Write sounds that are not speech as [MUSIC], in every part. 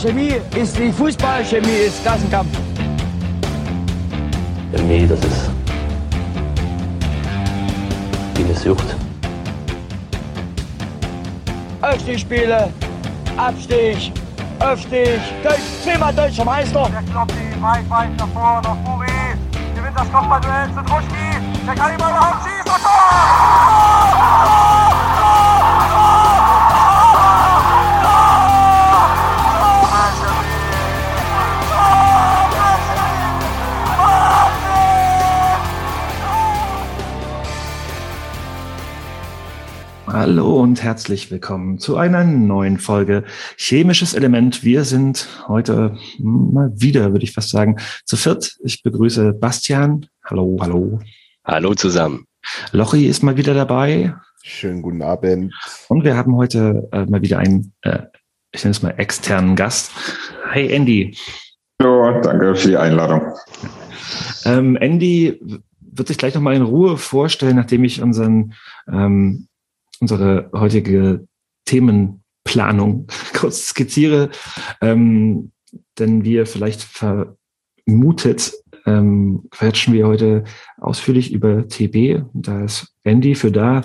Chemie ist wie Fußball, Chemie ist Klassenkampf. Chemie, das ist wie eine Sucht. Aufstiegsspiele, Abstieg, Aufstieg, Deutsch, zehnmal deutscher Meister. Der Kloppi, weit, weit nach vorne, nach Buri. Gewinnt das Kopfballduell zu Druschki. Der kann immer überhaupt schießen. Und Tor! Hallo und herzlich willkommen zu einer neuen Folge Chemisches Element. Wir sind heute mal wieder, würde ich fast sagen, zu viert. Ich begrüße Bastian. Hallo, hallo. Hallo zusammen. Lochi ist mal wieder dabei. Schönen guten Abend. Und wir haben heute äh, mal wieder einen, äh, ich nenne es mal externen Gast. Hey Andy. Hallo, danke für die Einladung. Ähm, Andy wird sich gleich nochmal in Ruhe vorstellen, nachdem ich unseren ähm, unsere heutige Themenplanung [LAUGHS] kurz skizziere. Ähm, denn wie ihr vielleicht vermutet, ähm, quatschen wir heute ausführlich über TB. Da ist Andy für da.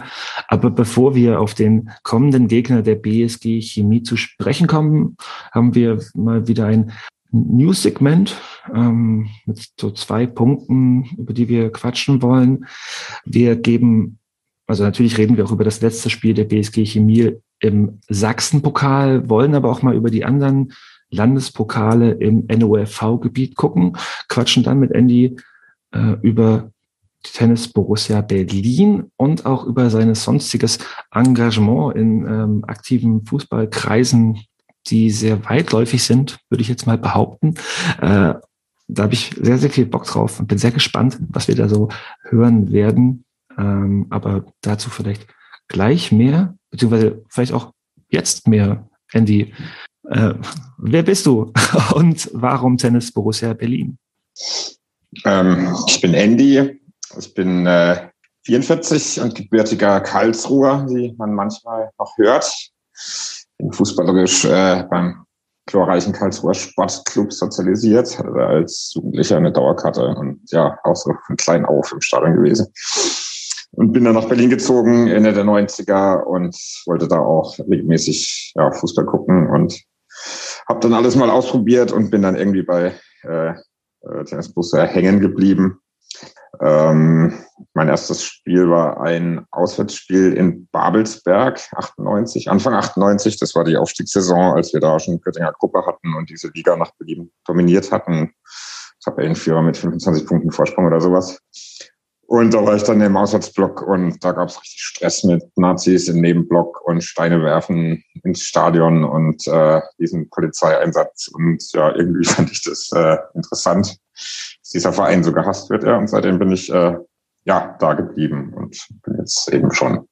Aber bevor wir auf den kommenden Gegner der BSG Chemie zu sprechen kommen, haben wir mal wieder ein News-Segment ähm, mit so zwei Punkten, über die wir quatschen wollen. Wir geben also natürlich reden wir auch über das letzte Spiel der BSG Chemie im Sachsenpokal, wollen aber auch mal über die anderen Landespokale im NOFV-Gebiet gucken, quatschen dann mit Andy äh, über Tennis Borussia Berlin und auch über sein sonstiges Engagement in ähm, aktiven Fußballkreisen, die sehr weitläufig sind, würde ich jetzt mal behaupten. Äh, da habe ich sehr, sehr viel Bock drauf und bin sehr gespannt, was wir da so hören werden. Ähm, aber dazu vielleicht gleich mehr, beziehungsweise vielleicht auch jetzt mehr, Andy. Äh, wer bist du [LAUGHS] und warum Tennis Borussia Berlin? Ähm, ich bin Andy. Ich bin äh, 44 und gebürtiger Karlsruher, wie man manchmal noch hört. Bin fußballerisch äh, beim glorreichen Karlsruher Sportclub sozialisiert, also als Jugendlicher eine Dauerkarte und ja, auch so von klein auf im Stadion gewesen und bin dann nach Berlin gezogen Ende der 90er und wollte da auch regelmäßig ja, Fußball gucken und habe dann alles mal ausprobiert und bin dann irgendwie bei äh, äh Tennis Borussia hängen geblieben. Ähm, mein erstes Spiel war ein Auswärtsspiel in Babelsberg, 98, Anfang 98. Das war die Aufstiegssaison, als wir da schon Göttinger Gruppe hatten und diese Liga nach Berlin dominiert hatten. Ich habe einen Führer mit 25 Punkten Vorsprung oder sowas. Und da war ich dann im Auswärtsblock und da gab es richtig Stress mit Nazis im Nebenblock und Steine werfen ins Stadion und äh, diesen Polizeieinsatz. Und ja, irgendwie [LAUGHS] fand ich das äh, interessant, dass dieser Verein so gehasst wird. Ja, und seitdem bin ich äh, ja da geblieben und bin jetzt eben schon,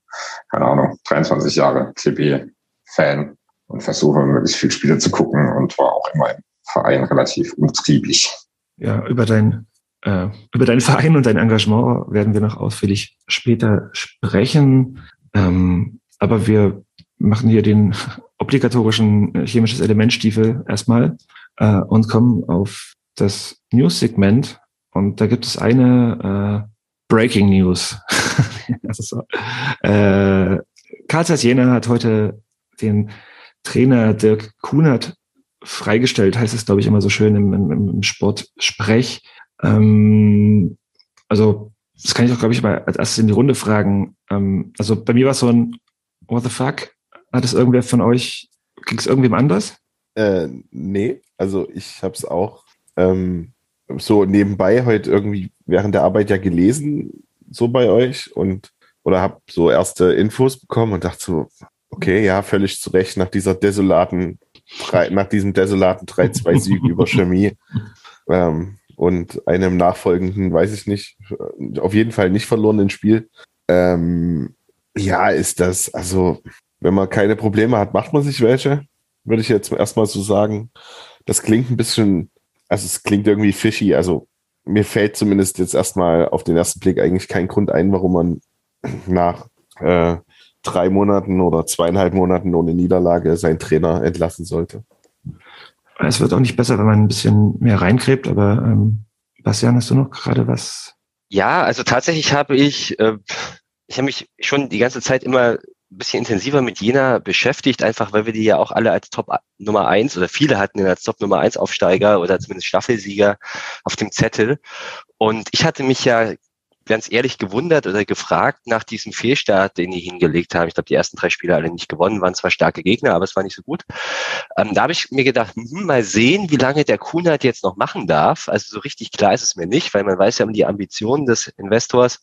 keine Ahnung, 23 Jahre CB-Fan und versuche möglichst viele Spiele zu gucken und war auch immer im Verein relativ umtriebig. Ja, über dein über deinen Verein und dein Engagement werden wir noch ausführlich später sprechen. Ähm, aber wir machen hier den [LAUGHS] obligatorischen chemisches Elementstiefel erstmal äh, und kommen auf das News-Segment. Und da gibt es eine äh, Breaking News. das [LAUGHS] ist so. Äh, Karl Jena hat heute den Trainer Dirk Kunert freigestellt, heißt es, glaube ich, immer so schön im, im, im Sportsprech. Ähm, also, das kann ich auch, glaube ich, mal als erstes in die Runde fragen. Ähm, also bei mir war es so ein What the fuck? Hat es irgendwer von euch, ging es irgendwem anders? Äh, nee, also ich habe es auch ähm, so nebenbei heute irgendwie während der Arbeit ja gelesen, so bei euch und oder habe so erste Infos bekommen und dachte so, okay, ja, völlig zu Recht nach dieser desolaten, nach diesem desolaten 3-2-Sieg [LAUGHS] über Chemie. Ähm, und einem nachfolgenden, weiß ich nicht, auf jeden Fall nicht verlorenen Spiel. Ähm, ja, ist das, also, wenn man keine Probleme hat, macht man sich welche, würde ich jetzt erstmal so sagen. Das klingt ein bisschen, also es klingt irgendwie fishy, also mir fällt zumindest jetzt erstmal auf den ersten Blick eigentlich kein Grund ein, warum man nach äh, drei Monaten oder zweieinhalb Monaten ohne Niederlage seinen Trainer entlassen sollte. Es wird auch nicht besser, wenn man ein bisschen mehr reingräbt, aber ähm, Bastian, hast du noch gerade was? Ja, also tatsächlich habe ich, äh, ich habe mich schon die ganze Zeit immer ein bisschen intensiver mit Jena beschäftigt, einfach weil wir die ja auch alle als Top Nummer eins oder viele hatten ihn als Top Nummer eins Aufsteiger oder zumindest Staffelsieger auf dem Zettel. Und ich hatte mich ja ganz ehrlich gewundert oder gefragt nach diesem Fehlstart, den die hingelegt haben. Ich glaube, die ersten drei Spiele alle nicht gewonnen, waren zwar starke Gegner, aber es war nicht so gut. Ähm, da habe ich mir gedacht, hm, mal sehen, wie lange der Kunert jetzt noch machen darf. Also so richtig klar ist es mir nicht, weil man weiß ja um die Ambitionen des Investors,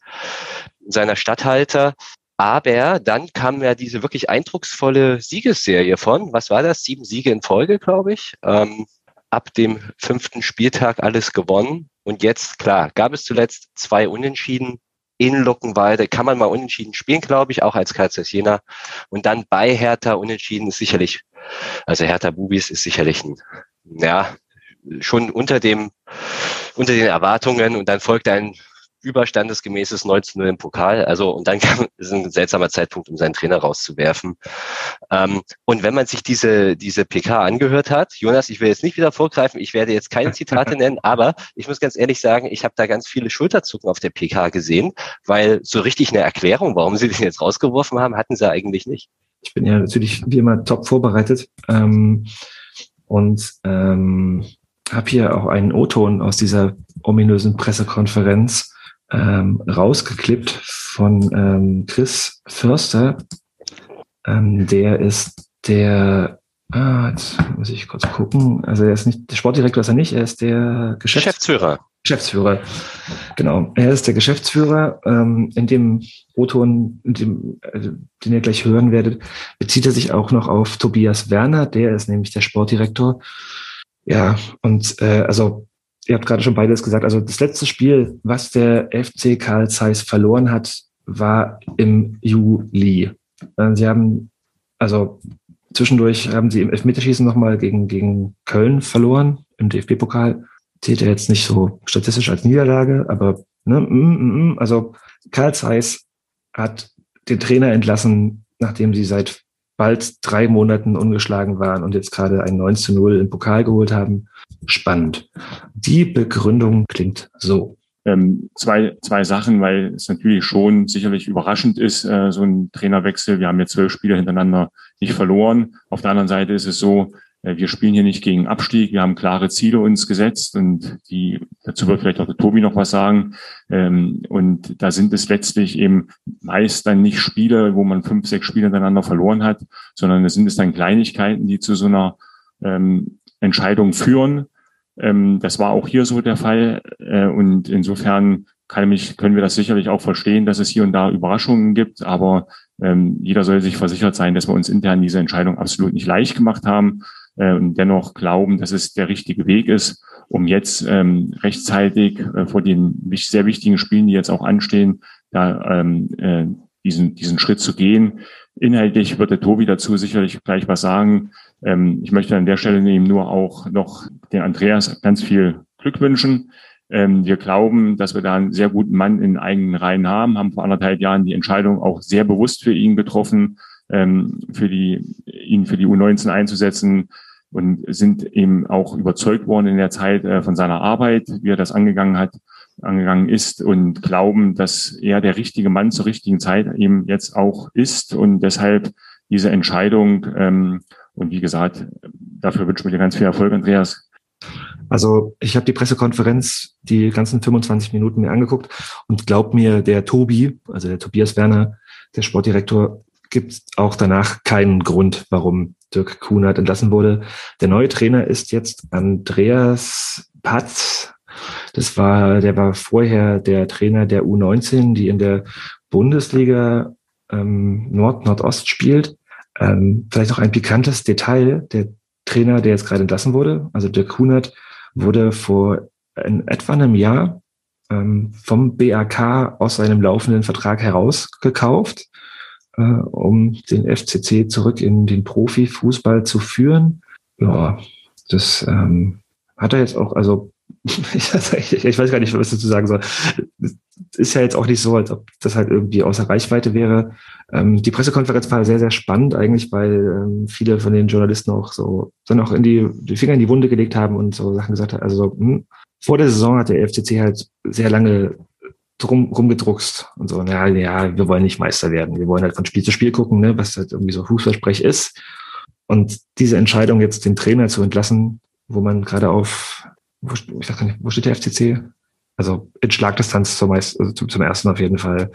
seiner Stadthalter. Aber dann kam ja diese wirklich eindrucksvolle Siegesserie von, was war das? Sieben Siege in Folge, glaube ich. Ähm, ab dem fünften Spieltag alles gewonnen. Und jetzt, klar, gab es zuletzt zwei Unentschieden in Luckenwalde. Kann man mal unentschieden spielen, glaube ich, auch als KZ Jena. Und dann bei Hertha unentschieden ist sicherlich, also Hertha Bubis ist sicherlich ein, ja, schon unter dem, unter den Erwartungen. Und dann folgt ein überstandesgemäßes 19-0 im Pokal. Also, und dann [LAUGHS] kam, ist ein seltsamer Zeitpunkt, um seinen Trainer rauszuwerfen. Ähm, und wenn man sich diese, diese PK angehört hat, Jonas, ich will jetzt nicht wieder vorgreifen, ich werde jetzt keine Zitate [LAUGHS] nennen, aber ich muss ganz ehrlich sagen, ich habe da ganz viele Schulterzucken auf der PK gesehen, weil so richtig eine Erklärung, warum sie den jetzt rausgeworfen haben, hatten sie eigentlich nicht. Ich bin ja natürlich wie immer top vorbereitet. Ähm, und ähm, habe hier auch einen O-Ton aus dieser ominösen Pressekonferenz ähm, rausgeklippt von ähm, Chris Förster. Ähm, der ist der, ah, jetzt muss ich kurz gucken. Also er ist nicht, der Sportdirektor ist er nicht, er ist der Geschäfts Geschäftsführer. Geschäftsführer. Genau. Er ist der Geschäftsführer. Ähm, in dem O-Ton, äh, den ihr gleich hören werdet, bezieht er sich auch noch auf Tobias Werner. Der ist nämlich der Sportdirektor. Ja, und äh, also ihr habt gerade schon beides gesagt, also das letzte Spiel, was der FC Karl Zeiss verloren hat, war im Juli. Äh, sie haben, also zwischendurch haben sie im Elfmeterschießen nochmal gegen, gegen Köln verloren, im DFB-Pokal. Zählt ja jetzt nicht so statistisch als Niederlage, aber ne, mm, mm, mm. also Karl Zeiss hat den Trainer entlassen, nachdem sie seit bald drei Monaten ungeschlagen waren und jetzt gerade ein 9 zu 0 im Pokal geholt haben. Spannend. Die Begründung klingt so. Ähm, zwei, zwei Sachen, weil es natürlich schon sicherlich überraschend ist, äh, so ein Trainerwechsel. Wir haben jetzt zwölf Spiele hintereinander nicht verloren. Auf der anderen Seite ist es so, wir spielen hier nicht gegen Abstieg. Wir haben klare Ziele uns gesetzt und die, dazu wird vielleicht auch der Tobi noch was sagen. Ähm, und da sind es letztlich eben meist dann nicht Spiele, wo man fünf, sechs Spiele hintereinander verloren hat, sondern es sind es dann Kleinigkeiten, die zu so einer ähm, Entscheidung führen. Ähm, das war auch hier so der Fall. Äh, und insofern kann mich, können wir das sicherlich auch verstehen, dass es hier und da Überraschungen gibt. Aber jeder soll sich versichert sein, dass wir uns intern diese Entscheidung absolut nicht leicht gemacht haben äh, und dennoch glauben, dass es der richtige Weg ist, um jetzt ähm, rechtzeitig äh, vor den sehr wichtigen Spielen, die jetzt auch anstehen, da ähm, äh, diesen, diesen Schritt zu gehen. Inhaltlich wird der Tobi dazu sicherlich gleich was sagen. Ähm, ich möchte an der Stelle eben nur auch noch den Andreas ganz viel Glück wünschen. Ähm, wir glauben, dass wir da einen sehr guten Mann in eigenen Reihen haben, haben vor anderthalb Jahren die Entscheidung auch sehr bewusst für ihn getroffen, ähm, für die, ihn für die U19 einzusetzen und sind eben auch überzeugt worden in der Zeit äh, von seiner Arbeit, wie er das angegangen hat, angegangen ist und glauben, dass er der richtige Mann zur richtigen Zeit eben jetzt auch ist und deshalb diese Entscheidung ähm, und wie gesagt, dafür wünsche ich mir ganz viel Erfolg, Andreas. Also ich habe die Pressekonferenz die ganzen 25 Minuten mir angeguckt und glaub mir, der Tobi, also der Tobias Werner, der Sportdirektor, gibt auch danach keinen Grund, warum Dirk Kunert entlassen wurde. Der neue Trainer ist jetzt Andreas Patz. Das war, der war vorher der Trainer der U19, die in der Bundesliga ähm, Nord-Nordost spielt. Ähm, vielleicht noch ein pikantes Detail. Der Trainer, der jetzt gerade entlassen wurde, also Dirk Kunert, wurde vor in etwa einem Jahr ähm, vom BAK aus seinem laufenden Vertrag herausgekauft äh, um den FCC zurück in den Profifußball zu führen. Ja, das ähm, hat er jetzt auch, also ich, [LAUGHS] ich, weiß gar nicht, was ich dazu sagen soll. Ist ja jetzt auch nicht so, als ob das halt irgendwie außer Reichweite wäre. Ähm, die Pressekonferenz war sehr, sehr spannend eigentlich, weil ähm, viele von den Journalisten auch so dann auch in die, die Finger in die Wunde gelegt haben und so Sachen gesagt haben. Also so, hm, vor der Saison hat der FCC halt sehr lange drum rumgedruckst und so, ja, ja, wir wollen nicht Meister werden. Wir wollen halt von Spiel zu Spiel gucken, ne, was halt irgendwie so Fußballsprech ist. Und diese Entscheidung jetzt den Trainer zu entlassen, wo man gerade auf, wo, ich sag nicht, wo steht der FCC? Also in Schlagdistanz zum, also zum, zum ersten auf jeden Fall.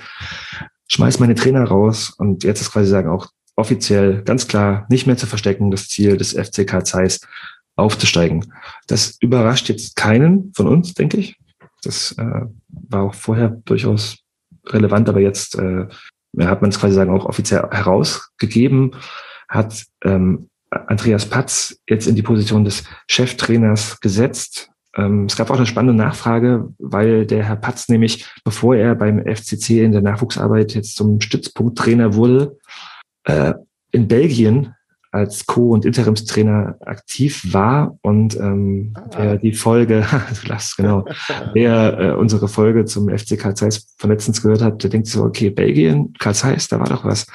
Schmeiß meine Trainer raus und jetzt ist quasi sagen auch offiziell ganz klar nicht mehr zu verstecken, das Ziel des FCK Zeiss aufzusteigen. Das überrascht jetzt keinen von uns, denke ich. Das äh, war auch vorher durchaus relevant, aber jetzt äh, hat man es quasi sagen auch offiziell herausgegeben, hat ähm, Andreas Patz jetzt in die Position des Cheftrainers gesetzt. Ähm, es gab auch eine spannende Nachfrage, weil der Herr Patz nämlich, bevor er beim FCC in der Nachwuchsarbeit jetzt zum Stützpunkttrainer wurde, äh, in Belgien als Co- und Interimstrainer aktiv war und ähm, ah. der die Folge, [LAUGHS] du lachst, genau, der äh, unsere Folge zum FC Karl Zeiss von letztens gehört hat, der denkt so, okay, Belgien, Karl Zeiss, da war doch was.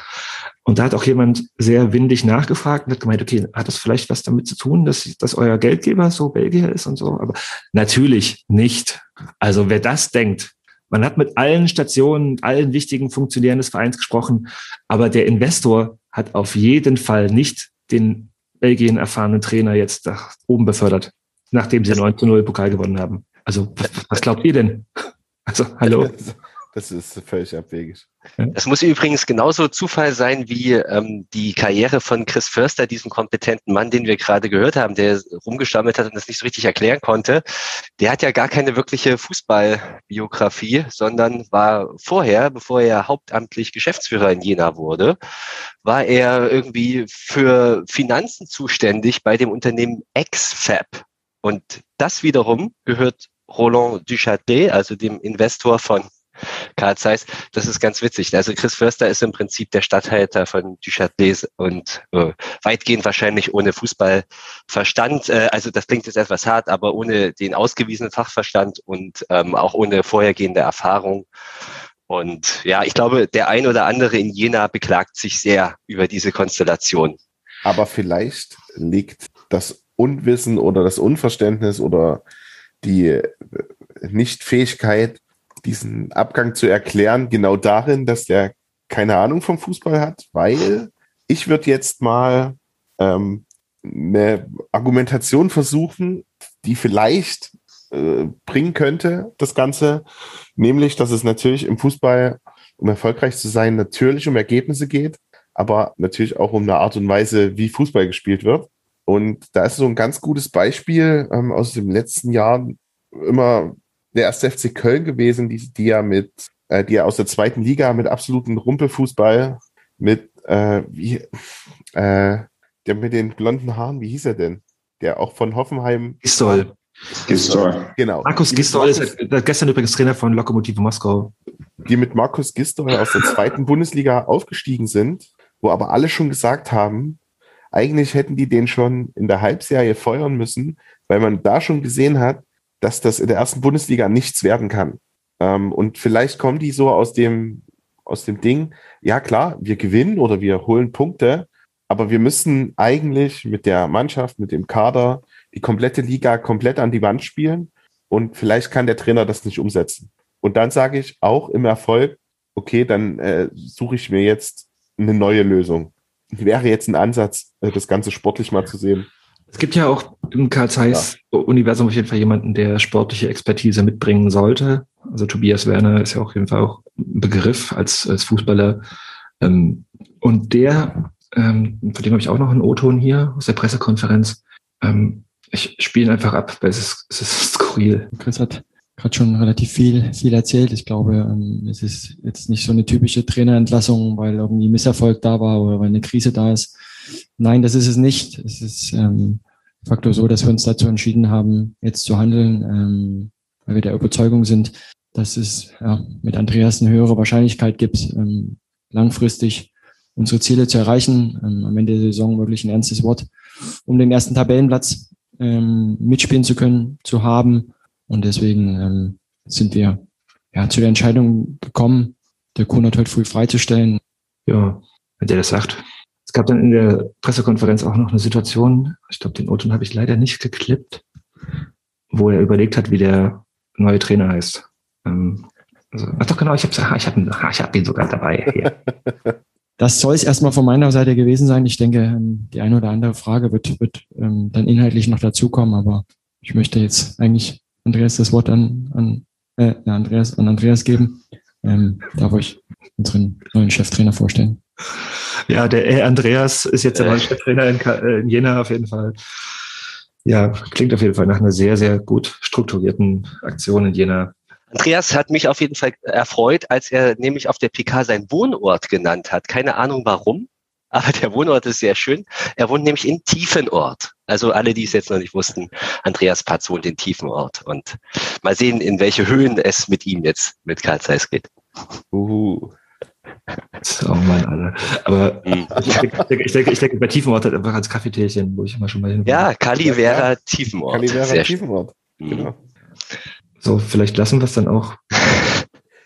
Und da hat auch jemand sehr windig nachgefragt und hat gemeint, okay, hat das vielleicht was damit zu tun, dass, dass euer Geldgeber so Belgier ist und so? Aber natürlich nicht. Also wer das denkt, man hat mit allen Stationen, allen wichtigen Funktionären des Vereins gesprochen, aber der Investor hat auf jeden Fall nicht den Belgien erfahrenen Trainer jetzt nach oben befördert, nachdem sie 9 zu 0 Pokal gewonnen haben. Also, was glaubt ihr denn? Also, hallo. [LAUGHS] Das ist völlig abwegig. Das muss übrigens genauso Zufall sein wie ähm, die Karriere von Chris Förster, diesem kompetenten Mann, den wir gerade gehört haben, der rumgestammelt hat und das nicht so richtig erklären konnte. Der hat ja gar keine wirkliche Fußballbiografie, sondern war vorher, bevor er hauptamtlich Geschäftsführer in Jena wurde, war er irgendwie für Finanzen zuständig bei dem Unternehmen XFAB. Und das wiederum gehört Roland Duchâtelet, also dem Investor von Karl Zeiss, das ist ganz witzig. Also Chris Förster ist im Prinzip der Stadthalter von Duchâtelet und äh, weitgehend wahrscheinlich ohne Fußballverstand. Äh, also das klingt jetzt etwas hart, aber ohne den ausgewiesenen Fachverstand und ähm, auch ohne vorhergehende Erfahrung. Und ja, ich glaube, der ein oder andere in Jena beklagt sich sehr über diese Konstellation. Aber vielleicht liegt das Unwissen oder das Unverständnis oder die Nichtfähigkeit diesen Abgang zu erklären, genau darin, dass der keine Ahnung vom Fußball hat, weil ich würde jetzt mal ähm, eine Argumentation versuchen, die vielleicht äh, bringen könnte, das Ganze, nämlich, dass es natürlich im Fußball, um erfolgreich zu sein, natürlich um Ergebnisse geht, aber natürlich auch um eine Art und Weise, wie Fußball gespielt wird. Und da ist so ein ganz gutes Beispiel ähm, aus dem letzten Jahr immer der erste FC Köln gewesen, die, die ja mit, äh, die ja aus der zweiten Liga mit absoluten Rumpelfußball, mit, äh, wie, äh, der mit den blonden Haaren, wie hieß er denn? Der auch von Hoffenheim. Gistol. Gistol. Genau. Markus Gistol ist gestern übrigens Trainer von Lokomotive Moskau. Die mit Markus Gistol aus der zweiten Bundesliga aufgestiegen sind, wo aber alle schon gesagt haben, eigentlich hätten die den schon in der Halbserie feuern müssen, weil man da schon gesehen hat, dass das in der ersten Bundesliga nichts werden kann. Ähm, und vielleicht kommen die so aus dem, aus dem Ding, ja klar, wir gewinnen oder wir holen Punkte, aber wir müssen eigentlich mit der Mannschaft, mit dem Kader die komplette Liga komplett an die Wand spielen und vielleicht kann der Trainer das nicht umsetzen. Und dann sage ich auch im Erfolg, okay, dann äh, suche ich mir jetzt eine neue Lösung. Wäre jetzt ein Ansatz, äh, das Ganze sportlich mal zu sehen. Es gibt ja auch im Karl Zeiss ja. Universum auf jeden Fall jemanden, der sportliche Expertise mitbringen sollte. Also Tobias Werner ist ja auf jeden Fall auch ein Begriff als, als Fußballer. Ähm, und der, ähm, von dem habe ich auch noch einen O-Ton hier aus der Pressekonferenz. Ähm, ich spiele einfach ab, weil es ist, es ist [LAUGHS] skurril. Chris hat gerade schon relativ viel, viel erzählt. Ich glaube, es ist jetzt nicht so eine typische Trainerentlassung, weil irgendwie Misserfolg da war oder weil eine Krise da ist Nein, das ist es nicht. Es ist ähm, Faktor so, dass wir uns dazu entschieden haben, jetzt zu handeln, ähm, weil wir der Überzeugung sind, dass es ja, mit Andreas eine höhere Wahrscheinlichkeit gibt, ähm, langfristig unsere Ziele zu erreichen, ähm, am Ende der Saison wirklich ein ernstes Wort, um den ersten Tabellenplatz ähm, mitspielen zu können, zu haben. Und deswegen ähm, sind wir ja, zu der Entscheidung gekommen, der Kunert heute früh freizustellen. Ja, wenn der das sagt. Es gab dann in der Pressekonferenz auch noch eine Situation, ich glaube, den Oton habe ich leider nicht geklippt, wo er überlegt hat, wie der neue Trainer heißt. Ähm, also, ach doch, genau, ich habe ich hab, ich hab ihn sogar dabei. Hier. [LAUGHS] Das soll es erstmal von meiner Seite gewesen sein. Ich denke, ähm, die eine oder andere Frage wird, wird ähm, dann inhaltlich noch dazukommen, aber ich möchte jetzt eigentlich Andreas das Wort an, an, äh, Andreas, an Andreas geben. Ähm, darf ich unseren neuen Cheftrainer vorstellen. Ja, der äh, Andreas ist jetzt der neue Cheftrainer in, äh, in Jena auf jeden Fall. Ja, klingt auf jeden Fall nach einer sehr, sehr gut strukturierten Aktion in Jena. Andreas hat mich auf jeden Fall erfreut, als er nämlich auf der PK seinen Wohnort genannt hat. Keine Ahnung warum, aber der Wohnort ist sehr schön. Er wohnt nämlich in Tiefenort. Also alle, die es jetzt noch nicht wussten, Andreas Patz wohnt in Tiefenort. Und mal sehen, in welche Höhen es mit ihm jetzt mit Karl Zeiss geht. Uh. Oh Mann, Alter. Aber mhm. ich, denke, ich, denke, ich denke, bei Tiefenort halt einfach als Kaffeetierchen, wo ich immer schon mal hin Ja, Calivera ja. Tiefenort. Calivera Tiefenort. Mhm. Genau. So, vielleicht lassen wir es dann auch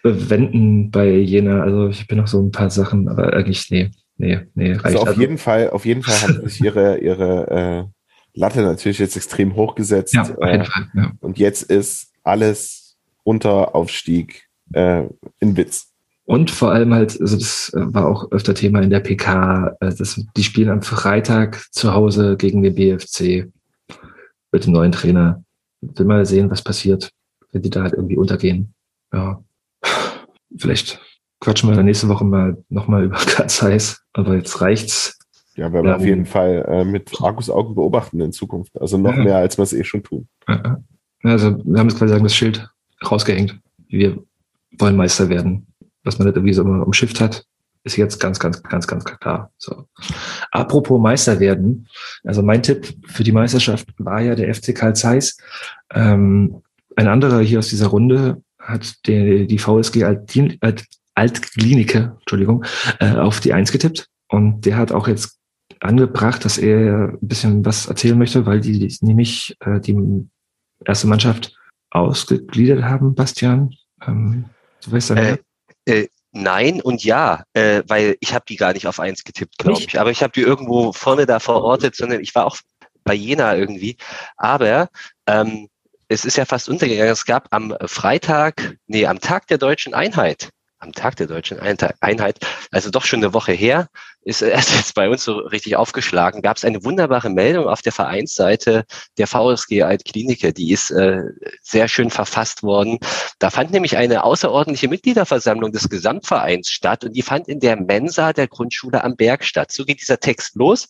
bewenden bei Jena. Also ich bin noch so ein paar Sachen, aber eigentlich, nee, nee, nee. Reicht. Also auf also. jeden Fall, auf jeden Fall haben sich ihre, [LAUGHS] ihre äh, Latte natürlich jetzt extrem hochgesetzt. Ja, auf jeden äh, Fall, ja. Und jetzt ist alles unter Aufstieg äh, in Witz. Und vor allem halt, also das äh, war auch öfter Thema in der PK, äh, das, die spielen am Freitag zu Hause gegen den BFC mit dem neuen Trainer. Will mal sehen, was passiert, wenn die da halt irgendwie untergehen. Ja. Vielleicht quatschen wir nächste Woche mal nochmal über [LAUGHS] Katz heiß, aber jetzt reicht's. Ja, werden wir auf jeden Fall äh, mit Augen beobachten in Zukunft. Also noch ja. mehr, als wir es eh schon tun. Also wir haben jetzt quasi sagen, das Schild rausgehängt. Wir wollen Meister werden was man nicht irgendwie so umschifft hat, ist jetzt ganz, ganz, ganz, ganz klar. So. Apropos Meister werden. Also mein Tipp für die Meisterschaft war ja der FC Karl Zeiss. Ähm, ein anderer hier aus dieser Runde hat die, die VSG Alt, Altklinike, Entschuldigung, äh, auf die Eins getippt. Und der hat auch jetzt angebracht, dass er ein bisschen was erzählen möchte, weil die nämlich äh, die erste Mannschaft ausgegliedert haben, Bastian. Ähm, du weißt ja, äh, äh, nein und ja, äh, weil ich habe die gar nicht auf eins getippt, glaube ich. Aber ich habe die irgendwo vorne da verortet, sondern ich war auch bei Jena irgendwie. Aber ähm, es ist ja fast untergegangen. Es gab am Freitag, nee, am Tag der deutschen Einheit, am Tag der deutschen Einheit, also doch schon eine Woche her, ist [LAUGHS] erst jetzt bei uns so richtig aufgeschlagen, gab es eine wunderbare Meldung auf der Vereinsseite der VSG Altklinike, die ist äh, sehr schön verfasst worden. Da fand nämlich eine außerordentliche Mitgliederversammlung des Gesamtvereins statt und die fand in der Mensa der Grundschule am Berg statt. So geht dieser Text los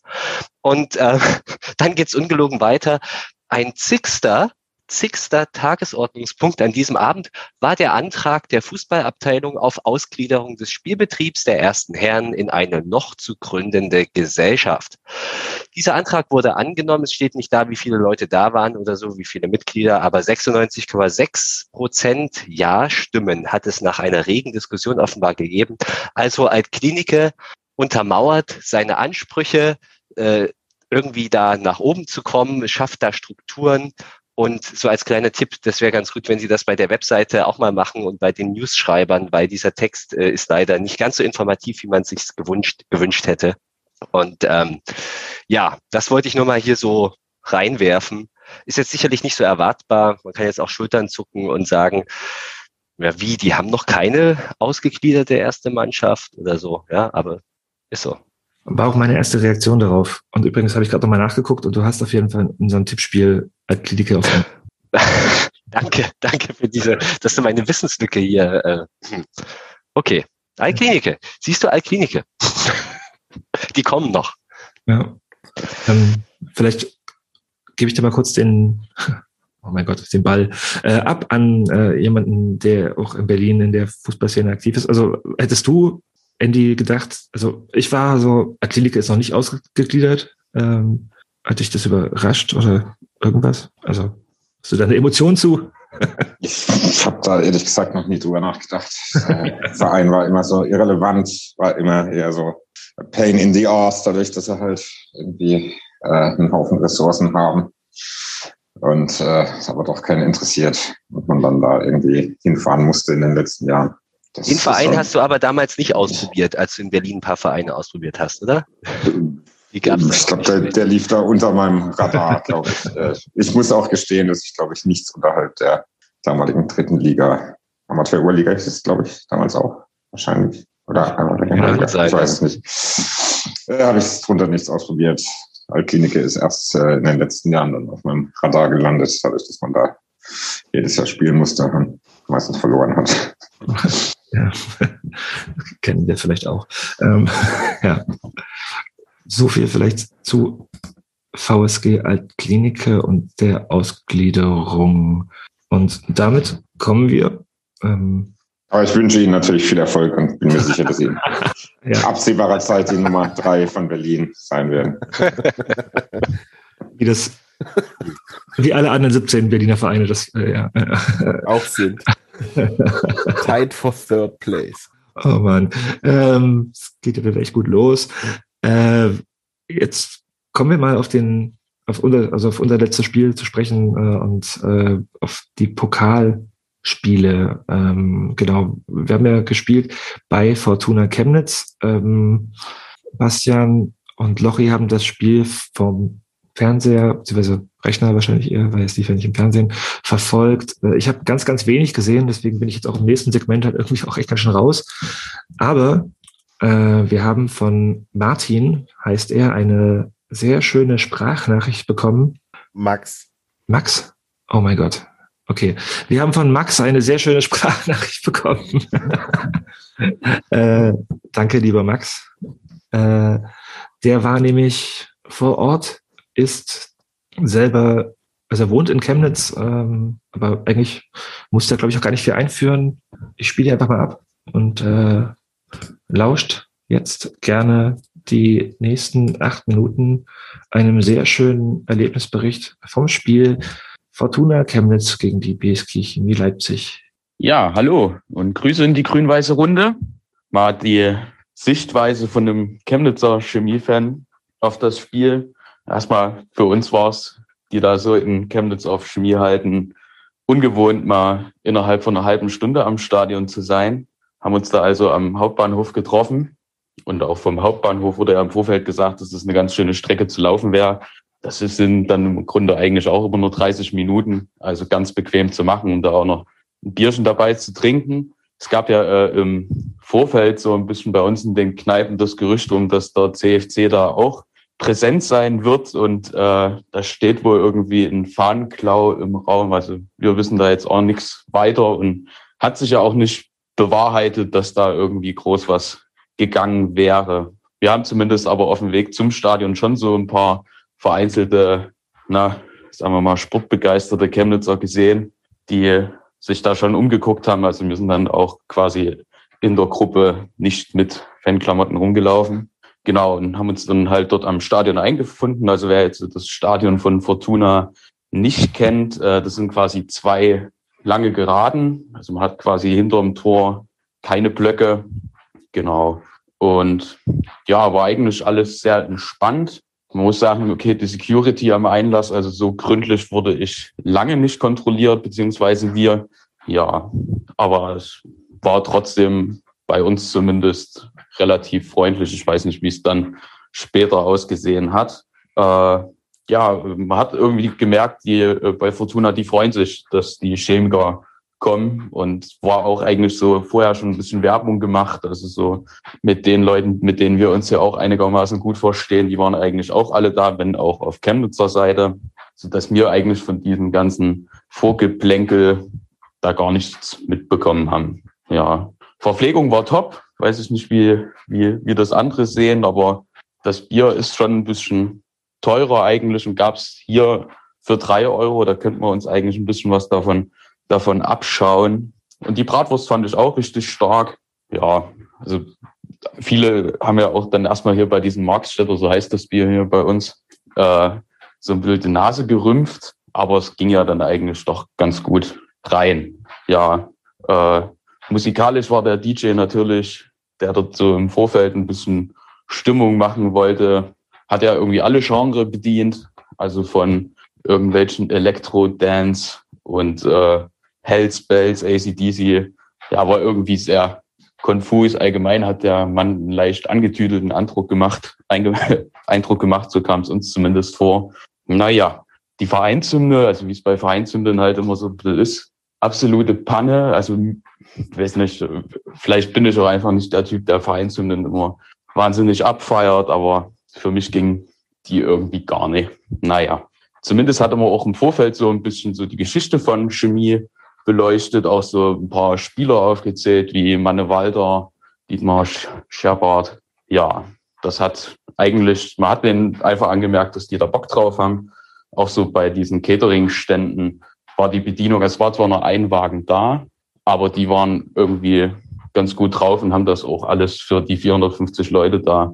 und äh, [LAUGHS] dann geht's ungelogen weiter. Ein Zigster zigster Tagesordnungspunkt an diesem Abend war der Antrag der Fußballabteilung auf Ausgliederung des Spielbetriebs der ersten Herren in eine noch zu gründende Gesellschaft. Dieser Antrag wurde angenommen. Es steht nicht da, wie viele Leute da waren oder so, wie viele Mitglieder, aber 96,6 Prozent Ja-Stimmen hat es nach einer regen Diskussion offenbar gegeben. Also Altklinike untermauert seine Ansprüche, äh, irgendwie da nach oben zu kommen, schafft da Strukturen und so als kleiner Tipp, das wäre ganz gut, wenn Sie das bei der Webseite auch mal machen und bei den News-Schreibern, weil dieser Text äh, ist leider nicht ganz so informativ, wie man sich gewünscht, gewünscht hätte. Und ähm, ja, das wollte ich nur mal hier so reinwerfen. Ist jetzt sicherlich nicht so erwartbar. Man kann jetzt auch Schultern zucken und sagen, ja, wie, die haben noch keine ausgegliederte erste Mannschaft oder so. Ja, aber ist so. War auch meine erste Reaktion darauf. Und übrigens habe ich gerade nochmal nachgeguckt und du hast auf jeden Fall in unserem Tippspiel Altkliniker auf [LAUGHS] Danke, danke für diese, dass du meine Wissenslücke hier. Äh, hm. okay, Altklinike. Siehst du Altklinike? [LAUGHS] Die kommen noch. Ja. Ähm, vielleicht gebe ich dir mal kurz den, [LAUGHS] oh mein Gott, den Ball äh, ab an äh, jemanden, der auch in Berlin in der Fußballszene aktiv ist. Also hättest du Andy gedacht, also ich war so, Klinik ist noch nicht ausgegliedert. Ähm, hat dich das überrascht oder irgendwas? Also hast du da eine Emotion zu? ich ich habe da ehrlich gesagt noch nie drüber nachgedacht. [LAUGHS] Der Verein war immer so irrelevant, war immer eher so pain in the ass, dadurch, dass er halt irgendwie äh, einen Haufen Ressourcen haben. Und äh, aber doch keinen interessiert und man dann da irgendwie hinfahren musste in den letzten Jahren. Das den Verein hast du aber damals nicht ausprobiert, als du in Berlin ein paar Vereine ausprobiert hast, oder? Wie gab's ich glaube, der, der, lief da unter meinem Radar, glaube ich. [LAUGHS] Äh, ich muss auch gestehen, dass ich, glaube ich, nichts unterhalb der damaligen dritten Liga, Amateur-Urliga ist es, glaube ich, damals auch wahrscheinlich. Oder ja, ich weiß es nicht. Äh, Habe ich drunter nichts ausprobiert. Altklinike ist erst äh, in den letzten Jahren dann auf meinem Radar gelandet, dadurch, dass man da jedes Jahr spielen musste und meistens verloren hat. [LAUGHS] Ja, [LAUGHS] kennen wir vielleicht auch. Ähm, [LAUGHS] ja. So viel vielleicht zu VSG Altklinike und der Ausgliederung. Und damit kommen wir ähm, aber ich wünsche Ihnen natürlich viel Erfolg und bin mir sicher, dass Sie in [LAUGHS] ja. absehbarer Zeit die Nummer drei von Berlin sein werden. Wie das, wie alle anderen 17 Berliner Vereine das äh, ja, auch sind. [LAUGHS] Tied for third place. Oh man, ähm, es geht ja echt gut los. Äh, jetzt kommen wir mal auf den, auf unser, also auf unser letztes Spiel zu sprechen äh, und äh, auf die Pokal. Spiele. Ähm, genau, wir haben ja gespielt bei Fortuna Chemnitz. Ähm, Bastian und Lochi haben das Spiel vom Fernseher, beziehungsweise Rechner wahrscheinlich eher, weil es lief ja nicht im Fernsehen, verfolgt. Äh, ich habe ganz, ganz wenig gesehen, deswegen bin ich jetzt auch im nächsten Segment halt irgendwie auch echt ganz schön raus. Aber äh, wir haben von Martin, heißt er, eine sehr schöne Sprachnachricht bekommen. Max. Max? Oh mein Gott. Okay, wir haben von Max eine sehr schöne Sprachnachricht bekommen. [LAUGHS] äh, danke, lieber Max. Äh, der war nämlich vor Ort, ist selber, also er wohnt in Chemnitz, ähm, aber eigentlich muss er, glaube ich, auch gar nicht viel einführen. Ich spiele einfach mal ab und äh, lauscht jetzt gerne die nächsten acht Minuten einem sehr schönen Erlebnisbericht vom Spiel Fortuna Chemnitz gegen die BSG Chemie Leipzig. Ja, hallo und Grüße in die grün-weiße Runde. Mal die Sichtweise von einem Chemnitzer Chemie-Fan auf das Spiel. Erstmal für uns war es, die da so in Chemnitz auf Chemie halten, ungewohnt mal innerhalb von einer halben Stunde am Stadion zu sein. Haben uns da also am Hauptbahnhof getroffen. Und auch vom Hauptbahnhof wurde ja im Vorfeld gesagt, dass es eine ganz schöne Strecke zu laufen wäre. Das sind dann im Grunde eigentlich auch immer nur 30 Minuten, also ganz bequem zu machen und da auch noch ein Bierchen dabei zu trinken. Es gab ja äh, im Vorfeld so ein bisschen bei uns in den Kneipen das Gerücht um, dass der CFC da auch präsent sein wird und äh, da steht wohl irgendwie ein Fahnenklau im Raum. Also wir wissen da jetzt auch nichts weiter und hat sich ja auch nicht bewahrheitet, dass da irgendwie groß was gegangen wäre. Wir haben zumindest aber auf dem Weg zum Stadion schon so ein paar vereinzelte, na, sagen wir mal, sportbegeisterte Chemnitzer gesehen, die sich da schon umgeguckt haben. Also wir sind dann auch quasi in der Gruppe nicht mit Fanklamotten rumgelaufen. Genau, und haben uns dann halt dort am Stadion eingefunden. Also wer jetzt das Stadion von Fortuna nicht kennt, äh, das sind quasi zwei lange Geraden. Also man hat quasi hinter dem Tor keine Blöcke. Genau. Und ja, war eigentlich alles sehr entspannt. Man muss sagen, okay, die Security am Einlass, also so gründlich wurde ich lange nicht kontrolliert, beziehungsweise wir, ja, aber es war trotzdem bei uns zumindest relativ freundlich. Ich weiß nicht, wie es dann später ausgesehen hat. Äh, ja, man hat irgendwie gemerkt, die äh, bei Fortuna, die freuen sich, dass die Chemiker kommen und war auch eigentlich so vorher schon ein bisschen Werbung gemacht. Also so mit den Leuten, mit denen wir uns ja auch einigermaßen gut verstehen, die waren eigentlich auch alle da, wenn auch auf Chemnitzer Seite, so dass wir eigentlich von diesem ganzen Vorgeplänkel da gar nichts mitbekommen haben. Ja, Verpflegung war top. Weiß ich nicht, wie, wie, wie das andere sehen, aber das Bier ist schon ein bisschen teurer eigentlich und gab's hier für drei Euro. Da könnten wir uns eigentlich ein bisschen was davon davon abschauen. Und die Bratwurst fand ich auch richtig stark. Ja, also viele haben ja auch dann erstmal hier bei diesem Marktstädter, so heißt das Bier hier bei uns, äh, so ein bisschen die Nase gerümpft. Aber es ging ja dann eigentlich doch ganz gut rein. Ja, äh, musikalisch war der DJ natürlich, der dort so im Vorfeld ein bisschen Stimmung machen wollte, hat ja irgendwie alle Genre bedient. Also von irgendwelchen Elektro-Dance und äh, Hells Bells, ACDC. Ja, war irgendwie sehr konfus. Allgemein hat der Mann einen leicht angetüdelten Eindruck gemacht, [LAUGHS] Eindruck gemacht, so kam es uns zumindest vor. Naja, die Vereinshymne, also wie es bei Vereinshymnen halt immer so ist, absolute Panne. Also, weiß nicht, vielleicht bin ich auch einfach nicht der Typ, der Vereinshymnen immer wahnsinnig abfeiert, aber für mich ging die irgendwie gar nicht. Naja, zumindest hatte man auch im Vorfeld so ein bisschen so die Geschichte von Chemie beleuchtet, auch so ein paar Spieler aufgezählt, wie Manne Walter, Dietmar Scherbart. Ja, das hat eigentlich, man hat denen einfach angemerkt, dass die da Bock drauf haben. Auch so bei diesen Catering-Ständen war die Bedienung, es war zwar noch ein Wagen da, aber die waren irgendwie ganz gut drauf und haben das auch alles für die 450 Leute da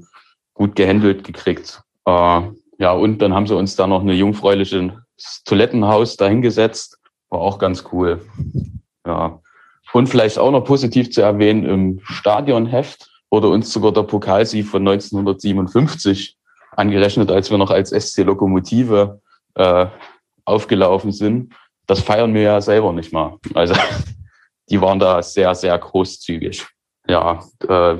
gut gehandelt gekriegt. Äh, ja, und dann haben sie uns da noch eine jungfräuliche Toilettenhaus dahingesetzt. War auch ganz cool. Ja. Und vielleicht auch noch positiv zu erwähnen, im Stadionheft wurde uns sogar der Pokalsieg von 1957 angerechnet, als wir noch als SC Lokomotive äh, aufgelaufen sind. Das feiern wir ja selber nicht mal. Also [LAUGHS] die waren da sehr, sehr großzügig. Ja, äh,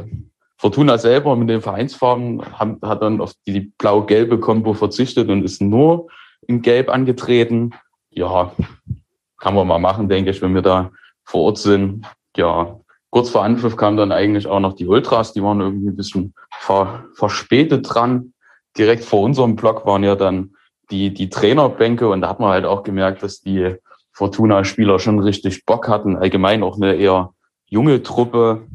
Fortuna selber mit den Vereinsfarben haben, hat dann auf die blau-gelbe Kombo verzichtet und ist nur in Gelb angetreten. Ja, kann man mal machen, denke ich, wenn wir da vor Ort sind. Ja, kurz vor Anpfiff kamen dann eigentlich auch noch die Ultras, die waren irgendwie ein bisschen ver, verspätet dran. Direkt vor unserem Block waren ja dann die, die Trainerbänke und da hat man halt auch gemerkt, dass die Fortuna-Spieler schon richtig Bock hatten. Allgemein auch eine eher junge Truppe.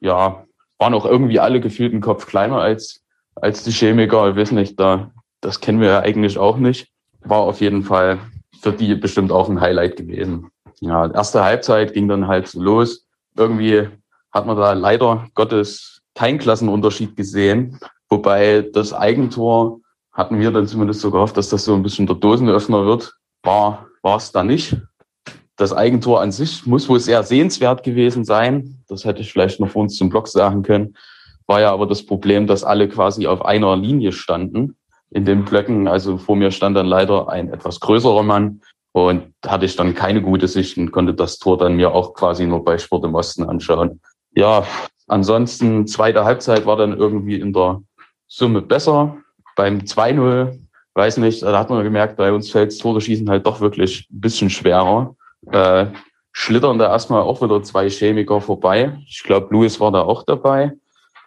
Ja, waren auch irgendwie alle gefühlt einen Kopf kleiner als, als die Chemiker. Ich weiß nicht, da, das kennen wir ja eigentlich auch nicht. War auf jeden Fall für die bestimmt auch ein Highlight gewesen. Ja, erste Halbzeit ging dann halt so los. Irgendwie hat man da leider Gottes keinen Klassenunterschied gesehen. Wobei das Eigentor hatten wir dann zumindest so gehofft, dass das so ein bisschen der Dosenöffner wird. War, war es da nicht das Eigentor an sich muss wohl sehr sehenswert gewesen sein. Das hätte ich vielleicht noch vor uns zum Block sagen können. War ja aber das Problem, dass alle quasi auf einer Linie standen in den Blöcken. Also vor mir stand dann leider ein etwas größerer Mann und hatte ich dann keine gute Sicht und konnte das Tor dann mir auch quasi nur bei Sport im Osten anschauen. Ja, ansonsten zweite Halbzeit war dann irgendwie in der Summe besser. Beim 2-0, weiß nicht, da hat man gemerkt, bei uns fällt Tore schießen halt doch wirklich ein bisschen schwerer äh, schlittern da erstmal auch wieder zwei Chemiker vorbei. Ich glaube, Louis war da auch dabei.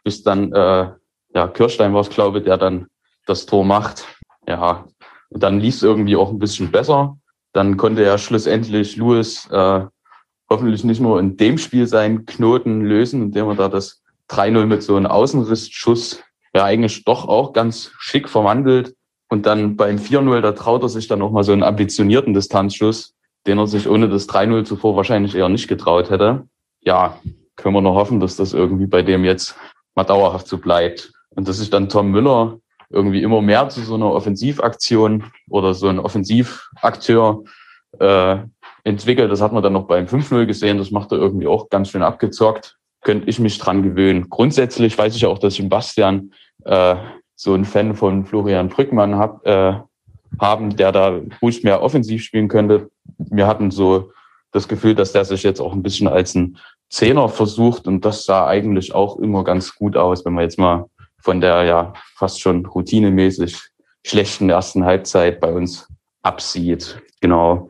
Bis dann, äh, ja, Kirstein war es, glaube ich, der dann das Tor macht. Ja, und dann lief es irgendwie auch ein bisschen besser. Dann konnte er schlussendlich Louis äh, hoffentlich nicht nur in dem Spiel seinen Knoten lösen, indem er da das 3-0 mit so einem Außenrissschuss ja eigentlich doch auch ganz schick verwandelt. Und dann beim 4-0, da traut er sich dann auch mal so einen ambitionierten Distanzschuss den er sich ohne das 3-0 zuvor wahrscheinlich eher nicht getraut hätte. Ja, können wir nur hoffen, dass das irgendwie bei dem jetzt mal dauerhaft so bleibt. Und dass sich dann Tom Müller irgendwie immer mehr zu so einer Offensivaktion oder so ein Offensivakteur äh, entwickelt. Das hat man dann noch beim 5-0 gesehen. Das macht er irgendwie auch ganz schön abgezockt. Könnte ich mich dran gewöhnen. Grundsätzlich weiß ich auch, dass ich in Bastian äh, so ein Fan von Florian Brückmann hab, äh, haben, der da ruhig mehr offensiv spielen könnte. Wir hatten so das Gefühl, dass der sich jetzt auch ein bisschen als ein Zehner versucht und das sah eigentlich auch immer ganz gut aus, wenn man jetzt mal von der ja fast schon routinemäßig schlechten ersten Halbzeit bei uns absieht. Genau.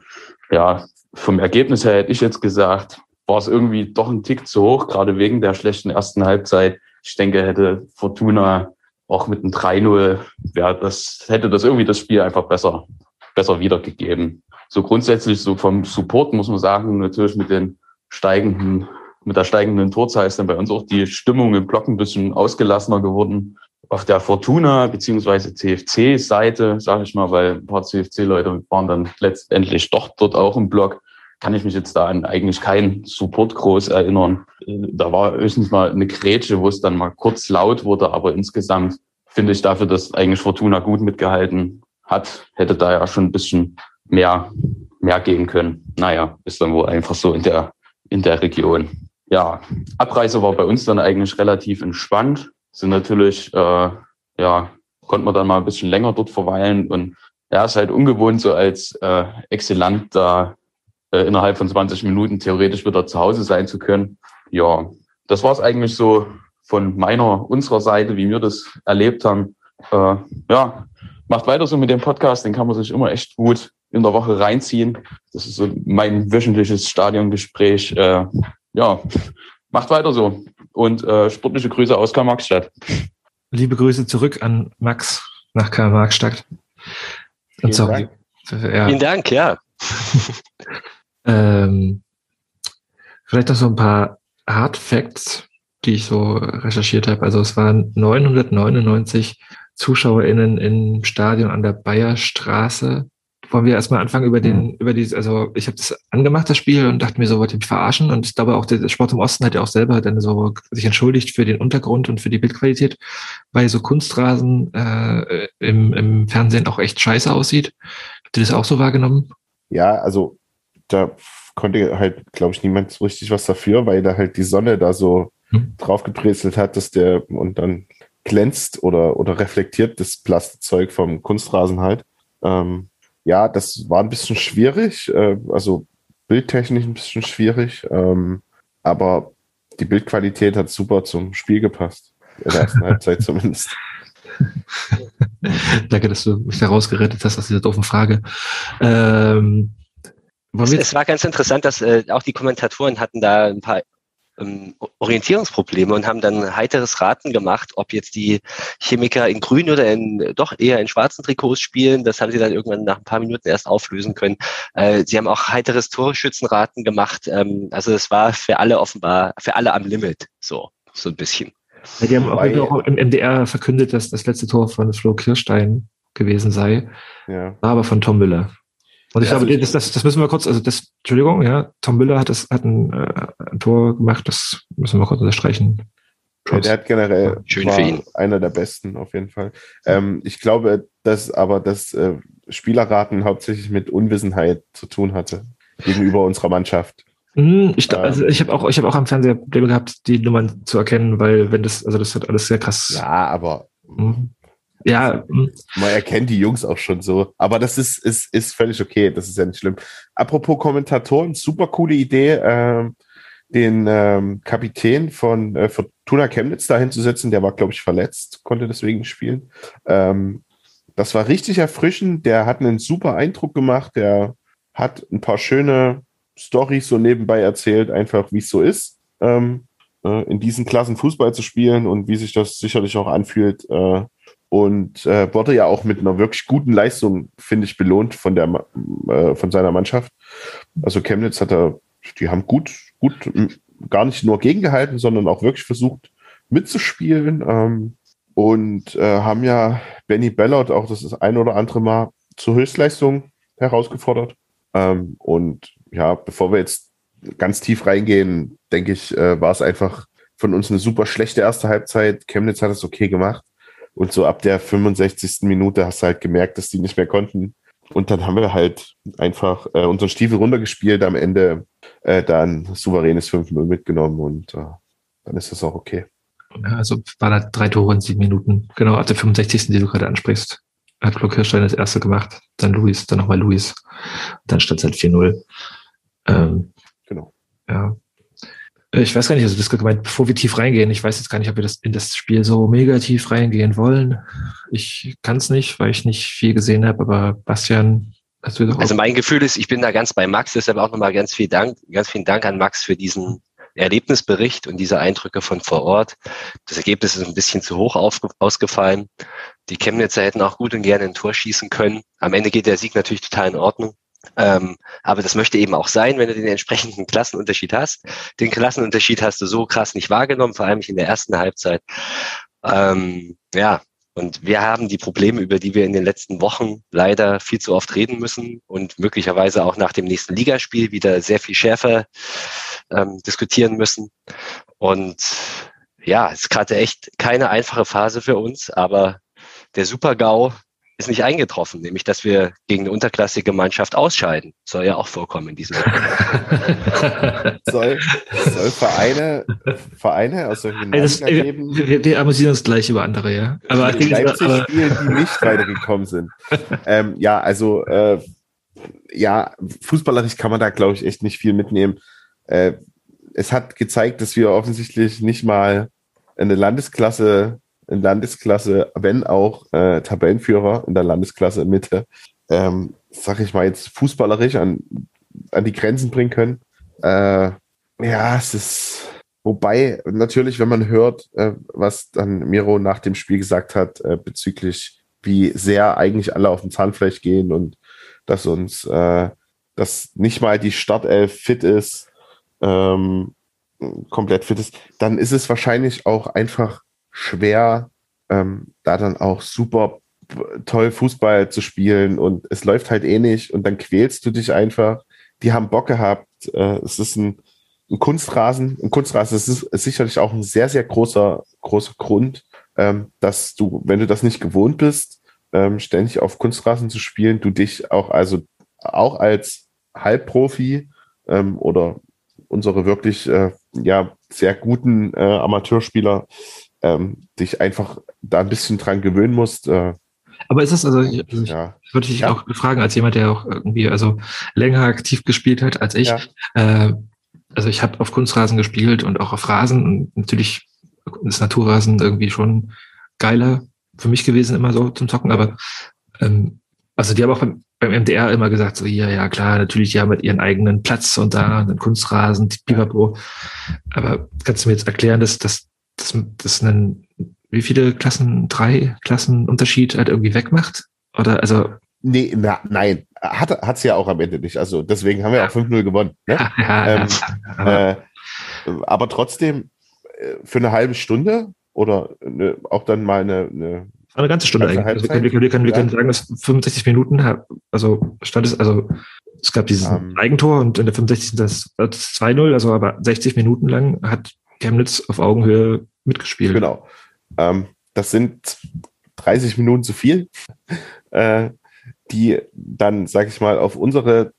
Ja, vom Ergebnis her hätte ich jetzt gesagt, war es irgendwie doch ein Tick zu hoch, gerade wegen der schlechten ersten Halbzeit. Ich denke, hätte Fortuna auch mit einem 3-0 wäre das, hätte das irgendwie das Spiel einfach besser, besser wiedergegeben. So grundsätzlich, so vom Support muss man sagen, natürlich mit den steigenden, mit der steigenden Torzahl ist dann bei uns auch die Stimmung im Block ein bisschen ausgelassener geworden. Auf der Fortuna beziehungsweise CFC-Seite, sage ich mal, weil ein paar CFC-Leute waren dann letztendlich doch dort auch im Block kann ich mich jetzt da an eigentlich keinen Support groß erinnern. Da war höchstens mal eine Grätsche, wo es dann mal kurz laut wurde, aber insgesamt finde ich dafür, dass eigentlich Fortuna gut mitgehalten hat, hätte da ja schon ein bisschen mehr, mehr gehen können. Naja, ist dann wohl einfach so in der, in der Region. Ja, Abreise war bei uns dann eigentlich relativ entspannt. Sind natürlich, äh, ja, konnte man dann mal ein bisschen länger dort verweilen und ja, ist halt ungewohnt, so als äh, Exzellent da äh, innerhalb von 20 Minuten theoretisch wieder zu Hause sein zu können. Ja, das war es eigentlich so von meiner, unserer Seite, wie wir das erlebt haben. Äh, ja, macht weiter so mit dem Podcast, den kann man sich immer echt gut in der Woche reinziehen. Das ist so mein wöchentliches Stadiongespräch. Äh, ja, macht weiter so. Und äh, sportliche Grüße aus Karl-Marx-Stadt. Liebe Grüße zurück an Max nach Karl-Marx-Stadt. Und sorry. Ja. Vielen Dank, ja. [LAUGHS] ähm, vielleicht noch so ein paar Hard Facts, die ich so recherchiert habe. Also es waren 999 ZuschauerInnen im Stadion an der Bayerstraße wollen wir erstmal anfangen über den, mhm. über die, also ich habe das angemacht, das Spiel, und dachte mir so, wollte mich verarschen. Und ich glaube auch, der Sport im Osten hat ja auch selber dann so sich entschuldigt für den Untergrund und für die Bildqualität, weil so Kunstrasen äh, im, im Fernsehen auch echt scheiße aussieht. Habt ihr das auch so wahrgenommen? Ja, also da konnte halt, glaube ich, niemand so richtig was dafür, weil da halt die Sonne da so hm. draufgebrezelt hat, dass der und dann glänzt oder, oder reflektiert das Plastikzeug vom Kunstrasen halt. Ähm, ja, das war ein bisschen schwierig, äh, also bildtechnisch ein bisschen schwierig, ähm, aber die Bildqualität hat super zum Spiel gepasst. In der ersten [LAUGHS] Halbzeit zumindest. Danke, dass du mich da rausgerettet hast aus dieser doofen Frage. Ähm, es, es, war ganz interessant, dass äh, auch die Kommentatoren hatten da ein paar ähm, Orientierungsprobleme und haben dann heiteres Raten gemacht, ob jetzt die Chemiker in grün oder in doch eher in schwarzen Trikots spielen. Das haben sie dann irgendwann nach ein paar Minuten erst auflösen können. Äh, sie haben auch heiteres Torschützenraten gemacht. Ähm, also es war für alle offenbar, für alle am Limit, so, so ein bisschen. Ja, die haben auch, auch im MDR verkündet, dass das letzte Tor von Flo Kirstein gewesen sei. Ja. War aber von Tom Müller. Und ich ja, glaube, also das, das, das müssen wir kurz, also das, Entschuldigung, ja, Tom Müller hat das, hat ein, äh, ein Tor gemacht, das müssen wir kurz unterstreichen. Ja, der hat generell Schön war für ihn. einer der besten auf jeden Fall. Ähm, ich glaube, dass aber das äh, Spielerraten hauptsächlich mit Unwissenheit zu tun hatte gegenüber unserer Mannschaft. Hm, ich, also ich habe auch, ich habe auch am Fernseher Probleme gehabt, die Nummern zu erkennen, weil wenn das, also das hat alles sehr krass. Ja, aber mhm. Ja. Hm. Man erkennt die Jungs auch schon so. Aber das ist, ist, ist völlig okay. Das ist ja nicht schlimm. Apropos Kommentatoren, super coole Idee, äh, den ähm, Kapitän von äh, Fortuna Chemnitz dahin zu setzen. Der war, glaube ich, verletzt, konnte deswegen spielen. Ähm, das war richtig erfrischend. Der hat einen super Eindruck gemacht. Der hat ein paar schöne Storys so nebenbei erzählt, einfach wie es so ist, ähm, äh, in diesen Klassen Fußball zu spielen und wie sich das sicherlich auch anfühlt, äh, und äh, wurde ja auch mit einer wirklich guten Leistung, finde ich, belohnt von der äh, von seiner Mannschaft. Also Chemnitz hat er, die haben gut, gut gar nicht nur gegengehalten, sondern auch wirklich versucht mitzuspielen ähm, und äh, haben ja Benny Bellot auch das, das ein oder andere Mal zur Höchstleistung herausgefordert. Ähm, und ja, bevor wir jetzt ganz tief reingehen, denke ich, äh, war es einfach von uns eine super schlechte erste Halbzeit. Chemnitz hat es okay gemacht. Und so ab der 65. Minute hast du halt gemerkt, dass die nicht mehr konnten. Und dann haben wir halt einfach äh, unseren Stiefel runtergespielt, am Ende äh, dann souveränes 5-0 mitgenommen und äh, dann ist das auch okay. Ja, also war da drei Tore in sieben Minuten. Genau, ab der 65. die du gerade ansprichst. Hat Flo Kirstein das erste gemacht, dann Luis, dann nochmal Luis. Dann stand es halt 4-0. Ähm, genau. Ja, ich weiß gar nicht, also das gemeint, bevor wir tief reingehen, ich weiß jetzt gar nicht, ob wir das in das Spiel so mega tief reingehen wollen. Ich kann es nicht, weil ich nicht viel gesehen habe, aber Bastian, hast du doch Also mein Gefühl ist, ich bin da ganz bei Max, deshalb auch nochmal ganz viel Dank, ganz vielen Dank an Max für diesen Erlebnisbericht und diese Eindrücke von vor Ort. Das Ergebnis ist ein bisschen zu hoch auf, ausgefallen. Die Chemnitzer hätten auch gut und gerne ein Tor schießen können. Am Ende geht der Sieg natürlich total in Ordnung. Ähm, aber das möchte eben auch sein, wenn du den entsprechenden Klassenunterschied hast. Den Klassenunterschied hast du so krass nicht wahrgenommen, vor allem nicht in der ersten Halbzeit. Ähm, ja, und wir haben die Probleme, über die wir in den letzten Wochen leider viel zu oft reden müssen und möglicherweise auch nach dem nächsten Ligaspiel wieder sehr viel schärfer ähm, diskutieren müssen. Und ja, es ist gerade echt keine einfache Phase für uns, aber der Super-GAU ist nicht eingetroffen, nämlich dass wir gegen eine unterklassige Mannschaft ausscheiden. Soll ja auch vorkommen in diesem [LAUGHS] soll, soll Vereine, Vereine aus solchen also das, geben, wir, wir amüsieren uns gleich über andere, ja. Aber die Leipzig aber, spielen, die nicht weitergekommen sind. [LAUGHS] ähm, ja, also äh, ja, fußballerisch kann man da, glaube ich, echt nicht viel mitnehmen. Äh, es hat gezeigt, dass wir offensichtlich nicht mal eine Landesklasse in Landesklasse, wenn auch äh, Tabellenführer in der Landesklasse Mitte, ähm, sag ich mal jetzt fußballerisch an, an die Grenzen bringen können. Äh, ja, es ist, wobei natürlich, wenn man hört, äh, was dann Miro nach dem Spiel gesagt hat, äh, bezüglich wie sehr eigentlich alle auf dem Zahnfleisch gehen und dass uns, äh, dass nicht mal die Startelf fit ist, ähm, komplett fit ist, dann ist es wahrscheinlich auch einfach schwer, ähm, da dann auch super toll Fußball zu spielen und es läuft halt eh nicht und dann quälst du dich einfach. Die haben Bock gehabt. Äh, es ist ein, ein, Kunstrasen. Ein Kunstrasen ist, ist, sicherlich auch ein sehr, sehr großer, großer Grund, ähm, dass du, wenn du das nicht gewohnt bist, ähm, ständig auf Kunstrasen zu spielen, du dich auch, also auch als Halbprofi ähm, oder unsere wirklich äh, ja sehr guten äh, Amateurspieler ähm, dich einfach da ein bisschen dran gewöhnen musst. Äh, aber ist es also, ich, also ja. ich würde dich ja. auch fragen, als jemand, der auch irgendwie also länger aktiv gespielt hat als ich. Ja. Äh, also ich habe auf Kunstrasen gespielt und auch auf Rasen und natürlich ist Naturrasen irgendwie schon geiler für mich gewesen, immer so zum Zocken, aber ähm, also die haben auch beim, beim MDR immer gesagt, so ja, ja, klar, natürlich, haben mit ihren eigenen Platz und da einen Kunstrasen, Pipapo. Aber kannst du mir jetzt erklären, dass, dass das, das einen, wie viele Klassen, drei Klassen Unterschied halt irgendwie wegmacht? Oder also. Nee, na, nein, hat es ja auch am Ende nicht. Also deswegen haben wir auch 5-0 gewonnen. Ne? [LAUGHS] Ja, ähm, aber, äh, aber trotzdem äh, für eine halbe Stunde oder eine, auch dann mal eine, eine eine ganze Stunde eigentlich. Also wir, können, wir, können, wir können sagen, dass 65 Minuten, also stand es, also es gab dieses um, ähm. Eigentor und in der 65. das, das 2-0, also aber 60 Minuten lang hat Chemnitz auf Augenhöhe mitgespielt. Genau. Ähm, das sind 30 Minuten zu viel, [LAUGHS] äh, die dann, sag ich mal, auf unsere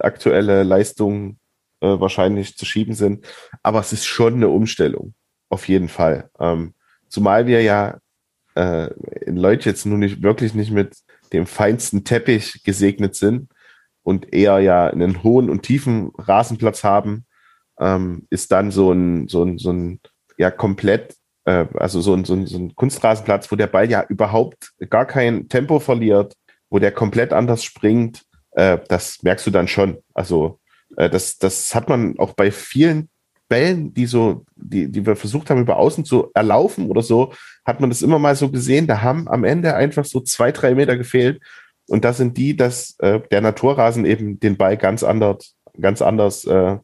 aktuelle Leistung äh, wahrscheinlich zu schieben sind. Aber es ist schon eine Umstellung, auf jeden Fall. Ähm, zumal wir ja äh, in Leut jetzt nun nicht wirklich nicht mit dem feinsten Teppich gesegnet sind und eher ja einen hohen und tiefen Rasenplatz haben, ähm, ist dann so ein, so ein, so ein ja komplett, äh, also so ein, so, ein, so ein Kunstrasenplatz, wo der Ball ja überhaupt gar kein Tempo verliert, wo der komplett anders springt, äh, das merkst du dann schon. Also äh, das, das hat man auch bei vielen Bällen, die so, die, die wir versucht haben, über außen zu erlaufen oder so, hat man das immer mal so gesehen. Da haben am Ende einfach so zwei, drei Meter gefehlt. Und das sind die, dass äh, der Naturrasen eben den Ball ganz anders, ganz anders äh,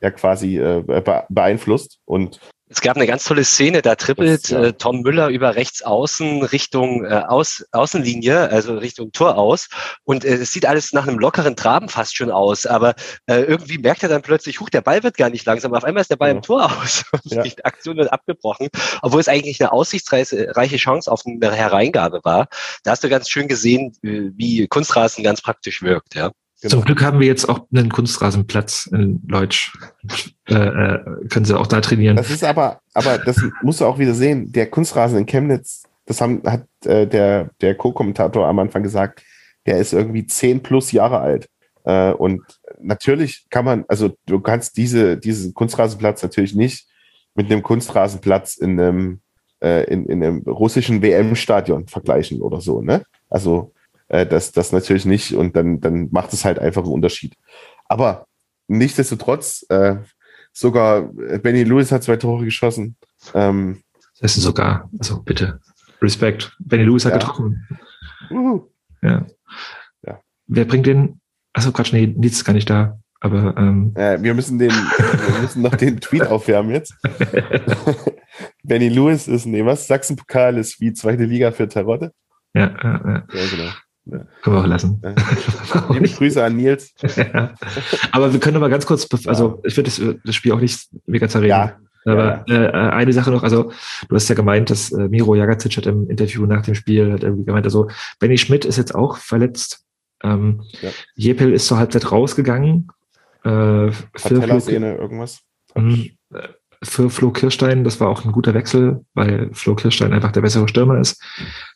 ja quasi äh, beeinflusst. Und es gab eine ganz tolle Szene, da trippelt ja. äh, Tom Müller über rechts außen Richtung äh, Aus, Außenlinie, also Richtung Tor aus. Und äh, es sieht alles nach einem lockeren Traben fast schon aus. Aber äh, irgendwie merkt er dann plötzlich, huch, der Ball wird gar nicht langsam. Auf einmal ist der Ball ja. im Tor aus. [LAUGHS] Ja. Die Aktion wird abgebrochen, obwohl es eigentlich eine aussichtsreiche Chance auf eine Hereingabe war. Da hast du ganz schön gesehen, wie Kunstrasen ganz praktisch wirkt. Ja. Genau. Zum Glück haben wir jetzt auch einen Kunstrasenplatz in Leutsch. Äh, äh, können sie auch da trainieren. Das ist aber, aber das musst du auch wieder sehen. Der Kunstrasen in Chemnitz, das haben, hat äh, der, der Co-Kommentator am Anfang gesagt, der ist irgendwie zehn plus Jahre alt. Äh, und natürlich kann man, also du kannst diese, diesen Kunstrasenplatz natürlich nicht mit einem Kunstrasenplatz in einem, äh, in, in einem russischen WM-Stadion vergleichen oder so, ne? Also äh, das, das natürlich nicht und dann, dann macht es halt einfach einen Unterschied. Aber nichtsdestotrotz, äh, sogar Benny Lewis hat zwei Tore geschossen. Ähm, das ist sogar, also bitte, Respekt. Benny Lewis hat ja. getroffen. Uh. Ja. ja. Wer bringt den? Achso, Quatsch, nee, Nils ist gar nicht da. Aber ähm. äh, wir müssen den, wir müssen noch den Tweet aufwärmen jetzt. [LAUGHS] Benny Lewis ist, nee, was? Sachsenpokal ist wie zweite Liga für Tarotte. Ja, ja, ja. ja genau. Ja. Können wir auch lassen. [LAUGHS] Liebe Grüße an Nils. [LAUGHS] ja. Aber wir können aber ganz kurz, also ich würde das, das, Spiel auch nicht mega zerreden. Ja. Aber äh, eine Sache noch, also du hast ja gemeint, dass äh, Miro Jagacic hat im Interview nach dem Spiel hat irgendwie gemeint, also Benny Schmidt ist jetzt auch verletzt. Ähm, Ja. Jepel ist zur Halbzeit rausgegangen. Äh, Patellasehne, irgendwas? Mhm. Für Flo Kirstein, das war auch ein guter Wechsel, weil Flo Kirstein einfach der bessere Stürmer ist.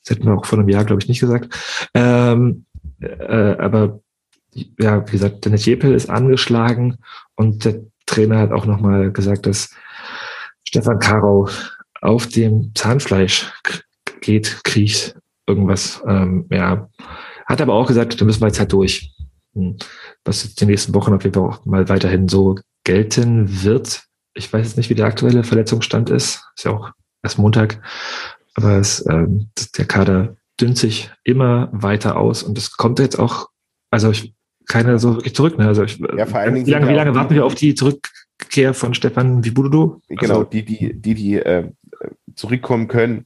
Das hätten wir auch vor einem Jahr, glaube ich, nicht gesagt. Ähm, äh, aber ja, wie gesagt, Dennis Jepel ist angeschlagen und der Trainer hat auch nochmal gesagt, dass Stefan Karau auf dem Zahnfleisch geht, kriecht, irgendwas. Ähm, ja, hat aber auch gesagt, da müssen wir jetzt halt durch. Hm. Was jetzt die nächsten Wochen auf jeden Fall auch mal weiterhin so gelten wird. Ich weiß jetzt nicht, wie der aktuelle Verletzungsstand ist. Ist ja auch erst Montag. Aber es, das, der Kader dünnt sich immer weiter aus und es kommt jetzt auch, also ich, keiner so wirklich zurück. Ne? Also ich, Ja, vor allen Dingen wie lange, wie lange warten wir auf die Zurückkehr von Stefan Wibududu? Genau, Also, die, die, die, die äh, zurückkommen können,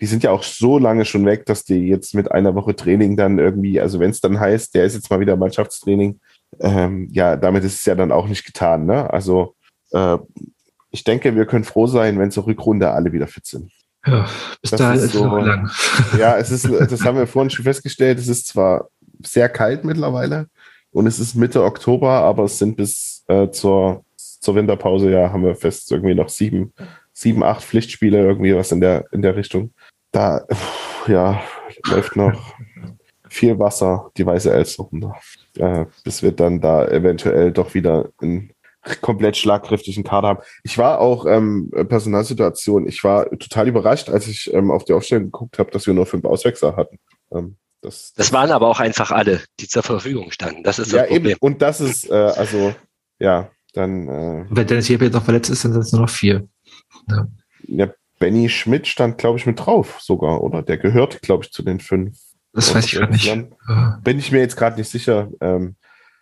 die sind ja auch so lange schon weg, dass die jetzt mit einer Woche Training dann irgendwie, also wenn es dann heißt, der ist jetzt mal wieder Mannschaftstraining, ähm, ja, damit ist es ja dann auch nicht getan. Ne? Also äh, ich denke, wir können froh sein, wenn zur Rückrunde alle wieder fit sind. ja, bis das dahin ist es so- noch lang. [LAUGHS] Ja, es ist, das haben wir vorhin schon festgestellt, es ist zwar sehr kalt mittlerweile und es ist Mitte Oktober, aber es sind bis äh, zur, zur Winterpause, ja, haben wir fest irgendwie noch sieben, sieben, acht Pflichtspiele, irgendwie was in der, in der Richtung. Da, ja, läuft noch viel Wasser, die weiße Elster runter. Äh, bis wir dann da eventuell doch wieder einen komplett schlagkräftigen Kader haben. Ich war auch ähm, Personalsituation, ich war total überrascht, als ich ähm, auf die Aufstellung geguckt habe, dass wir nur fünf Auswechsler hatten. Ähm, das, Das waren aber auch einfach alle, die zur Verfügung standen. Das ist ja das Problem. eben. Und das ist, äh, also, ja, dann, äh, Wenn Dennis Jeppe jetzt noch verletzt ist, dann sind es nur noch vier. ja, Benny Schmidt stand, glaube ich, mit drauf sogar, oder? Der gehört, glaube ich, zu den fünf. Das weiß ich gerade nicht. Ja. Bin ich mir jetzt gerade nicht sicher. Ähm,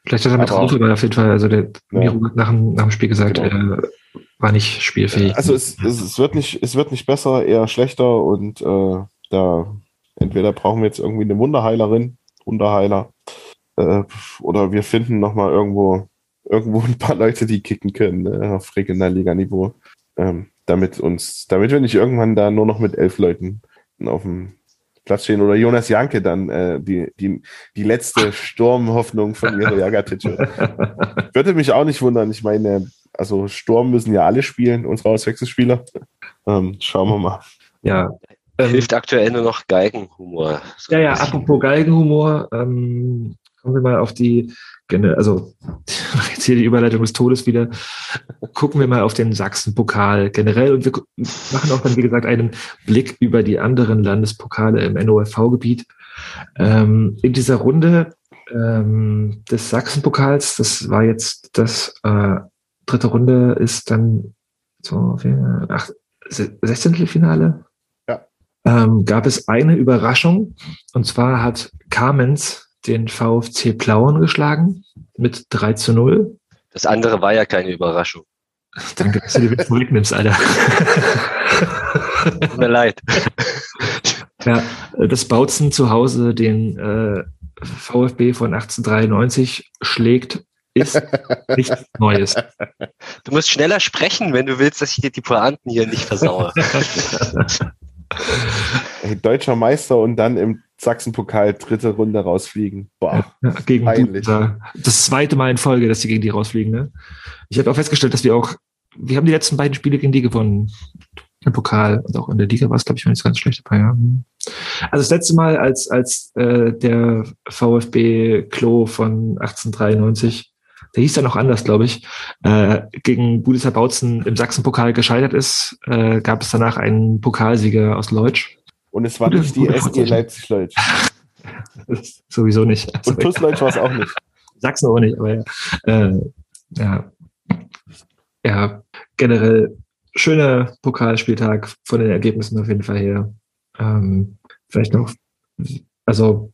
Vielleicht hat er mit drauf, aber auf jeden Fall, also der Ja. Miro hat nach, dem- nach dem Spiel gesagt, Genau. er war nicht spielfähig. Also es, es, es, wird nicht, es wird nicht besser, eher schlechter und äh, da entweder brauchen wir jetzt irgendwie eine Wunderheilerin, Wunderheiler, äh, oder wir finden nochmal irgendwo, irgendwo ein paar Leute, die kicken können äh, auf Regionalliga-Niveau, ähm, damit uns, damit wir nicht irgendwann da nur noch mit elf Leuten auf dem Platz stehen oder Jonas Janke dann äh, die, die, die letzte Sturmhoffnung von [LAUGHS] Miro Jagatic. Würde mich auch nicht wundern. Ich meine, also Sturm müssen ja alle spielen, unsere Auswechselspieler. Ähm, schauen wir mal. ja. Ähm, Hilft aktuell nur noch Geigenhumor. So Ja, ja, apropos Galgenhumor, ähm, kommen wir mal auf die, also [LAUGHS] jetzt hier die Überleitung des Todes wieder, gucken wir mal auf den Sachsen-Pokal generell und wir machen auch dann, wie gesagt, einen Blick über die anderen Landespokale im NOFV-Gebiet. Ähm, in dieser Runde ähm, des Sachsen-Pokals, das war jetzt das äh, dritte Runde, ist dann so, ach, 16. Finale? Ja. Ähm, gab es eine Überraschung und zwar hat Kamenz den VfC Plauen geschlagen mit 3 zu 0. Das andere war ja keine Überraschung. [LAUGHS] Danke, dass du die Witze zurücknimmst, Alter. Tut mir leid. [LAUGHS] ja, dass Bautzen zu Hause den äh, VfB von 1893 schlägt, ist [LAUGHS] nichts Neues. Du musst schneller sprechen, wenn du willst, dass ich dir die Pointen hier nicht versaue. Ey, deutscher Meister und dann im Sachsen-Pokal dritte Runde rausfliegen. Boah. Ja, gegen Peinlich. Buta. Das zweite Mal in Folge, dass sie gegen die rausfliegen. Ne? Ich habe auch festgestellt, dass wir auch, wir haben die letzten beiden Spiele gegen die gewonnen. Im Pokal und auch in der Liga war es, glaube ich, nicht ganz schlecht dabei. Ja. Also das letzte Mal, als, als äh, der VfB Klo von 1893, der hieß ja noch anders, glaube ich, äh, gegen Budisar Bautzen im Sachsen-Pokal gescheitert ist, äh, gab es danach einen Pokalsieger aus Leutsch. Und es war nicht die SG. Leipzig-Leutsch. [LAUGHS] Sowieso nicht. Also, Und plus Leutsch war es auch nicht. Sachsen auch nicht, aber ja. Äh, ja. ja, generell schöner Pokalspieltag von den Ergebnissen auf jeden Fall her. Ähm, vielleicht noch, also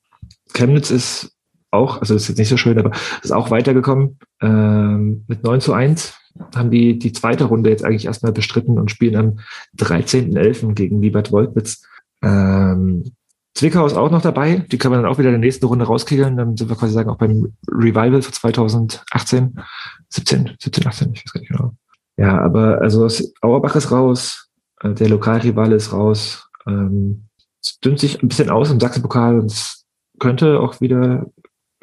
Chemnitz ist auch, also ist jetzt nicht so schön, aber ist auch weitergekommen. Ähm, mit 9 zu 1 haben die die zweite Runde jetzt eigentlich erstmal bestritten und spielen am 13.11. gegen Liebert Wolkwitz. Ähm, Zwickau ist auch noch dabei. Die können wir dann auch wieder in der nächsten Runde rauskickeln. Dann sind wir quasi sagen auch beim Revival für 2018, 17, 17, 18, ich weiß gar nicht genau. Ja, aber also Auerbach ist raus, äh, der Lokalrivale ist raus. Ähm, es dünnt sich ein bisschen aus im Sachsenpokal und es könnte auch wieder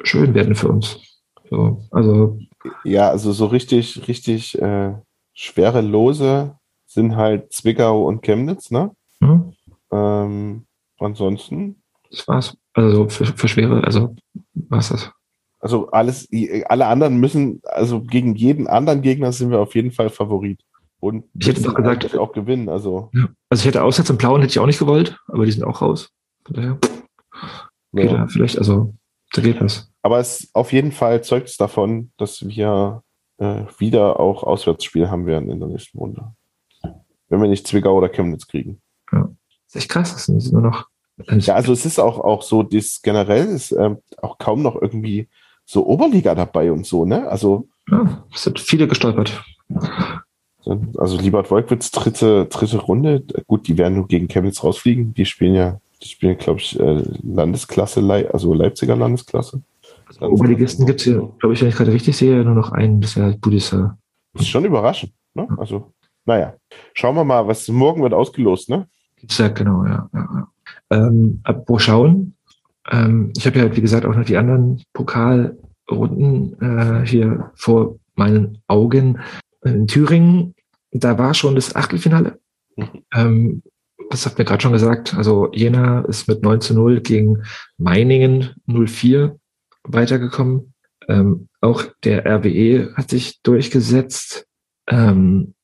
schön werden für uns. So, also Ja, also so richtig, richtig äh, schwere Lose sind halt Zwickau und Chemnitz, ne? hm, Ähm, ansonsten, das war's. Also für, für schwere, also war's das. also alles, alle anderen müssen, also gegen jeden anderen Gegner sind wir auf jeden Fall Favorit. Und Ich hätte doch gesagt- auch gewinnen. Also Ja. Also ich hätte Aussetz im Blauen hätte ich auch nicht gewollt, aber die sind auch raus. Von daher geht ja. da vielleicht, also da geht was. Aber es auf jeden Fall zeugt es davon, dass wir äh, wieder auch Auswärtsspiel haben werden in der nächsten Runde. Wenn wir nicht Zwickau oder Chemnitz kriegen. Ist echt krass. Das sind nur noch. Ja, also es ist auch, auch so, das generell ist ähm, auch kaum noch irgendwie so Oberliga dabei und so, ne? Also, Ja, es sind viele gestolpert. also Liebert Wolkwitz, dritte, dritte Runde. Gut, die werden nur gegen Chemnitz rausfliegen. Die spielen ja, die spielen, glaube ich, äh, Landesklasse, also Leipziger Landesklasse. Oberligisten gibt es hier, glaube ich, wenn ich gerade richtig sehe, nur noch einen, Budisa. Das ist schon überraschend, ne? Also, naja. Schauen wir mal, was morgen wird ausgelost, ne? Ja, genau, ja. ja. Ähm, apropos schauen. Ähm, ich habe ja, wie gesagt, auch noch die anderen Pokalrunden äh, hier vor meinen Augen. In Thüringen, da war schon das Achtelfinale. Mhm. Ähm, das hat mir gerade schon gesagt. Also Jena ist mit 9 zu 0 gegen Meiningen 04 weitergekommen. Ähm, auch der RWE hat sich durchgesetzt. Ähm,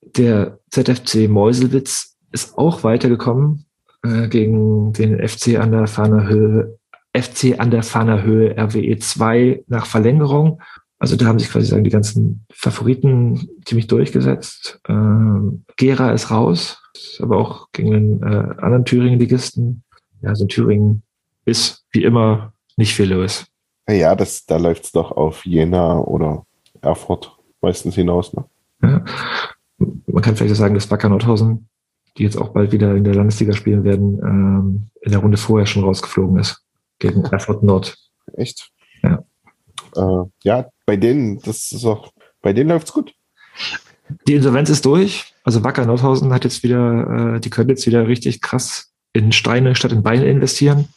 der ZFC Meuselwitz ist auch weitergekommen äh, gegen den FC an der Fahner Höhe, FC an der Fahner Höhe RWE 2 nach Verlängerung. Also da haben sich quasi sagen die ganzen Favoriten ziemlich durchgesetzt. Ähm, Gera ist raus, ist aber auch gegen den äh, anderen Thüringen-Ligisten. Ja, also in Thüringen ist wie immer nicht viel los. Ja, das, da läuft es doch auf Jena oder Erfurt meistens hinaus, ne? Ja. Man kann vielleicht sagen, dass Wacker Nordhausen, die jetzt auch bald wieder in der Landesliga spielen werden, ähm, in der Runde vorher schon rausgeflogen ist gegen Erfurt Nord. Echt? Ja. Äh, ja, bei denen, das ist auch, bei denen läuft's gut. Die Insolvenz ist durch. Also Wacker Nordhausen hat jetzt wieder, äh, die können jetzt wieder richtig krass in Steine statt in Beine investieren.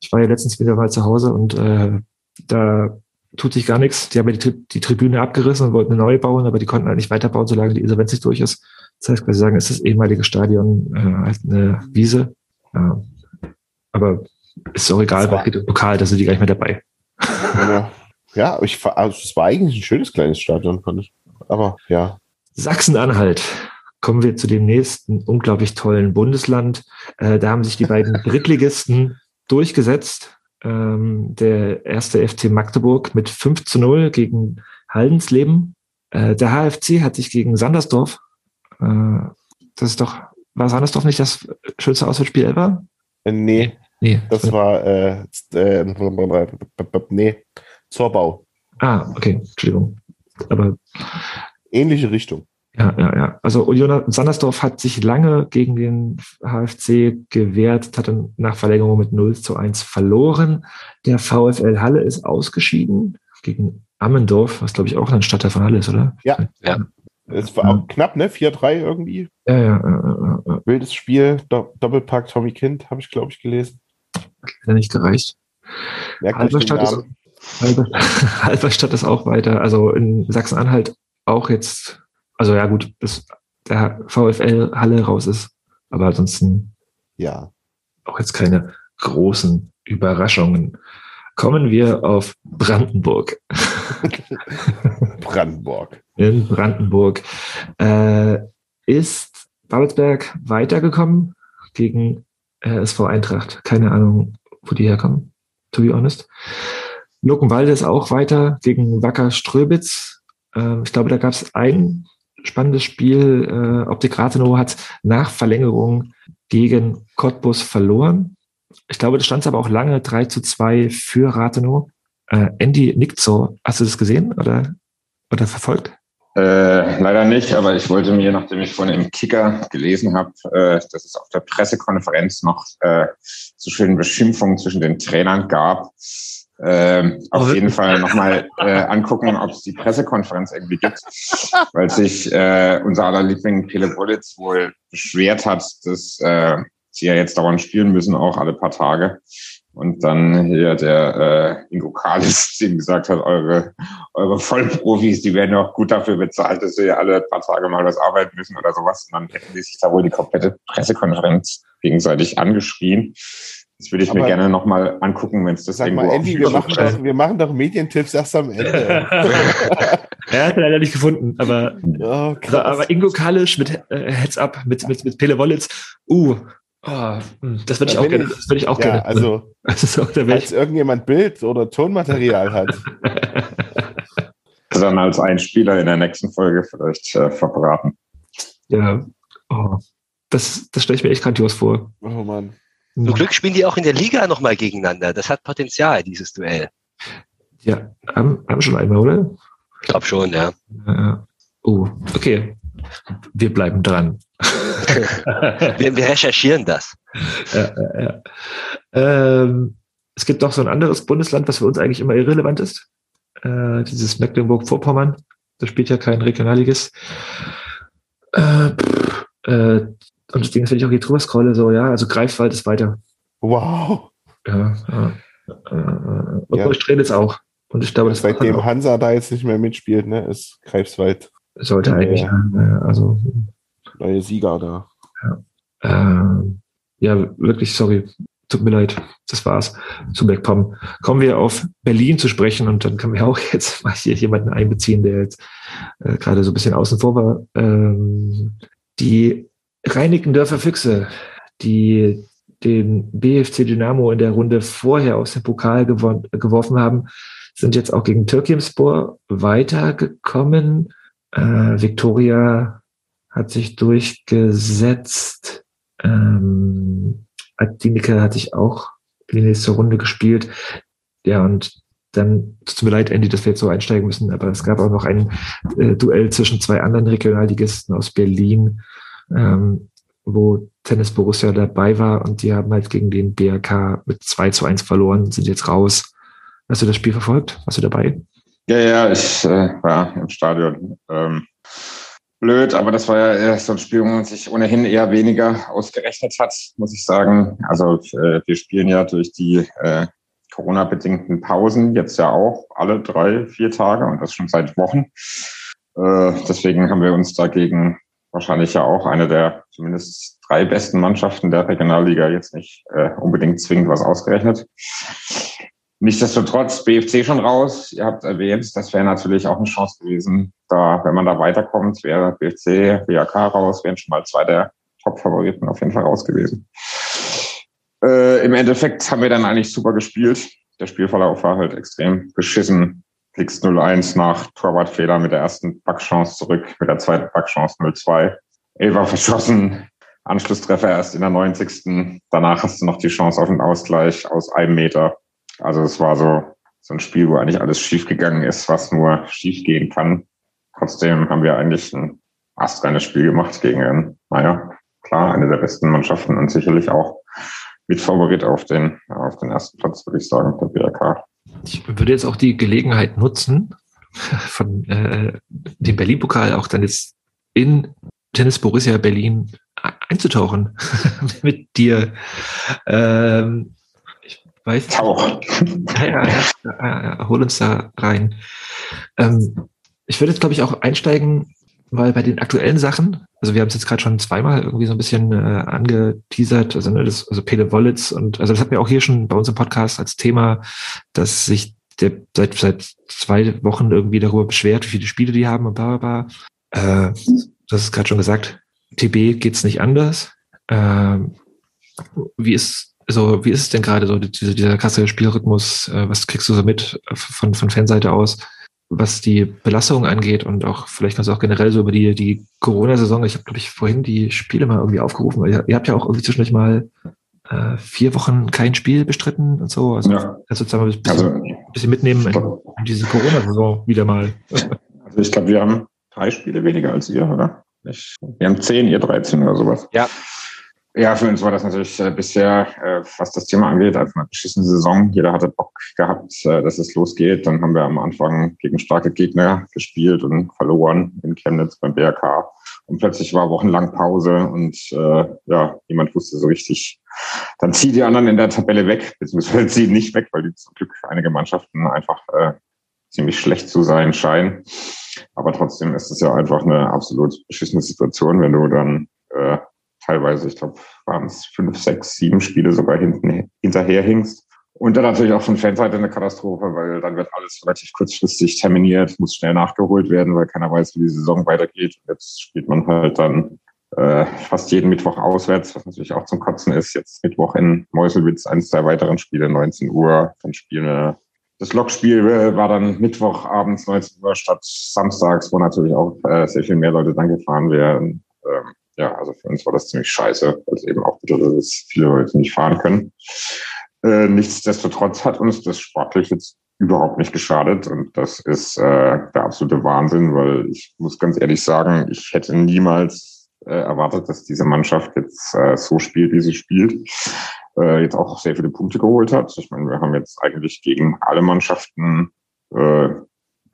Ich war ja letztens wieder mal zu Hause und äh, da tut sich gar nichts. Die haben ja die, Tri die Tribüne abgerissen und wollten eine neue bauen, aber die konnten halt nicht weiterbauen, solange die Insolvenz nicht durch ist. Das heißt, quasi sagen, es ist das ehemalige Stadion äh, halt eine Wiese. Ja. Aber ist auch egal, was geht im Pokal, da sind die gar nicht mehr dabei. Ja, ja ich, also es war eigentlich ein schönes kleines Stadion, fand ich. Aber ja, Sachsen-Anhalt. Kommen wir zu dem nächsten unglaublich tollen Bundesland. Äh, da haben sich die beiden [LAUGHS] Drittligisten durchgesetzt. Ähm, der erste FC Magdeburg mit 5 zu 0 gegen Haldensleben. Äh, der HFC hat sich gegen Sandersdorf, das ist doch, war Sandersdorf nicht das schönste Auswärtsspiel ever? äh, nee, Nee. das war, äh, äh, nee, Zorbau. Ah, okay, Entschuldigung. Aber Ähnliche Richtung. Ja, ja, ja. Also Union Sandersdorf hat sich lange gegen den HFC gewehrt, hat dann nach Verlängerung mit 0 zu 1 verloren. Der VfL Halle ist ausgeschieden gegen Ammendorf, was glaube ich auch ein Stadtteil von Halle ist, oder? Ja. Ja. Es war auch knapp, ne? 4-3 irgendwie. Ja, ja, ja, ja. Wildes Spiel, Do Doppelpack Tommy Kind, habe ich, glaube ich, gelesen. Hat nicht gereicht. Halberstadt ist, Namen. Halber, [LAUGHS] Halberstadt ist auch weiter. Also in Sachsen-Anhalt auch jetzt, also ja gut, bis der VfL Halle raus ist. Aber ansonsten Ja. auch jetzt keine großen Überraschungen. Kommen wir auf Brandenburg. [LAUGHS] Brandenburg. In Brandenburg äh, ist Babelsberg weitergekommen gegen äh, SV Eintracht. Keine Ahnung, wo die herkommen, to be honest. Luckenwalde ist auch weiter gegen Wacker Ströbitz. Äh, ich glaube, da gab es ein spannendes Spiel. Äh, Optik Rathenow hat nach Verlängerung gegen Cottbus verloren. Ich glaube, das stand aber auch lange 3 zu 2 für Rathenow. Äh, Andy nickt so. Hast du das gesehen oder, oder verfolgt? Äh, leider nicht, aber ich wollte mir, nachdem ich vorhin im Kicker gelesen habe, äh, dass es auf der Pressekonferenz noch äh, so schöne Beschimpfungen zwischen den Trainern gab, ähm, auf jeden Fall nochmal äh, angucken, ob es die Pressekonferenz irgendwie gibt, weil sich äh, unser aller Liebling Pele Bullitz wohl beschwert hat, dass äh, sie ja jetzt dauernd spielen müssen, auch alle paar Tage. Und dann hier der äh, Ingo Kalis ihm [LAUGHS] gesagt hat, eure, eure Vollprofis, die werden ja auch gut dafür bezahlt, dass sie alle paar Tage mal was arbeiten müssen oder sowas. Und dann hätten die sich da wohl die komplette Pressekonferenz gegenseitig angeschrien. Das würde ich Aber mir gerne nochmal angucken, wenn es das Sag irgendwo mal, Andy, wir machen, doch, [LAUGHS] wir machen doch Medientipps erst am Ende. [LAUGHS] er hat leider nicht gefunden, aber, oh, aber Ingo Kalisch mit äh, Heads Up, mit, mit, mit Pele Wollitz, uh, oh, hm, das würde ich Da auch gerne, ich- das würde ich auch ja, gerne. also, [LAUGHS] der falls irgendjemand Bild oder Tonmaterial hat. [LAUGHS] dann als ein Spieler in der nächsten Folge vielleicht äh, verbraten. ja, oh, das, das stelle ich mir echt grandios vor. Oh Mann. Zum Glück spielen die auch in der Liga nochmal gegeneinander. Das hat Potenzial, dieses Duell. Ja, haben, haben schon einmal, oder? Ich glaube schon, ja. Ja. Oh, okay. Wir bleiben dran. [LAUGHS] Wir, wir recherchieren das. ja, ja, ja. Ähm, es gibt noch so ein anderes Bundesland, was für uns eigentlich immer irrelevant ist. Äh, dieses Mecklenburg-Vorpommern. Da spielt ja kein Regionalliges. Äh, pff, äh, und das Ding ist, wenn ich auch hier drüber scrolle, so, ja, also Greifswald ist weiter. Wow. Ja, ja. Äh, und Ja. Neustrelitz auch. Und ich glaube, das Seitdem Hansa da jetzt nicht mehr mitspielt, ne, ist Greifswald sollte Ja, eigentlich, ja. äh, also, neue Sieger da. Ähm, ja, wirklich, sorry. Tut mir leid. Das war's. Zu MacPom. Kommen wir auf Berlin zu sprechen und dann können wir auch [LAUGHS] jetzt mal hier jemanden einbeziehen, der jetzt äh, gerade so ein bisschen außen vor war. Ähm, die Reinickendörfer Füchse, die den BFC Dynamo in der Runde vorher aus dem Pokal geworfen haben, sind jetzt auch gegen Türkimspor weitergekommen. Äh, Victoria hat sich durchgesetzt. Ähm, Adinike hatte ich auch in die nächste Runde gespielt. Ja, und dann, tut mir leid, Andy, dass wir jetzt so einsteigen müssen, aber es gab auch noch ein äh, Duell zwischen zwei anderen Regionalligisten aus Berlin, ähm, wo Tennis Borussia dabei war und die haben halt gegen den BRK mit 2 zu 1 verloren, sind jetzt raus. Hast du das Spiel verfolgt? Warst du dabei? Ja, ja, ich äh, war im Stadion. Ähm, blöd, aber das war ja so ein Spiel, wo man sich ohnehin eher weniger ausgerechnet hat, muss ich sagen. Also äh, wir spielen ja durch die äh, Corona-bedingten Pausen jetzt ja auch alle drei, vier Tage und das schon seit Wochen. Äh, deswegen haben wir uns dagegen wahrscheinlich ja auch eine der zumindest drei besten Mannschaften der Regionalliga jetzt nicht äh, unbedingt zwingend was ausgerechnet. Nichtsdestotrotz, BFC schon raus. Ihr habt erwähnt, das wäre natürlich auch eine Chance gewesen, da, wenn man da weiterkommt, wäre BFC, BAK raus, wären schon mal zwei der Top-Favoriten auf jeden Fall raus gewesen. Äh, Im Endeffekt haben wir dann eigentlich super gespielt. Der Spielverlauf war halt extrem beschissen. Liegst 0-1 nach Torwartfehler mit der ersten Backchance zurück, mit der zweiten Backchance 0-2. Elfer verschossen, Anschlusstreffer erst in der 90. Danach hast du noch die Chance auf den Ausgleich aus einem Meter. Also es war so, so ein Spiel, wo eigentlich alles schiefgegangen ist, was nur schiefgehen kann. Trotzdem haben wir eigentlich ein astreines Spiel gemacht gegen, naja, klar, eine der besten Mannschaften und sicherlich auch mit Favorit auf den, auf den ersten Platz, würde ich sagen, der BRK. Ich würde jetzt auch die Gelegenheit nutzen, [LAUGHS] von äh, dem Berlin-Pokal auch dann jetzt in Tennis Borussia Berlin einzutauchen [LAUGHS] mit dir. Ähm, ich weiß nicht. Tauch. Ja, ja, ja, ja, hol uns da rein. Ähm, ich würde jetzt, glaube ich, auch einsteigen, weil bei den aktuellen Sachen, also wir haben es jetzt gerade schon zweimal irgendwie so ein bisschen äh, angeteasert, also, ne, das, also Pele Wollitz und also das hatten wir auch hier schon bei uns im Podcast als Thema, dass sich der seit seit zwei Wochen irgendwie darüber beschwert, wie viele Spiele die haben und bla bla bla. Äh, das ist gerade schon gesagt. TB geht's nicht anders. Ähm, wie ist so, wie ist es denn gerade so, dieser, dieser krasse Spielrhythmus? Äh, was kriegst du so mit von, von Fanseite aus, was die Belastung angeht und auch vielleicht kannst du auch generell so über die, die Corona-Saison, ich habe, glaube ich, vorhin die Spiele mal irgendwie aufgerufen, ihr, ihr habt ja auch irgendwie zwischendurch mal äh, vier Wochen kein Spiel bestritten und so. Also Ja. kannst du jetzt mal ein bisschen, Also, ein bisschen mitnehmen in, in diese Corona-Saison wieder mal. [LAUGHS] also ich glaube, wir haben drei Spiele weniger als ihr, oder? Ich, wir haben zehn, ihr 13 oder sowas. Ja. Ja, für uns war das natürlich äh, bisher, äh, was das Thema angeht, einfach eine beschissene Saison. Jeder hatte Bock gehabt, äh, dass es losgeht. Dann haben wir am Anfang gegen starke Gegner gespielt und verloren in Chemnitz beim BRK. Und plötzlich war wochenlang Pause und äh, ja, niemand wusste so richtig. Dann zieh die anderen in der Tabelle weg, beziehungsweise [LAUGHS] ziehen nicht weg, weil die zum Glück einige Mannschaften einfach äh, ziemlich schlecht zu sein scheinen. Aber trotzdem ist es ja einfach eine absolut beschissene Situation, wenn du dann äh, teilweise, ich glaube, waren es fünf, sechs, sieben Spiele sogar hinten hinterherhingst. Und dann natürlich auch von Fanseite eine Katastrophe, weil dann wird alles relativ kurzfristig terminiert, muss schnell nachgeholt werden, weil keiner weiß, wie die Saison weitergeht. Und jetzt spielt man halt dann äh, fast jeden Mittwoch auswärts, was natürlich auch zum Kotzen ist. Jetzt Mittwoch in Meuselwitz, eins der weiteren Spiele, 19 Uhr. Dann spielen wir das Lokspiel äh, war dann Mittwochabends 19 Uhr statt samstags, wo natürlich auch äh, sehr viel mehr Leute dann gefahren wären. Ähm, ja, also für uns war das ziemlich scheiße, weil es eben auch bedeutet, dass viele Leute nicht fahren können. Äh, nichtsdestotrotz hat uns das sportlich jetzt überhaupt nicht geschadet und das ist äh, der absolute Wahnsinn, weil ich muss ganz ehrlich sagen, ich hätte niemals äh, erwartet, dass diese Mannschaft jetzt äh, so spielt, wie sie spielt. Äh, jetzt auch sehr viele Punkte geholt hat. Ich meine, wir haben jetzt eigentlich gegen alle Mannschaften äh,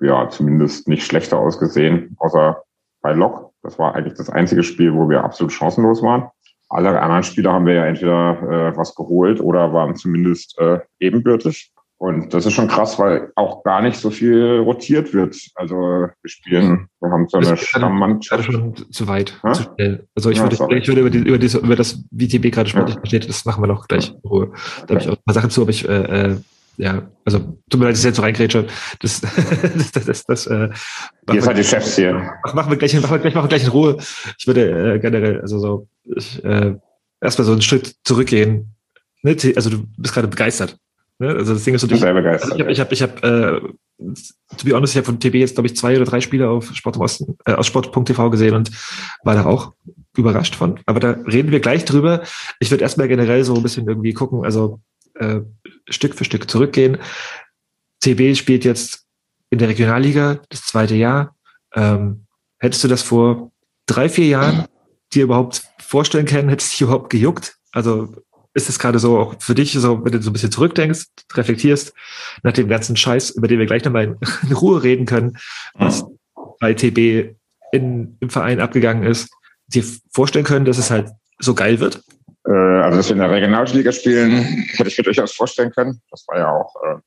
ja zumindest nicht schlechter ausgesehen, außer bei Lok. Das war eigentlich das einzige Spiel, wo wir absolut chancenlos waren. Alle anderen Spieler haben wir ja entweder äh, was geholt oder waren zumindest äh, ebenbürtig. Und das ist schon krass, weil auch gar nicht so viel rotiert wird. Also wir spielen, wir haben so eine Stammmannschaft. schon zu weit, ja? zu schnell. Also ich, ja, würde, ich würde über, die, über, die, über das, wie TB gerade sportlich ja. das machen wir noch gleich in Ruhe. Da okay. habe ich auch ein paar Sachen zu, aber ich äh, äh ja, also tut mir leid, dass ich jetzt so reingrätsche. Das, das, [LAUGHS] das, das, das äh, Ihr seid die Chefs hier. Machen wir gleich, machen wir gleich, machen wir gleich in Ruhe. Ich würde äh, generell, also so, ich, äh, erstmal so einen Schritt zurückgehen. Ne? Also du bist gerade begeistert. Ne? Also das Ding ist so, ich, also ich habe, ich habe, ich habe, äh, to be honest, ich habe von TB jetzt, glaube ich, zwei oder drei Spiele auf Sport im Osten, äh, aus Sport.tv gesehen und war da auch überrascht von. Aber da reden wir gleich drüber. Ich würde erstmal generell so ein bisschen irgendwie gucken, also äh, Stück für Stück zurückgehen. TB spielt jetzt in der Regionalliga das zweite Jahr. Ähm, hättest du das vor drei, vier Jahren dir überhaupt vorstellen können? Hättest du dich überhaupt gejuckt? Also ist es gerade so auch für dich, so, wenn du so ein bisschen zurückdenkst, reflektierst, nach dem ganzen Scheiß, über den wir gleich nochmal in, in Ruhe reden können, was bei TB in, im Verein abgegangen ist, dir vorstellen können, dass es halt so geil wird? Äh, also, dass wir in der Regionalliga spielen, hätte ich mir durchaus vorstellen können. Das war ja auch äh,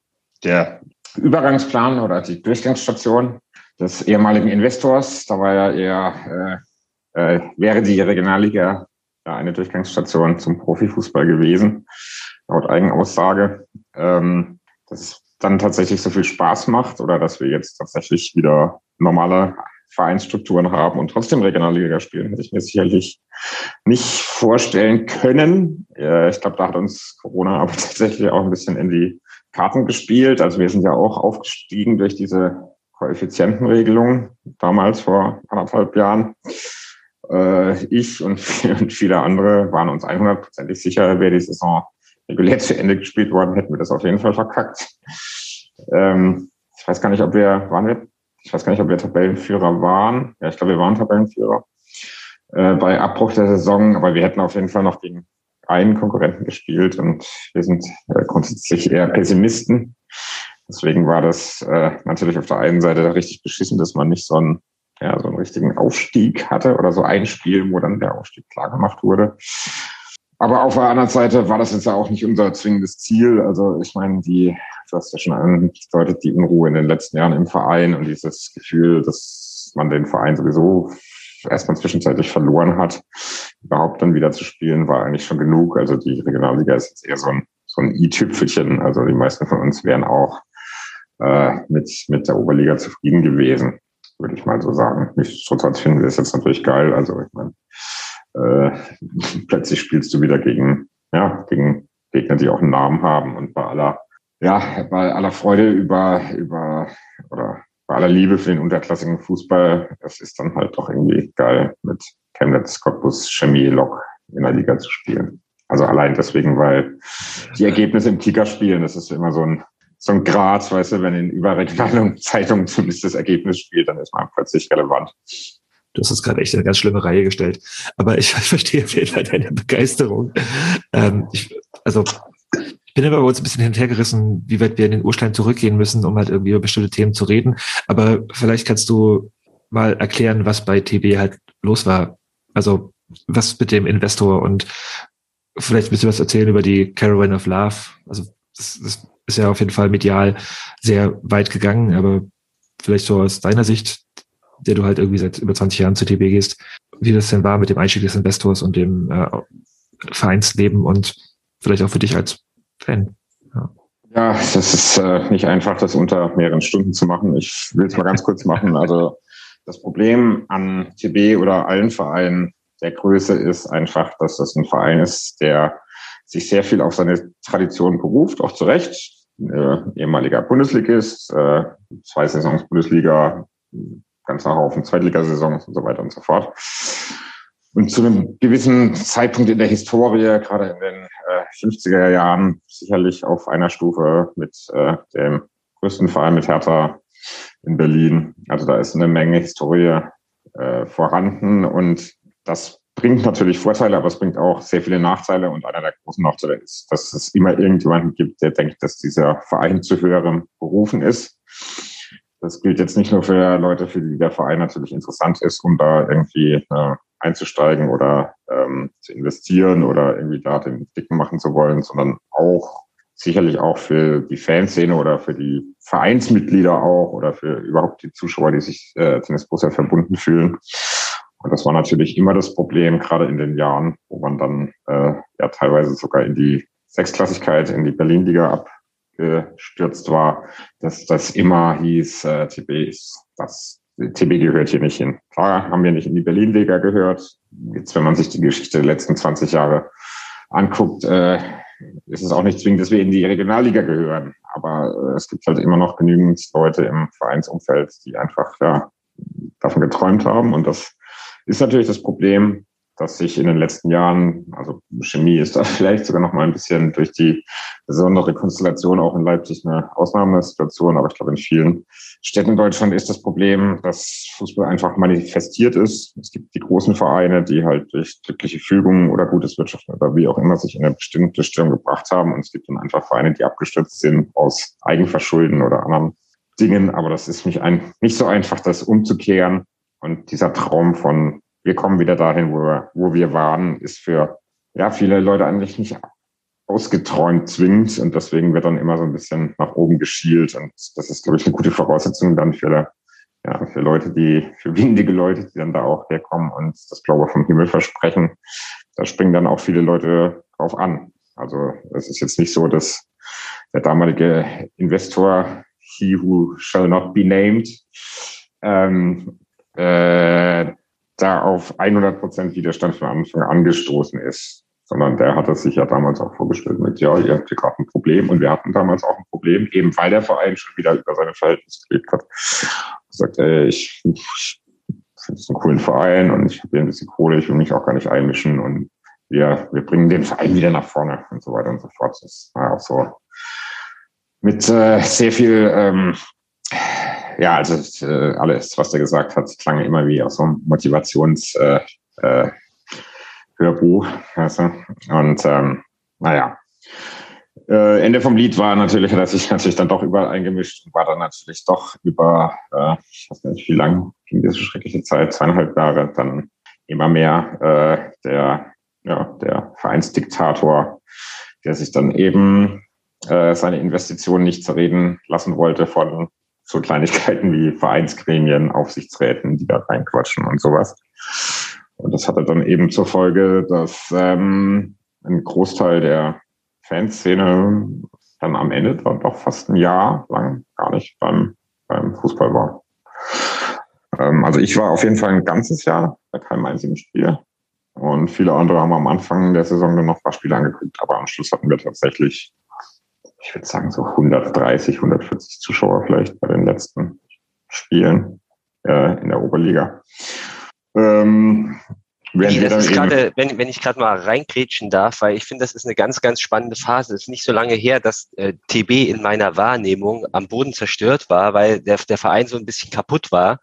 der Übergangsplan oder die Durchgangsstation des ehemaligen Investors. Da war ja eher, äh, äh, wäre die Regionalliga ja, eine Durchgangsstation zum Profifußball gewesen, laut Eigenaussage. Ähm, dass es dann tatsächlich so viel Spaß macht oder dass wir jetzt tatsächlich wieder normale Vereinsstrukturen haben und trotzdem Regionalliga spielen, hätte ich mir sicherlich nicht vorstellen können. Ich glaube, da hat uns Corona aber [LAUGHS] tatsächlich auch ein bisschen in die Karten gespielt. Also wir sind ja auch aufgestiegen durch diese Koeffizientenregelung damals vor anderthalb Jahren. Äh, ich und [LAUGHS] viele andere waren uns 100%ig sicher, wäre die Saison regulär zu Ende gespielt worden, hätten wir das auf jeden Fall verkackt. Ähm, ich weiß gar nicht, ob wir, waren wir ich weiß gar nicht, ob wir Tabellenführer waren. Ja, ich glaube, wir waren Tabellenführer äh, bei Abbruch der Saison, aber wir hätten auf jeden Fall noch gegen einen Konkurrenten gespielt und wir sind äh, grundsätzlich eher Pessimisten. Deswegen war das äh, natürlich auf der einen Seite richtig beschissen, dass man nicht so einen, ja, so einen richtigen Aufstieg hatte oder so ein Spiel, wo dann der Aufstieg klar gemacht wurde. Aber auf der anderen Seite war das jetzt ja auch nicht unser zwingendes Ziel. Also ich meine, die, du hast ja schon angedeutet, die Unruhe in den letzten Jahren im Verein und dieses Gefühl, dass man den Verein sowieso erstmal zwischenzeitlich verloren hat, überhaupt dann wieder zu spielen, war eigentlich schon genug. Also die Regionalliga ist jetzt eher so ein, so ein i-Tüpfelchen. Also die meisten von uns wären auch äh, mit, mit der Oberliga zufrieden gewesen, würde ich mal so sagen. Nichtsdestotrotz finden wir es jetzt natürlich geil. Also ich meine, äh, [LAUGHS] plötzlich spielst du wieder gegen, ja, gegen Gegner, die auch einen Namen haben und bei aller, ja, bei aller Freude über, über, oder bei aller Liebe für den unterklassigen Fußball, es ist dann halt doch irgendwie geil, mit Chemnitz, Cottbus, Chemie, Lok in der Liga zu spielen. Also allein deswegen, weil die Ergebnisse im Kicker spielen, das ist immer so ein, so ein Grad, weißt du, wenn in überregionalen [LAUGHS] Zeitungen zumindest das Ergebnis spielt, dann ist man plötzlich relevant. Du hast es gerade echt eine ganz schlimme Reihe gestellt. Aber ich [LAUGHS] verstehe auf jeden Fall deine Begeisterung. Ähm, ich, also ich bin aber bei uns ein bisschen hinterhergerissen, wie weit wir in den Urstein zurückgehen müssen, um halt irgendwie über bestimmte Themen zu reden. Aber vielleicht kannst du mal erklären, was bei TB halt los war. Also was mit dem Investor und vielleicht ein bisschen was erzählen über die Caravan of Love. Also das, das ist ja auf jeden Fall medial sehr weit gegangen, aber vielleicht so aus deiner Sicht, der du halt irgendwie seit über 20 Jahren zu TB gehst, wie das denn war mit dem Einstieg des Investors und dem äh, Vereinsleben und vielleicht auch für dich als Fan. Ja. Ja, das ist äh, nicht einfach, das unter mehreren Stunden zu machen. Ich will es mal ganz kurz machen. Also das Problem an TB oder allen Vereinen der Größe ist einfach, dass das ein Verein ist, der sich sehr viel auf seine Tradition beruft, auch zu Recht. Äh, ehemaliger Bundesligist, äh, zwei Saisons Bundesliga, ganzer Haufen Zweitligasaisons und so weiter und so fort. Und zu einem gewissen Zeitpunkt in der Historie, gerade in den äh, 50er Jahren, sicherlich auf einer Stufe mit äh, dem größten Verein mit Hertha in Berlin. Also da ist eine Menge Historie äh, vorhanden und das bringt natürlich Vorteile, aber es bringt auch sehr viele Nachteile. Und einer der großen Nachteile ist, dass es immer irgendjemanden gibt, der denkt, dass dieser Verein zu höherem berufen ist. Das gilt jetzt nicht nur für Leute, für die der Verein natürlich interessant ist, um da irgendwie äh, einzusteigen oder ähm, zu investieren oder irgendwie da den Dicken machen zu wollen, sondern auch sicherlich auch für die Fanszene oder für die Vereinsmitglieder auch oder für überhaupt die Zuschauer, die sich äh, Tennis Borussia verbunden fühlen. Und das war natürlich immer das Problem, gerade in den Jahren, wo man dann äh, ja teilweise sogar in die Sechsklassigkeit, in die Berlin-Liga abgestürzt war, dass das immer hieß, äh, TB ist das TB gehört hier nicht hin. Klar haben wir nicht in die Berlin-Liga gehört. Jetzt, wenn man sich die Geschichte der letzten 20 Jahre anguckt, äh, ist es auch nicht zwingend, dass wir in die Regionalliga gehören. Aber äh, es gibt halt immer noch genügend Leute im Vereinsumfeld, die einfach ja, davon geträumt haben. Und das ist natürlich das Problem, dass sich in den letzten Jahren, also Chemie ist da [LAUGHS] vielleicht sogar noch mal ein bisschen durch die besondere Konstellation auch in Leipzig eine Ausnahmesituation, aber ich glaube in vielen Städten in Deutschland ist das Problem, dass Fußball einfach manifestiert ist. Es gibt die großen Vereine, die halt durch glückliche Fügungen oder gutes Wirtschaften oder wie auch immer sich in eine bestimmte Stellung gebracht haben. Und es gibt dann einfach Vereine, die abgestürzt sind aus Eigenverschulden oder anderen Dingen, aber das ist nicht, ein, nicht so einfach, das umzukehren. Und dieser Traum von wir kommen wieder dahin, wo wir, wo wir waren, ist für ja, viele Leute eigentlich nicht ausgeträumt zwingend und deswegen wird dann immer so ein bisschen nach oben geschielt und das ist, glaube ich, eine gute Voraussetzung dann für, ja, für Leute, die, für windige Leute, die dann da auch herkommen und das Glaube vom Himmel versprechen. Da springen dann auch viele Leute drauf an. Also es ist jetzt nicht so, dass der damalige Investor, he who shall not be named, ähm, äh, da auf 100 Prozent Widerstand von Anfang an gestoßen ist, sondern der hat es sich ja damals auch vorgestellt mit, ja, ihr habt hier gerade ein Problem und wir hatten damals auch ein Problem, eben weil der Verein schon wieder über seine Verhältnisse gelebt hat. Er sagt, ey, ich, ich finde es einen coolen Verein und ich habe hier ein bisschen Kohle, ich will mich auch gar nicht einmischen und wir, wir bringen den Verein wieder nach vorne und so weiter und so fort. Das war auch so mit äh, sehr viel ähm, ja, also äh, alles, was er gesagt hat, klang immer wie aus so einem Motivations äh, äh, Hörbuch. Weißt? Und ähm, naja. Äh, Ende vom Lied war natürlich, [LAUGHS] dass ich natürlich dann doch überall eingemischt und war dann natürlich doch über, äh, ich weiß nicht, wie lang ging diese schreckliche Zeit, zweieinhalb Jahre, dann immer mehr äh, der, ja, der Vereinsdiktator, der sich dann eben äh, seine Investitionen nicht zerreden lassen wollte von so Kleinigkeiten wie Vereinsgremien, Aufsichtsräten, die da reinquatschen und sowas. Und das hatte dann eben zur Folge, dass ähm, ein Großteil der Fanszene dann am Ende dann doch fast ein Jahr lang gar nicht beim, beim Fußball war. Ähm, also ich war auf jeden Fall ein ganzes Jahr bei keinem einzigen Spiel. Und viele andere haben am Anfang der Saison dann noch ein paar Spiele angeguckt, aber am Schluss hatten wir tatsächlich ich würde sagen, so 130, 140 Zuschauer vielleicht bei den letzten Spielen äh, in der Oberliga. Ähm, ich, das ist grade, wenn, wenn ich gerade mal reingrätschen darf, weil ich finde, das ist eine ganz, ganz spannende Phase. Es ist nicht so lange her, dass äh, TB in meiner Wahrnehmung am Boden zerstört war, weil der, der Verein so ein bisschen kaputt war.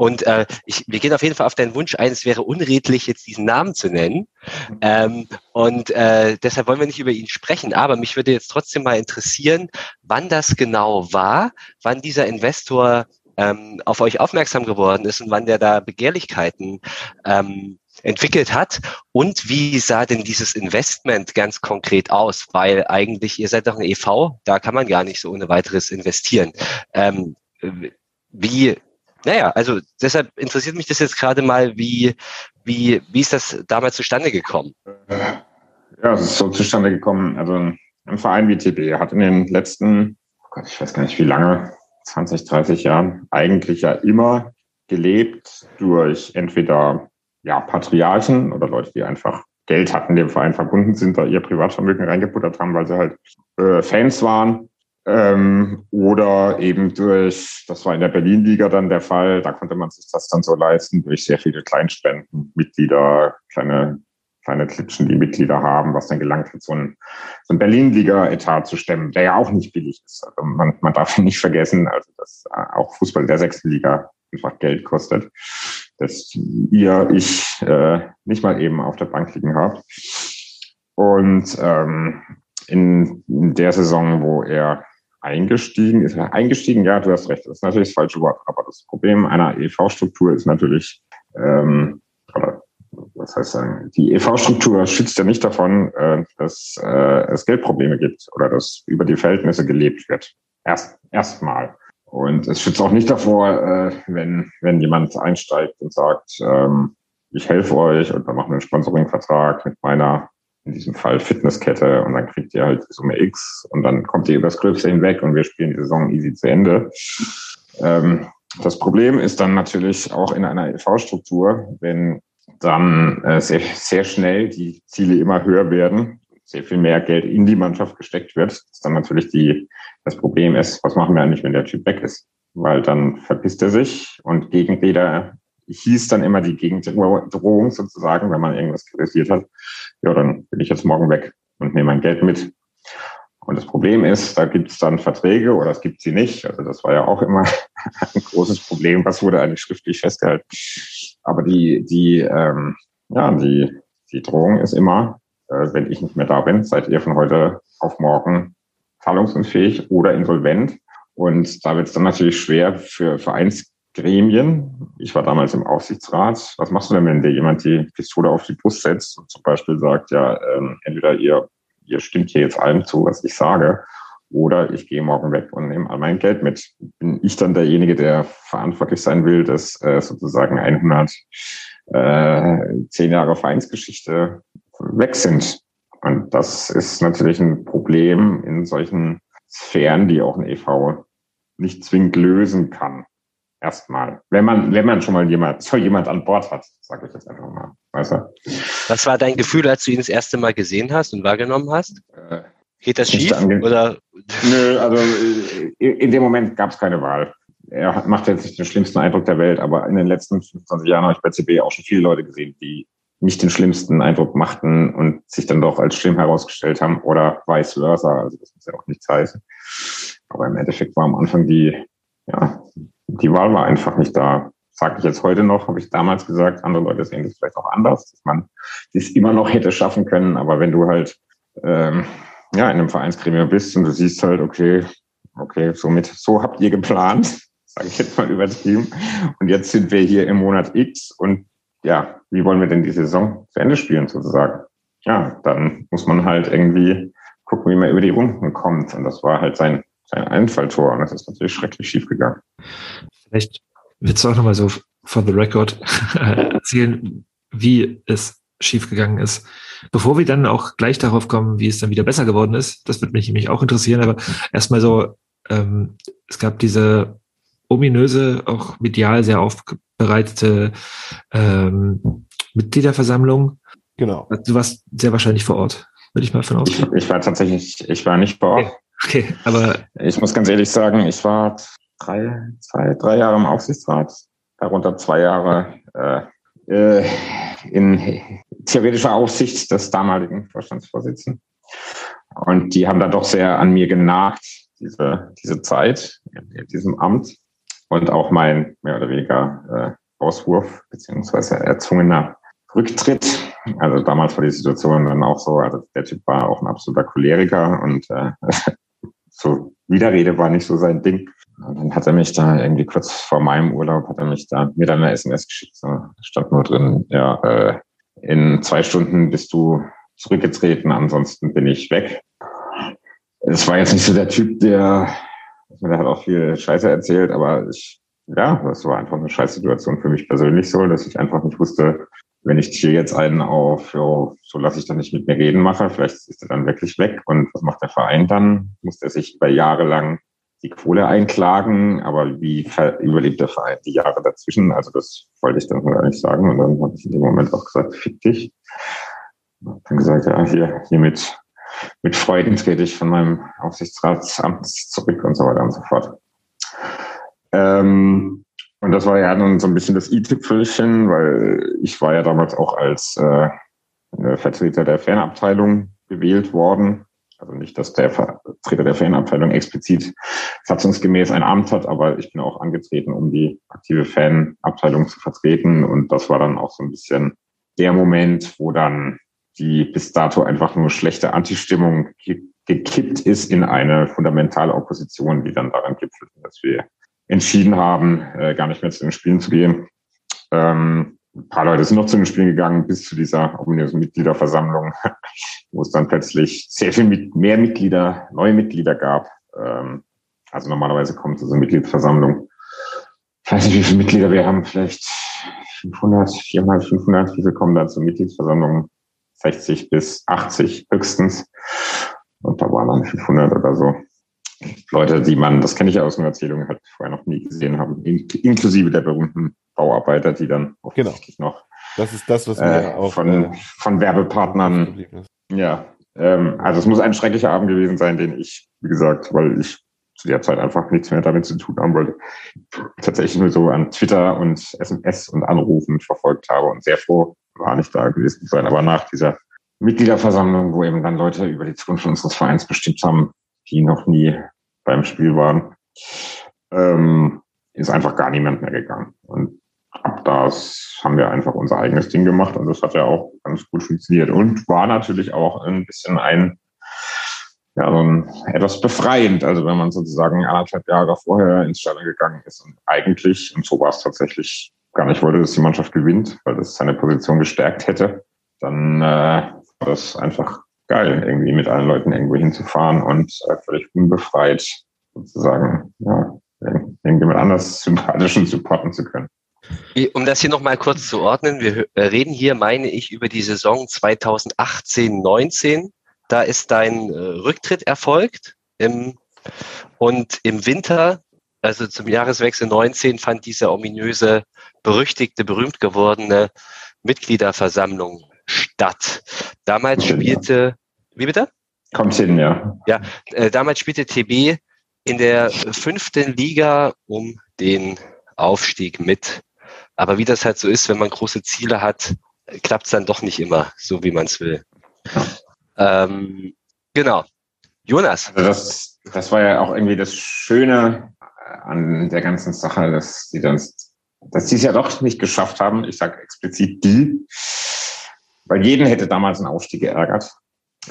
Und äh, ich, wir gehen auf jeden Fall auf deinen Wunsch ein, es wäre unredlich, jetzt diesen Namen zu nennen. Ähm, und äh, deshalb wollen wir nicht über ihn sprechen. Aber mich würde jetzt trotzdem mal interessieren, wann das genau war, wann dieser Investor ähm, auf euch aufmerksam geworden ist und wann der da Begehrlichkeiten ähm, entwickelt hat und wie sah denn dieses Investment ganz konkret aus? Weil eigentlich, ihr seid doch ein EV, da kann man gar nicht so ohne weiteres investieren. Ähm, wie, naja, also deshalb interessiert mich das jetzt gerade mal, wie, wie, wie ist das damals zustande gekommen? Ja, es ist so zustande gekommen. Also ein Verein wie TB hat in den letzten, oh Gott, ich weiß gar nicht wie lange, 20, 30 Jahren eigentlich ja immer gelebt durch entweder ja, Patriarchen oder Leute, die einfach Geld hatten, dem Verein verbunden sind, da ihr Privatvermögen reingebuttert haben, weil sie halt äh, Fans waren. Ähm, oder eben durch, das war in der Berlin-Liga dann der Fall, da konnte man sich das dann so leisten, durch sehr viele Kleinspenden, Mitglieder, kleine, kleine Klitschen, die Mitglieder haben, was dann gelangt hat, so ein, so ein Berlin-Liga-Etat zu stemmen, der ja auch nicht billig ist. Also man, man darf nicht vergessen, also dass äh, auch Fußball der sechsten Liga einfach Geld kostet dass ihr, ich äh, nicht mal eben auf der Bank liegen habt. Und ähm, in, in der Saison, wo er eingestiegen ist, eingestiegen, ja, du hast recht, das ist natürlich das falsche Wort, aber das Problem einer EV-Struktur ist natürlich, ähm, oder was heißt sagen, die EV-Struktur schützt ja nicht davon, äh, dass äh, es Geldprobleme gibt oder dass über die Verhältnisse gelebt wird. Erst erstmal. Und es schützt auch nicht davor, äh, wenn, wenn jemand einsteigt und sagt, ähm, ich helfe euch und wir machen einen Sponsoring-Vertrag mit meiner, in diesem Fall Fitnesskette und dann kriegt ihr halt Summe X und dann kommt ihr übers Gröbste hinweg und wir spielen die Saison easy zu Ende. Ähm, das Problem ist dann natürlich auch in einer EV-Struktur, wenn dann äh, sehr, sehr schnell die Ziele immer höher werden, sehr viel mehr Geld in die Mannschaft gesteckt wird, dass dann natürlich die das Problem ist, was machen wir eigentlich, wenn der Typ weg ist? Weil dann verpisst er sich und Gegenrede hieß dann immer die Gegendrohung sozusagen, wenn man irgendwas kritisiert hat. Ja, dann bin ich jetzt morgen weg und nehme mein Geld mit. Und das Problem ist, da gibt es dann Verträge oder es gibt sie nicht. Also das war ja auch immer [LAUGHS] ein großes Problem. Was wurde eigentlich schriftlich festgehalten? Aber die, die, ähm, ja, die, die Drohung ist immer, äh, wenn ich nicht mehr da bin, seid ihr von heute auf morgen zahlungsunfähig oder insolvent. Und da wird es dann natürlich schwer für Vereinsgremien. Ich war damals im Aufsichtsrat. Was machst du denn, wenn dir jemand die Pistole auf die Brust setzt und zum Beispiel sagt, ja, ähm, entweder ihr, ihr stimmt hier jetzt allem zu, was ich sage, oder ich gehe morgen weg und nehme all mein Geld mit. Bin ich dann derjenige, der verantwortlich sein will, dass äh, sozusagen 100 äh, zehn Jahre Vereinsgeschichte weg sind? Und das ist natürlich ein Problem in solchen Sphären, die auch ein EV nicht zwingend lösen kann. Erstmal. Wenn man, wenn man schon mal jemand, so jemand an Bord hat, sage ich jetzt einfach mal. Weißt du? Was war dein Gefühl, als du ihn das erste Mal gesehen hast und wahrgenommen hast? Äh, Geht das schief? Oder? Nö, also äh, in dem Moment gab es keine Wahl. Er macht jetzt nicht den schlimmsten Eindruck der Welt, aber in den letzten 25 Jahren habe ich bei CB auch schon viele Leute gesehen, die nicht den schlimmsten Eindruck machten und sich dann doch als schlimm herausgestellt haben oder vice versa. Also das muss ja auch nichts heißen. Aber im Endeffekt war am Anfang die, ja, die Wahl war einfach nicht da. Sage ich jetzt heute noch, habe ich damals gesagt. Andere Leute sehen das vielleicht auch anders, dass man dies immer noch hätte schaffen können. Aber wenn du halt ähm, ja in einem Vereinsgremium bist und du siehst halt, okay, okay, somit so habt ihr geplant, [LAUGHS] sage ich jetzt mal übertrieben. Und jetzt sind wir hier im Monat X und ja, wie wollen wir denn die Saison zu Ende spielen sozusagen? Ja, dann muss man halt irgendwie gucken, wie man über die Runden kommt. Und das war halt sein, sein Einfalltor. Und das ist natürlich schrecklich schief gegangen. Vielleicht willst du auch nochmal so for the record [LAUGHS] erzählen, wie es schiefgegangen ist. Bevor wir dann auch gleich darauf kommen, wie es dann wieder besser geworden ist, das wird mich nämlich auch interessieren, aber erstmal so, ähm, es gab diese ominöse, auch medial sehr aufbereitete ähm, Mitgliederversammlung. Genau. Du warst sehr wahrscheinlich vor Ort, würde ich mal von ausgehen. Ich, ich war tatsächlich, ich war nicht vor Ort. Okay. Okay, aber. Ich muss ganz ehrlich sagen, ich war drei, zwei, drei Jahre im Aufsichtsrat, darunter zwei Jahre äh, äh, in theoretischer Aufsicht des damaligen Vorstandsvorsitzenden. Und die haben da doch sehr an mir genagt, diese, diese Zeit in diesem Amt. und auch mein mehr oder weniger äh, Auswurf beziehungsweise erzwungener Rücktritt. Also damals war die Situation dann auch so, also der Typ war auch ein absoluter Choleriker und äh, [LAUGHS] so Widerrede war nicht so sein Ding. Und dann hat er mich da irgendwie kurz vor meinem Urlaub, hat er mich da mir dann eine SMS geschickt. So, stand nur drin, ja, äh, in zwei Stunden bist du zurückgetreten, ansonsten bin ich weg. Es war jetzt nicht so der Typ, der, der hat auch viel Scheiße erzählt, aber ich, ja, das war einfach eine Scheißsituation für mich persönlich so, dass ich einfach nicht wusste, wenn ich hier jetzt einen auf, jo, so lasse ich dann nicht mit mir reden mache, vielleicht ist er dann wirklich weg. Und was macht der Verein dann? Muss der sich über Jahre lang die Kohle einklagen, aber wie überlebt der Verein die Jahre dazwischen? Also das wollte ich dann gar nicht sagen. Und dann habe ich in dem Moment auch gesagt, fick dich. Und dann gesagt, ja, hier, hier mit, mit Freuden trete ich von meinem Aufsichtsratsamt zurück und so weiter und so fort. Ähm, und das war ja dann so ein bisschen das i-Tüpfelchen, weil ich war ja damals auch als äh, Vertreter der Fanabteilung gewählt worden. Also nicht, dass der Vertreter der Fanabteilung explizit satzungsgemäß ein Amt hat, aber ich bin auch angetreten, um die aktive Fanabteilung zu vertreten. Und das war dann auch so ein bisschen der Moment, wo dann die bis dato einfach nur schlechte Antistimmung gekippt ist in eine fundamentale Opposition, die dann daran gipfelt, dass wir entschieden haben, äh, gar nicht mehr zu den Spielen zu gehen. Ähm, ein paar Leute sind noch zu den Spielen gegangen, bis zu dieser ominösen Mitgliederversammlung, [LAUGHS] wo es dann plötzlich sehr viel mit, mehr Mitglieder, neue Mitglieder gab. Ähm, also normalerweise kommt so eine Mitgliederversammlung. Ich weiß nicht, wie viele Mitglieder wir haben, vielleicht 500, 400, 500, wie viele kommen da zur Mitgliedsversammlung? 60 bis 80 höchstens. Und da waren dann 500 oder so. Leute, die man, das kenne ich ja aus einer Erzählung, halt vorher noch nie gesehen haben, inklusive der berühmten Bauarbeiter, die dann genau. noch das ist das, was mir äh, auch von, äh, von Werbepartnern, ja, ähm, also es muss ein schrecklicher Abend gewesen sein, den ich, wie gesagt, weil ich zu der Zeit einfach nichts mehr damit zu tun haben wollte, tatsächlich nur so an Twitter und SMS und Anrufen verfolgt habe und sehr froh war nicht da gewesen sein. Aber nach dieser Mitgliederversammlung, wo eben dann Leute über die Zukunft unseres Vereins bestimmt haben, die noch nie beim Spiel waren, ähm, ist einfach gar niemand mehr gegangen. Und ab das haben wir einfach unser eigenes Ding gemacht und das hat ja auch ganz gut funktioniert und war natürlich auch ein bisschen ein, ja, so ein, etwas befreiend. Also wenn man sozusagen anderthalb Jahre vorher ins Stadion gegangen ist und eigentlich, und so war es tatsächlich, gar nicht wollte, dass die Mannschaft gewinnt, weil das seine Position gestärkt hätte, dann äh, war das einfach geil, irgendwie mit allen Leuten irgendwo hinzufahren und äh, völlig unbefreit sozusagen, ja, irgendjemand anders sympathischen [LAUGHS] supporten zu können. Um das hier nochmal kurz zu ordnen, wir äh, reden hier, meine ich, über die Saison 2018-19. Da ist dein äh, Rücktritt erfolgt. Im, und im Winter, also zum Jahreswechsel 19, fand diese ominöse, berüchtigte, berühmt gewordene Mitgliederversammlung statt. Damals spielte, wie bitte? Kommt hin, ja. Ja, äh, damals spielte TB in der fünften Liga um den Aufstieg mit. Aber wie das halt so ist, wenn man große Ziele hat, klappt es dann doch nicht immer so, wie man es will. Ähm, genau. Jonas. Also das, das war ja auch irgendwie das Schöne an der ganzen Sache, dass die dann, dass die es ja doch nicht geschafft haben. Ich sage explizit die, weil jeden hätte damals ein Aufstieg geärgert.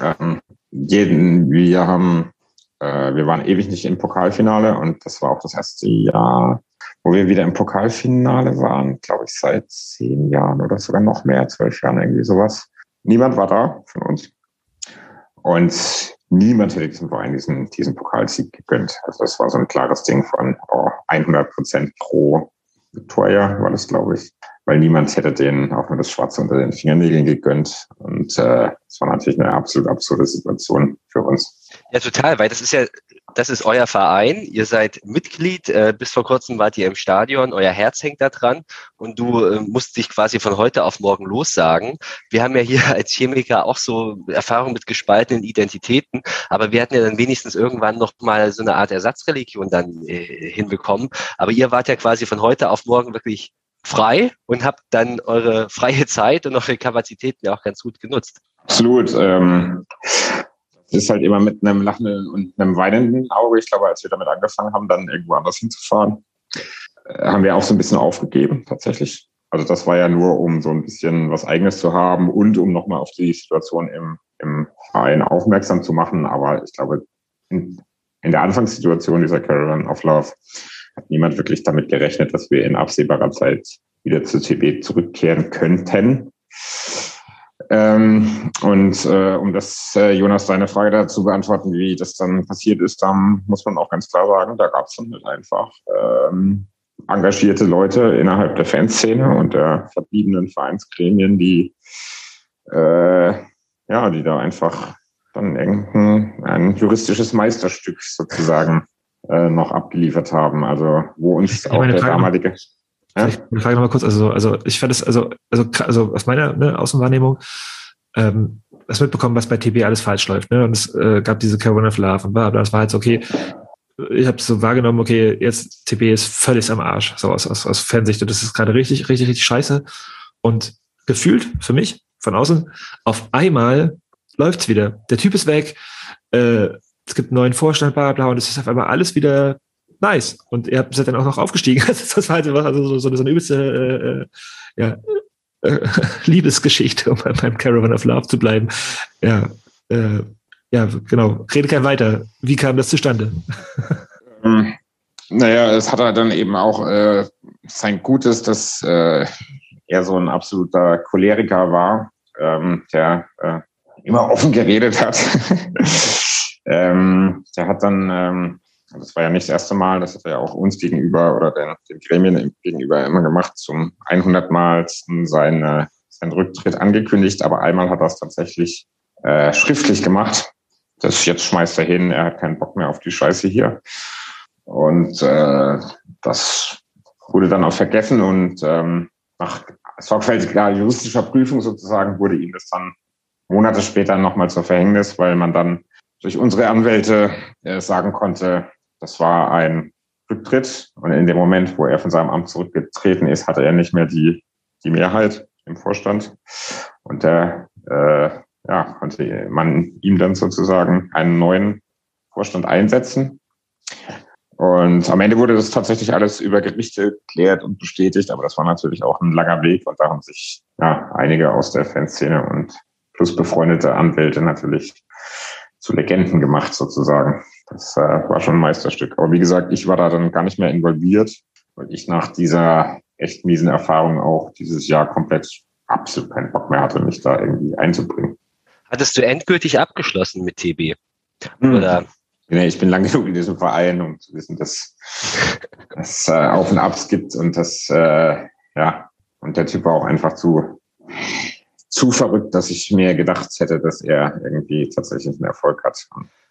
Ähm, jeden, wir haben, äh, wir waren ewig nicht im Pokalfinale und das war auch das erste Jahr, wo wir wieder im Pokalfinale waren, glaube ich, seit zehn Jahren oder sogar noch mehr, zwölf Jahren, irgendwie sowas. Niemand war da von uns. Und niemand hätte diesem Verein diesen, diesen Pokalsieg gegönnt. Also das war so ein klares Ding von oh, 100 Prozent pro Victoria, war das, glaube ich. Weil niemand hätte denen auch nur das Schwarze unter den Fingernägeln gegönnt. Und äh, das war natürlich eine absolut absurde Situation für uns. Ja, total, weil das ist ja das ist euer Verein, ihr seid Mitglied, äh, bis vor kurzem wart ihr im Stadion, euer Herz hängt da dran und du äh, musst dich quasi von heute auf morgen lossagen. Wir haben ja hier [LAUGHS] als Chemiker auch so Erfahrung mit gespaltenen Identitäten, aber wir hatten ja dann wenigstens irgendwann noch mal so eine Art Ersatzreligion dann äh, hinbekommen. Aber ihr wart ja quasi von heute auf morgen wirklich frei und habt dann eure freie Zeit und eure Kapazitäten ja auch ganz gut genutzt. Absolut. Ähm, ist halt immer mit einem lachenden und einem weinenden Auge. Ich glaube, als wir damit angefangen haben, dann irgendwo anders hinzufahren, haben wir auch so ein bisschen aufgegeben, tatsächlich. Also das war ja nur, um so ein bisschen was Eigenes zu haben und um nochmal auf die Situation im, im Verein aufmerksam zu machen. Aber ich glaube, in, in der Anfangssituation dieser Caravan of Love hat niemand wirklich damit gerechnet, dass wir in absehbarer Zeit wieder zu TB zurückkehren könnten. Ähm, und äh, um das, äh, Jonas, deine Frage dazu beantworten, wie das dann passiert ist, dann muss man auch ganz klar sagen, da gab es dann halt einfach ähm, engagierte Leute innerhalb der Fanszene und der verbliebenen Vereinsgremien, die äh, ja, die da einfach dann irgendein ein juristisches Meisterstück sozusagen äh, noch abgeliefert haben. Also wo uns auch der damalige ja? Ich frage nochmal kurz, also, also ich fand es, also, also, also aus meiner ne, Außenwahrnehmung, ähm, das mitbekommen, was bei TB alles falsch läuft. Ne? Und es äh, gab diese Carbon of Love und bla, bla. Das war halt so, okay, ich habe so wahrgenommen, okay, jetzt TB ist völlig am Arsch, so aus, aus, aus Fansicht. Und das ist gerade richtig, richtig, richtig scheiße. Und gefühlt für mich von außen, auf einmal läuft's wieder. Der Typ ist weg, äh, es gibt einen neuen Vorstand, bla bla, und es ist auf einmal alles wieder nice. Und ihr habt dann auch noch aufgestiegen. [LAUGHS] das war halt also so, so, so eine übelste äh, ja, äh, [LAUGHS] Liebesgeschichte, um beim Caravan of Love zu bleiben. Ja, äh, ja, genau. Rede kein weiter. Wie kam das zustande? Ähm, naja, es hat halt dann eben auch äh, sein Gutes, dass äh, er so ein absoluter Choleriker war, ähm, der äh, immer offen geredet hat. [LAUGHS] ähm, der hat dann ähm, das war ja nicht das erste Mal, das hat er ja auch uns gegenüber oder den, den Gremien gegenüber immer gemacht, zum 100 Mal seine, seinen Rücktritt angekündigt, aber einmal hat er es tatsächlich äh, schriftlich gemacht. Das jetzt schmeißt er hin, er hat keinen Bock mehr auf die Scheiße hier. Und äh, das wurde dann auch vergessen und ähm, nach sorgfältiger juristischer Prüfung sozusagen wurde ihm das dann Monate später nochmal zur Verhängnis, weil man dann durch unsere Anwälte äh, sagen konnte, das war ein Rücktritt. Und in dem Moment, wo er von seinem Amt zurückgetreten ist, hatte er nicht mehr die, die Mehrheit im Vorstand. Und der äh, ja, konnte man ihm dann sozusagen einen neuen Vorstand einsetzen. Und am Ende wurde das tatsächlich alles über Gerichte geklärt und bestätigt, aber das war natürlich auch ein langer Weg. Und da haben sich ja einige aus der Fanszene und plus befreundete Anwälte natürlich zu Legenden gemacht sozusagen. Das äh, war schon ein Meisterstück. Aber wie gesagt, ich war da dann gar nicht mehr involviert, weil ich nach dieser echt miesen Erfahrung auch dieses Jahr komplett absolut keinen Bock mehr hatte, mich da irgendwie einzubringen. Hattest du endgültig abgeschlossen mit TB? Hm. Oder? Nee, ich bin lange [LAUGHS] genug in diesem Verein, um zu wissen, dass [LAUGHS] es äh, Auf und Abs gibt und das, äh, ja, und der Typ war auch einfach zu, zu verrückt, dass ich mir gedacht hätte, dass er irgendwie tatsächlich einen Erfolg hat.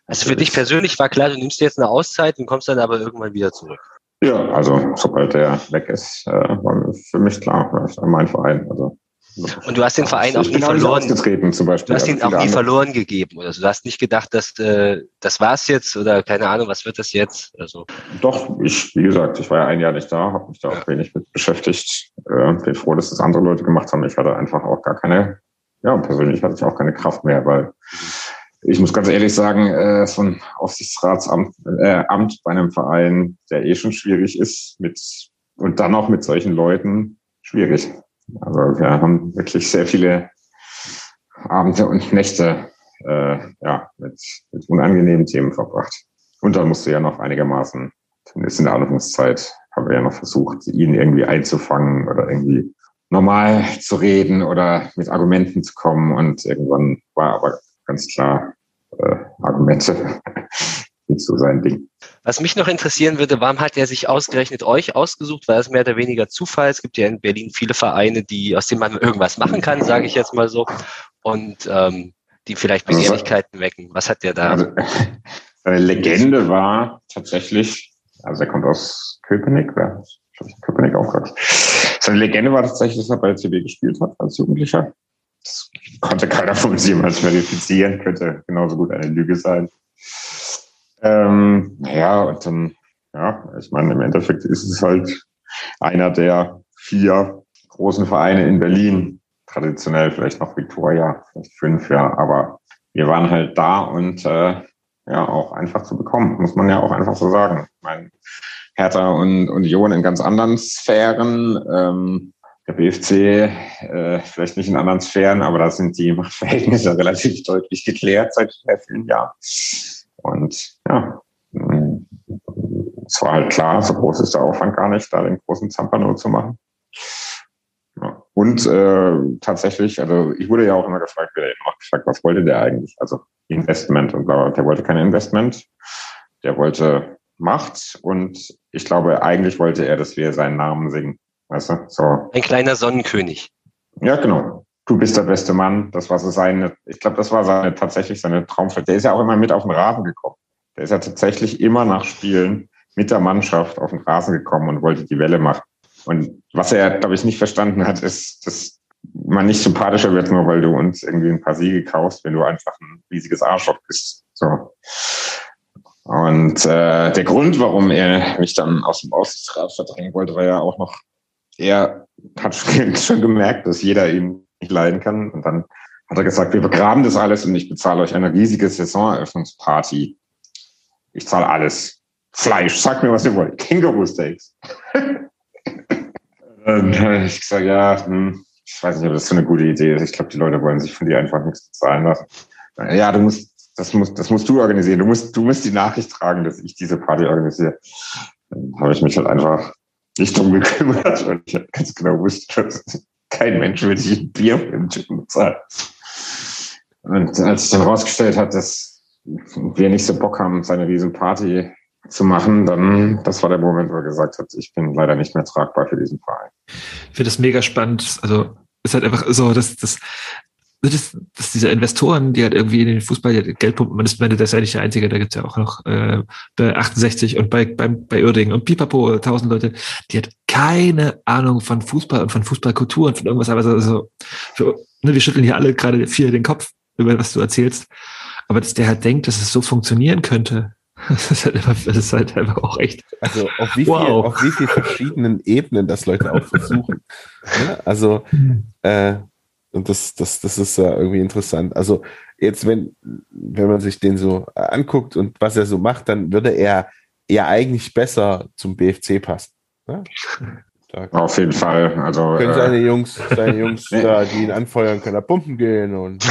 Also für dich persönlich war klar, du nimmst dir jetzt eine Auszeit und kommst dann aber irgendwann wieder zurück. Ja, also sobald der weg ist, äh, war für mich klar, ist mein Verein. Also und du hast den Verein auch nie verloren. zum Beispiel. Du hast ihn auch nie verloren gegeben. Oder so. Du hast nicht gedacht, dass äh, das war's jetzt oder keine Ahnung, was wird das jetzt? Also. Doch, ich, wie gesagt, ich war ja ein Jahr nicht da, habe mich da ja. auch wenig mit beschäftigt. Äh, bin froh, dass das andere Leute gemacht haben. Ich hatte einfach auch gar keine, ja, persönlich hatte ich auch keine Kraft mehr, weil ich muss ganz ehrlich sagen, äh, so ein Aufsichtsratsamt äh, Amt bei einem Verein, der eh schon schwierig ist, mit und dann auch mit solchen Leuten, schwierig. Also wir haben wirklich sehr viele Abende und Nächte äh, ja, mit, mit unangenehmen Themen verbracht. Und dann musste ja noch einigermaßen, zumindest in der Anfangszeit, haben wir ja noch versucht, ihn irgendwie einzufangen oder irgendwie normal zu reden oder mit Argumenten zu kommen. Und irgendwann war aber ganz klar äh, Argumente [LAUGHS] nicht so sein Ding. Was mich noch interessieren würde, warum hat er sich ausgerechnet euch ausgesucht? War das mehr oder weniger Zufall? Es gibt ja in Berlin viele Vereine, die, aus denen man irgendwas machen kann, sage ich jetzt mal so, und ähm, die vielleicht also Begehrlichkeiten wecken. Was hat der da? Also, [LAUGHS] seine Legende war tatsächlich, also er kommt aus Köpenick, wer Köpenick aufgehört. Seine Legende war tatsächlich, dass er bei der CB gespielt hat als Jugendlicher. Das konnte keiner von uns jemals verifizieren, könnte genauso gut eine Lüge sein. Ähm, ja, und dann, ja, ich meine, im Endeffekt ist es halt einer der vier großen Vereine in Berlin. Traditionell vielleicht noch Victoria, vielleicht fünf, ja, aber wir waren halt da und äh, ja, auch einfach zu bekommen, muss man ja auch einfach so sagen. Ich meine, Hertha und Union in ganz anderen Sphären. Ähm, der BFC äh, vielleicht nicht in anderen Sphären, aber da sind die [LAUGHS] Machtverhältnisse relativ deutlich geklärt seit vielen Jahren. Und ja, es war halt klar, so groß ist der Aufwand gar nicht, da den großen Zampano zu machen. Ja. Und äh, tatsächlich, also ich wurde ja auch immer gefragt, wieder immer gefragt, was wollte der eigentlich? Also Investment und bla, der wollte kein Investment, der wollte Macht und ich glaube, eigentlich wollte er, dass wir seinen Namen singen. Weißt du? So. Ein kleiner Sonnenkönig. Ja, genau. Du bist der beste Mann. Das war so seine, ich glaube, das war seine, tatsächlich seine Traumfeld. Der ist ja auch immer mit auf den Rasen gekommen. Der ist ja tatsächlich immer nach Spielen mit der Mannschaft auf den Rasen gekommen und wollte die Welle machen. Und was er, glaube ich, nicht verstanden hat, ist, dass man nicht sympathischer wird, nur weil du uns irgendwie ein paar Siege kaufst, wenn du einfach ein riesiges Arschloch bist. So. Und äh, der Grund, warum er mich dann aus dem Aussichtsrat verdrängen wollte, war ja auch noch, er hat [LAUGHS] schon gemerkt, dass jeder ihn nicht leiden kann. Und dann hat er gesagt, wir begraben das alles und ich bezahle euch eine riesige Saisoneröffnungsparty. Ich zahle alles. Fleisch, sagt mir, was ihr wollt. Känguru-Steaks. [LAUGHS] und äh, ich gesagt, ja, hm, ich weiß nicht, ob das so eine gute Idee ist. Ich glaube, die Leute wollen sich von dir einfach nichts bezahlen lassen. Ja, du musst das musst, das musst du organisieren. Du musst, du musst die Nachricht tragen, dass ich diese Party organisiere. Dann habe ich mich halt einfach nicht drum gekümmert [LAUGHS] und ich ganz genau wusste, dass kein Mensch würde sich ein Bier im Gym bezahlen. Und als ich dann rausgestellt hat, dass wir nicht so Bock haben, seine riesen Party zu machen, dann, das war der Moment, wo er gesagt hat, ich bin leider nicht mehr tragbar für diesen Verein. Ich finde das mega spannend. Also, ist halt einfach so, dass das, dass, dass diese Investoren, die halt irgendwie in den Fußball Geld pumpen, man ist, das ist ja nicht der Einzige, da gibt's ja auch noch äh, bei 68 und bei, beim, bei Uerdingen und Pipapo, tausend Leute, die hat keine Ahnung von Fußball und von Fußballkultur und von irgendwas, aber so, für, ne, wir schütteln hier alle gerade viel den Kopf über was du erzählst, aber dass der halt denkt, dass es so funktionieren könnte, [LAUGHS] das ist halt einfach, das ist halt einfach auch echt. Also auf wie, wow. viel, auf wie vielen verschiedenen Ebenen das Leute auch versuchen. ja, also [LAUGHS] äh, und das, das, das ist ja irgendwie interessant. Also jetzt, wenn, wenn man sich den so anguckt und was er so macht, dann würde er ja eigentlich besser zum BFC passen. Ne? [LAUGHS] Auf jeden Fall. Also, können seine äh, Jungs, seine Jungs [LAUGHS] da, die ihn anfeuern, können da pumpen gehen und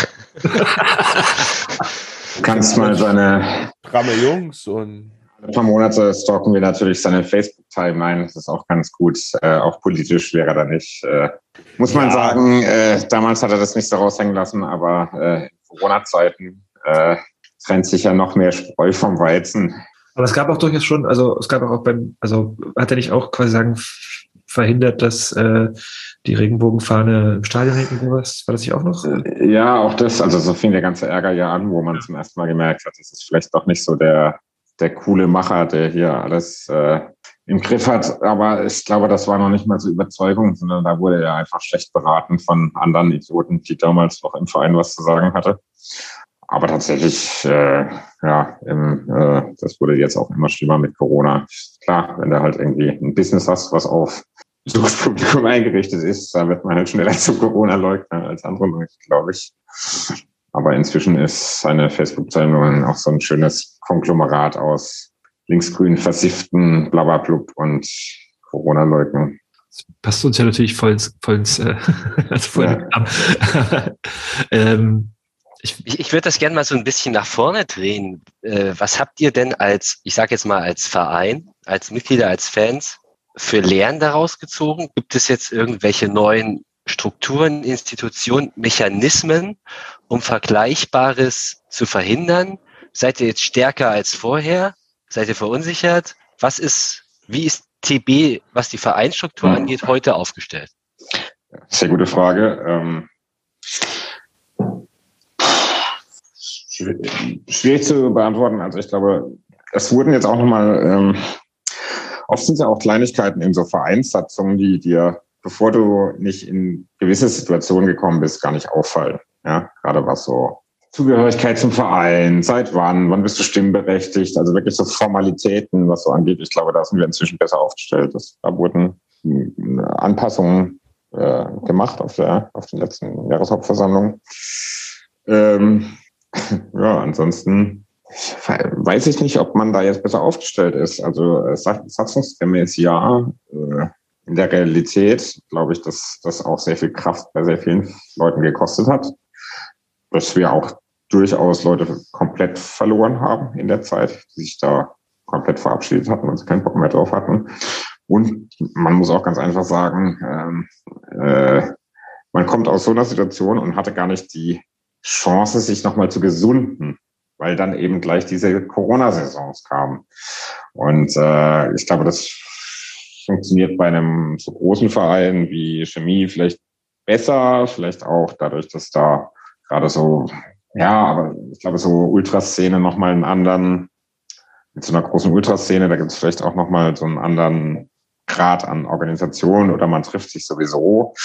kannst mal seine stramme Jungs und ein paar Monate stalken wir natürlich seine Facebook-Timeline. Das ist auch ganz gut. Äh, auch politisch wäre er da nicht. Äh, muss man ja. sagen, äh, damals hat er das nicht so raushängen lassen, aber äh, in Corona-Zeiten äh, trennt sich ja noch mehr Spreu vom Weizen. Aber es gab auch durchaus schon, also es gab auch beim, also hat er nicht auch quasi sagen, verhindert, dass äh, die Regenbogenfahne im Stadion hängt und sowas? War das nicht auch noch? Ja, auch das. Also so fing der ganze Ärger ja an, wo man zum ersten Mal gemerkt hat, das ist vielleicht doch nicht so der der coole Macher, der hier alles äh, im Griff hat. Aber ich glaube, das war noch nicht mal so Überzeugung, sondern da wurde er einfach schlecht beraten von anderen Idioten, die damals noch im Verein was zu sagen hatte. Aber tatsächlich, äh, ja, im, äh, das wurde jetzt auch immer schlimmer mit Corona. Klar, wenn du halt irgendwie ein Business hast, was auf Besuchspublikum [LAUGHS] eingerichtet ist, da wird man halt schneller [LAUGHS] zu Corona leugnen als andere Leute, glaube ich. Aber inzwischen ist seine Facebook-Zeichnung auch so ein schönes Konglomerat aus linksgrün versifften Blabberblub und Corona-Leugnung. Das passt uns ja natürlich voll ins, voll ins äh, [LAUGHS] also voll ja. [LAUGHS] ähm, ich, ich, ich würde das gerne mal so ein bisschen nach vorne drehen. Äh, was habt ihr denn als, ich sage jetzt mal als Verein, als Mitglieder, als Fans für Lehren daraus gezogen? Gibt es jetzt irgendwelche neuen Strukturen, Institutionen, Mechanismen, um Vergleichbares zu verhindern? Seid ihr jetzt stärker als vorher? Seid ihr verunsichert? Was ist, wie ist TB, was die Vereinsstruktur hm. angeht, heute aufgestellt? Sehr gute Frage. Ähm, schwierig zu beantworten. Also ich glaube, es wurden jetzt auch nochmal, ähm, oft sind ja auch Kleinigkeiten in so Vereinssatzungen, die dir bevor du nicht in gewisse Situationen gekommen bist, gar nicht auffallen. Ja, gerade was so Zugehörigkeit zum Verein, seit wann, wann bist du stimmberechtigt, also wirklich so Formalitäten, was so angeht. Ich glaube, da sind wir inzwischen besser aufgestellt. Das, da wurden hm, Anpassungen äh, gemacht auf der auf den letzten Jahreshauptversammlungen. Ähm, [LAUGHS] ja, ansonsten weiß ich nicht, ob man da jetzt besser aufgestellt ist. Also äh, satzungsgemäß ja. Äh, in der Realität glaube ich, dass das auch sehr viel Kraft bei sehr vielen Leuten gekostet hat. Dass wir auch durchaus Leute komplett verloren haben in der Zeit, die sich da komplett verabschiedet hatten und keinen Bock mehr drauf hatten. Und man muss auch ganz einfach sagen, ähm, äh, man kommt aus so einer Situation und hatte gar nicht die Chance, sich nochmal zu gesunden, weil dann eben gleich diese Corona-Saisons kamen. Und äh, ich glaube, das funktioniert bei einem so großen Verein wie Chemie vielleicht besser, vielleicht auch dadurch, dass da gerade so, ja, aber ich glaube, so Ultraszene nochmal einen anderen, mit so einer großen Ultraszene, da gibt es vielleicht auch nochmal so einen anderen Grad an Organisation oder man trifft sich sowieso.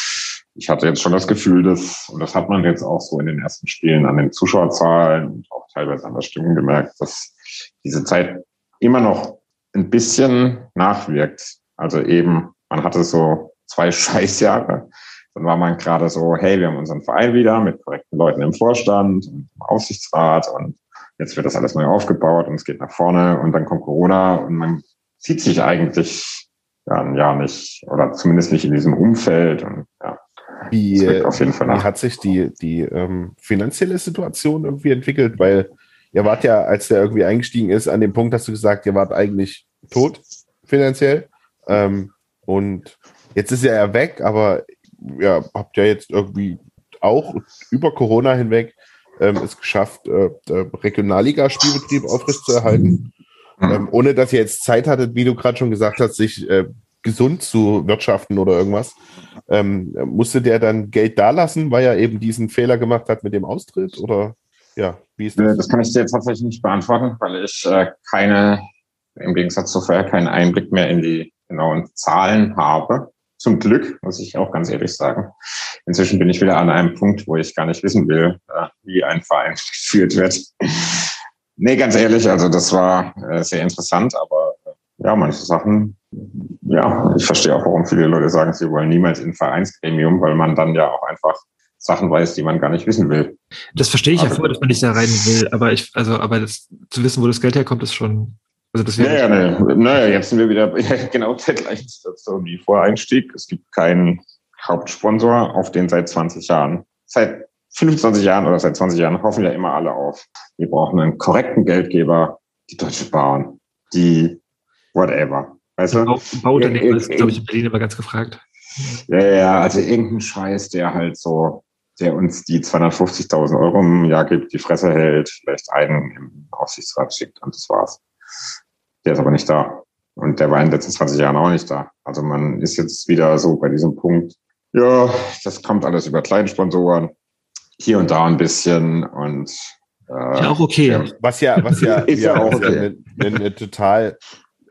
Ich hatte jetzt schon das Gefühl, dass, und das hat man jetzt auch so in den ersten Spielen an den Zuschauerzahlen und auch teilweise an der Stimmung gemerkt, dass diese Zeit immer noch ein bisschen nachwirkt. Also eben, man hatte so zwei [LAUGHS] Scheißjahre. Dann war man gerade so, hey, wir haben unseren Verein wieder mit korrekten Leuten im Vorstand und im Aufsichtsrat und jetzt wird das alles neu aufgebaut und es geht nach vorne und dann kommt Corona und man sieht sich eigentlich ja, ein Jahr nicht oder zumindest nicht in diesem Umfeld und ja. Wie, auf jeden Fall wie hat sich die, die ähm, finanzielle Situation irgendwie entwickelt? Weil ihr wart ja, als der irgendwie eingestiegen ist, an dem Punkt hast du gesagt, ihr wart eigentlich tot finanziell. Ähm, und jetzt ist er ja weg, aber ja, habt ja jetzt irgendwie auch über Corona hinweg ähm, es geschafft, äh, Regionalliga-Spielbetrieb aufrechtzuerhalten. Mhm. Ähm, ohne dass ihr jetzt Zeit hattet, wie du gerade schon gesagt hast, sich äh, gesund zu wirtschaften oder irgendwas. Ähm, musste der dann Geld dalassen, weil er eben diesen Fehler gemacht hat mit dem Austritt? Oder ja, wie ist das? Das kann ich dir jetzt tatsächlich nicht beantworten, weil ich äh, keine, im Gegensatz zu vorher, keinen Einblick mehr in die genauen Zahlen habe. Zum Glück, muss ich auch ganz ehrlich sagen. Inzwischen bin ich wieder an einem Punkt, wo ich gar nicht wissen will, äh, wie ein Verein [LAUGHS] geführt wird. nee, ganz ehrlich, also das war äh, sehr interessant, aber äh, ja, manche Sachen, ja, ich verstehe auch, warum viele Leute sagen, sie wollen niemals in ein Vereinsgremium, weil man dann ja auch einfach Sachen weiß, die man gar nicht wissen will. Das verstehe ich aber, ja vor, dass man nicht da rein will, aber ich, also, aber das, zu wissen, wo das Geld herkommt, ist schon also das wäre. Naja, ne, naja, jetzt sind wir wieder [LAUGHS] genau der gleichen Situation wie vor Einstieg. Es gibt keinen Hauptsponsor auf den seit 20 Jahren. Seit 25 Jahren oder seit 20 Jahren hoffen ja immer alle auf. Wir brauchen einen korrekten Geldgeber, die Deutsche Bahn, die whatever. Weißt du? Bauunternehmer ist, glaube ich, in Berlin immer ganz gefragt. Ja, ja, also irgendein Scheiß, der halt so, der uns die 250.000 Euro im Jahr gibt, die Fresse hält, vielleicht einen im Aufsichtsrat schickt und das war's. Der ist aber nicht da. Und der war in den letzten 20 Jahren auch nicht da. Also man ist jetzt wieder so bei diesem Punkt, ja, das kommt alles über Kleinsponsoren. Hier und da ein bisschen und äh, ja, auch okay. Was ja, was ja, [LAUGHS] ist ja auch okay. eine, eine, total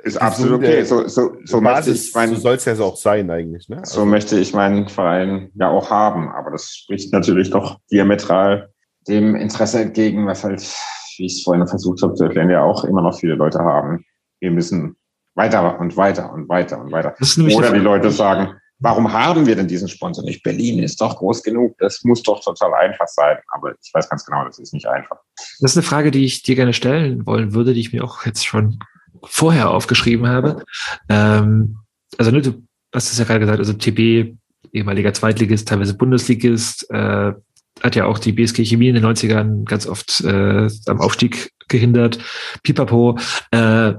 ist absolut okay. So, so, so Basis, ich mein, so soll es ja so auch sein eigentlich. Ne? So möchte ich meinen Verein ja auch haben, aber das spricht natürlich doch diametral dem Interesse entgegen, was halt wie ich es vorhin versucht habe zu erklären, ja auch immer noch viele Leute haben. Wir müssen weiter und weiter und weiter und weiter. Oder die Leute sagen, warum haben wir denn diesen Sponsor nicht? Berlin ist doch groß genug, das muss doch total einfach sein. Aber ich weiß ganz genau, das ist nicht einfach. Das ist eine Frage, die ich dir gerne stellen wollen würde, die ich mir auch jetzt schon vorher aufgeschrieben habe. Ähm, also ne, du hast es ja gerade gesagt, also TB, ehemaliger Zweitligist, teilweise Bundesligist, äh, hat ja auch die BSG Chemie in den 90ern ganz oft äh, am Aufstieg gehindert. Pipapo. Äh,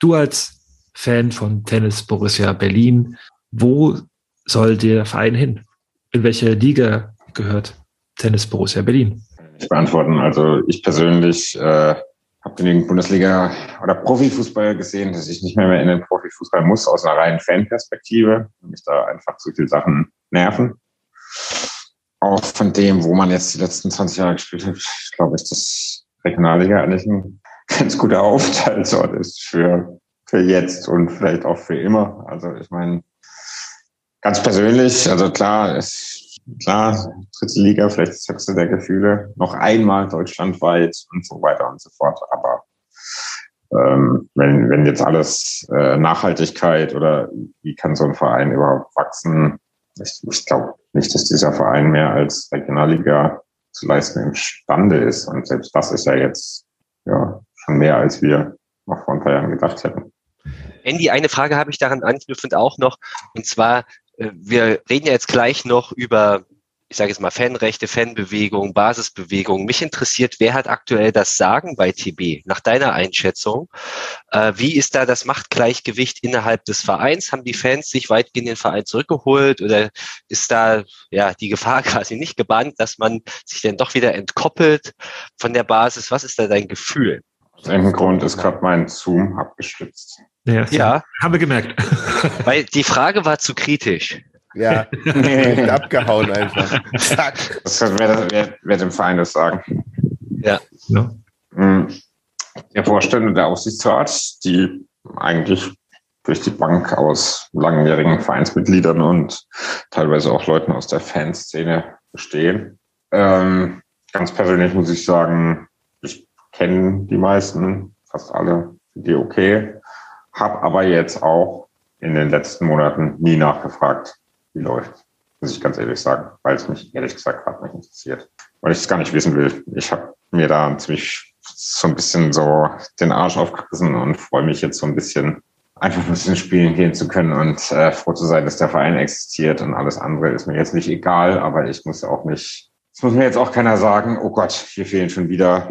du als Fan von Tennis Borussia Berlin, wo soll der Verein hin? In welche Liga gehört Tennis Borussia Berlin? Ich beantworten. Also ich persönlich äh, habe genügend Bundesliga oder Profifußball gesehen, dass ich nicht mehr, mehr in den Profifußball muss aus einer reinen Fanperspektive. Mich da einfach zu viele Sachen nerven auch von dem, wo man jetzt die letzten 20 Jahre gespielt hat, glaube ich, dass Regionalliga eigentlich ein ganz guter Aufenthaltsort ist für, für jetzt und vielleicht auch für immer. Also ich meine, ganz persönlich, also klar, ist klar, dritte Liga, vielleicht das höchste der Gefühle, noch einmal deutschlandweit und so weiter und so fort. Aber ähm, wenn, wenn jetzt alles äh, Nachhaltigkeit oder wie kann so ein Verein überhaupt wachsen, ich, ich glaube nicht, dass dieser Verein mehr als Regionalliga zu leisten imstande ist. Und selbst das ist ja jetzt ja, mehr, als wir noch vor ein paar Jahren gedacht hätten. Andy, eine Frage habe ich daran anknüpfend auch noch. Und zwar, äh, wir reden ja jetzt gleich noch über ich sage jetzt mal Fanrechte, Fanbewegung, Basisbewegung. Mich interessiert, wer hat aktuell das Sagen bei TB? Nach deiner Einschätzung, äh, wie ist da das Machtgleichgewicht innerhalb des Vereins? Haben die Fans sich weitgehend den Verein zurückgeholt oder ist da ja die Gefahr [LAUGHS] quasi nicht gebannt, dass man sich dann doch wieder entkoppelt von der Basis? Was ist da dein Gefühl? Aus irgendeinem Grund ist gerade mein Zoom abgestützt. Ja, Ja, haben wir gemerkt. [LAUGHS] weil die Frage war zu kritisch. Ja, [LAUGHS] abgehauen einfach. Zack. Das wer, wer, wer dem Verein das sagen? Ja. Hm. Der Vorstand und der Aufsichtsrat, die eigentlich durch die Bank aus langjährigen Vereinsmitgliedern und teilweise auch Leuten aus der Fanszene bestehen. Ähm, ganz persönlich muss ich sagen, ich kenne die meisten, fast alle, die okay, habe aber jetzt auch in den letzten Monaten nie nachgefragt, wie läuft. Muss ich ganz ehrlich sagen, weil es mich ehrlich gesagt gerade nicht interessiert. Weil ich es gar nicht wissen will. Ich habe mir da ziemlich so ein bisschen so den Arsch aufgerissen und freue mich jetzt so ein bisschen, einfach ein bisschen spielen gehen zu können und äh, froh zu sein, dass der Verein existiert und alles andere ist mir jetzt nicht egal, aber ich muss auch nicht, es muss mir jetzt auch keiner sagen, oh Gott, hier fehlen schon wieder.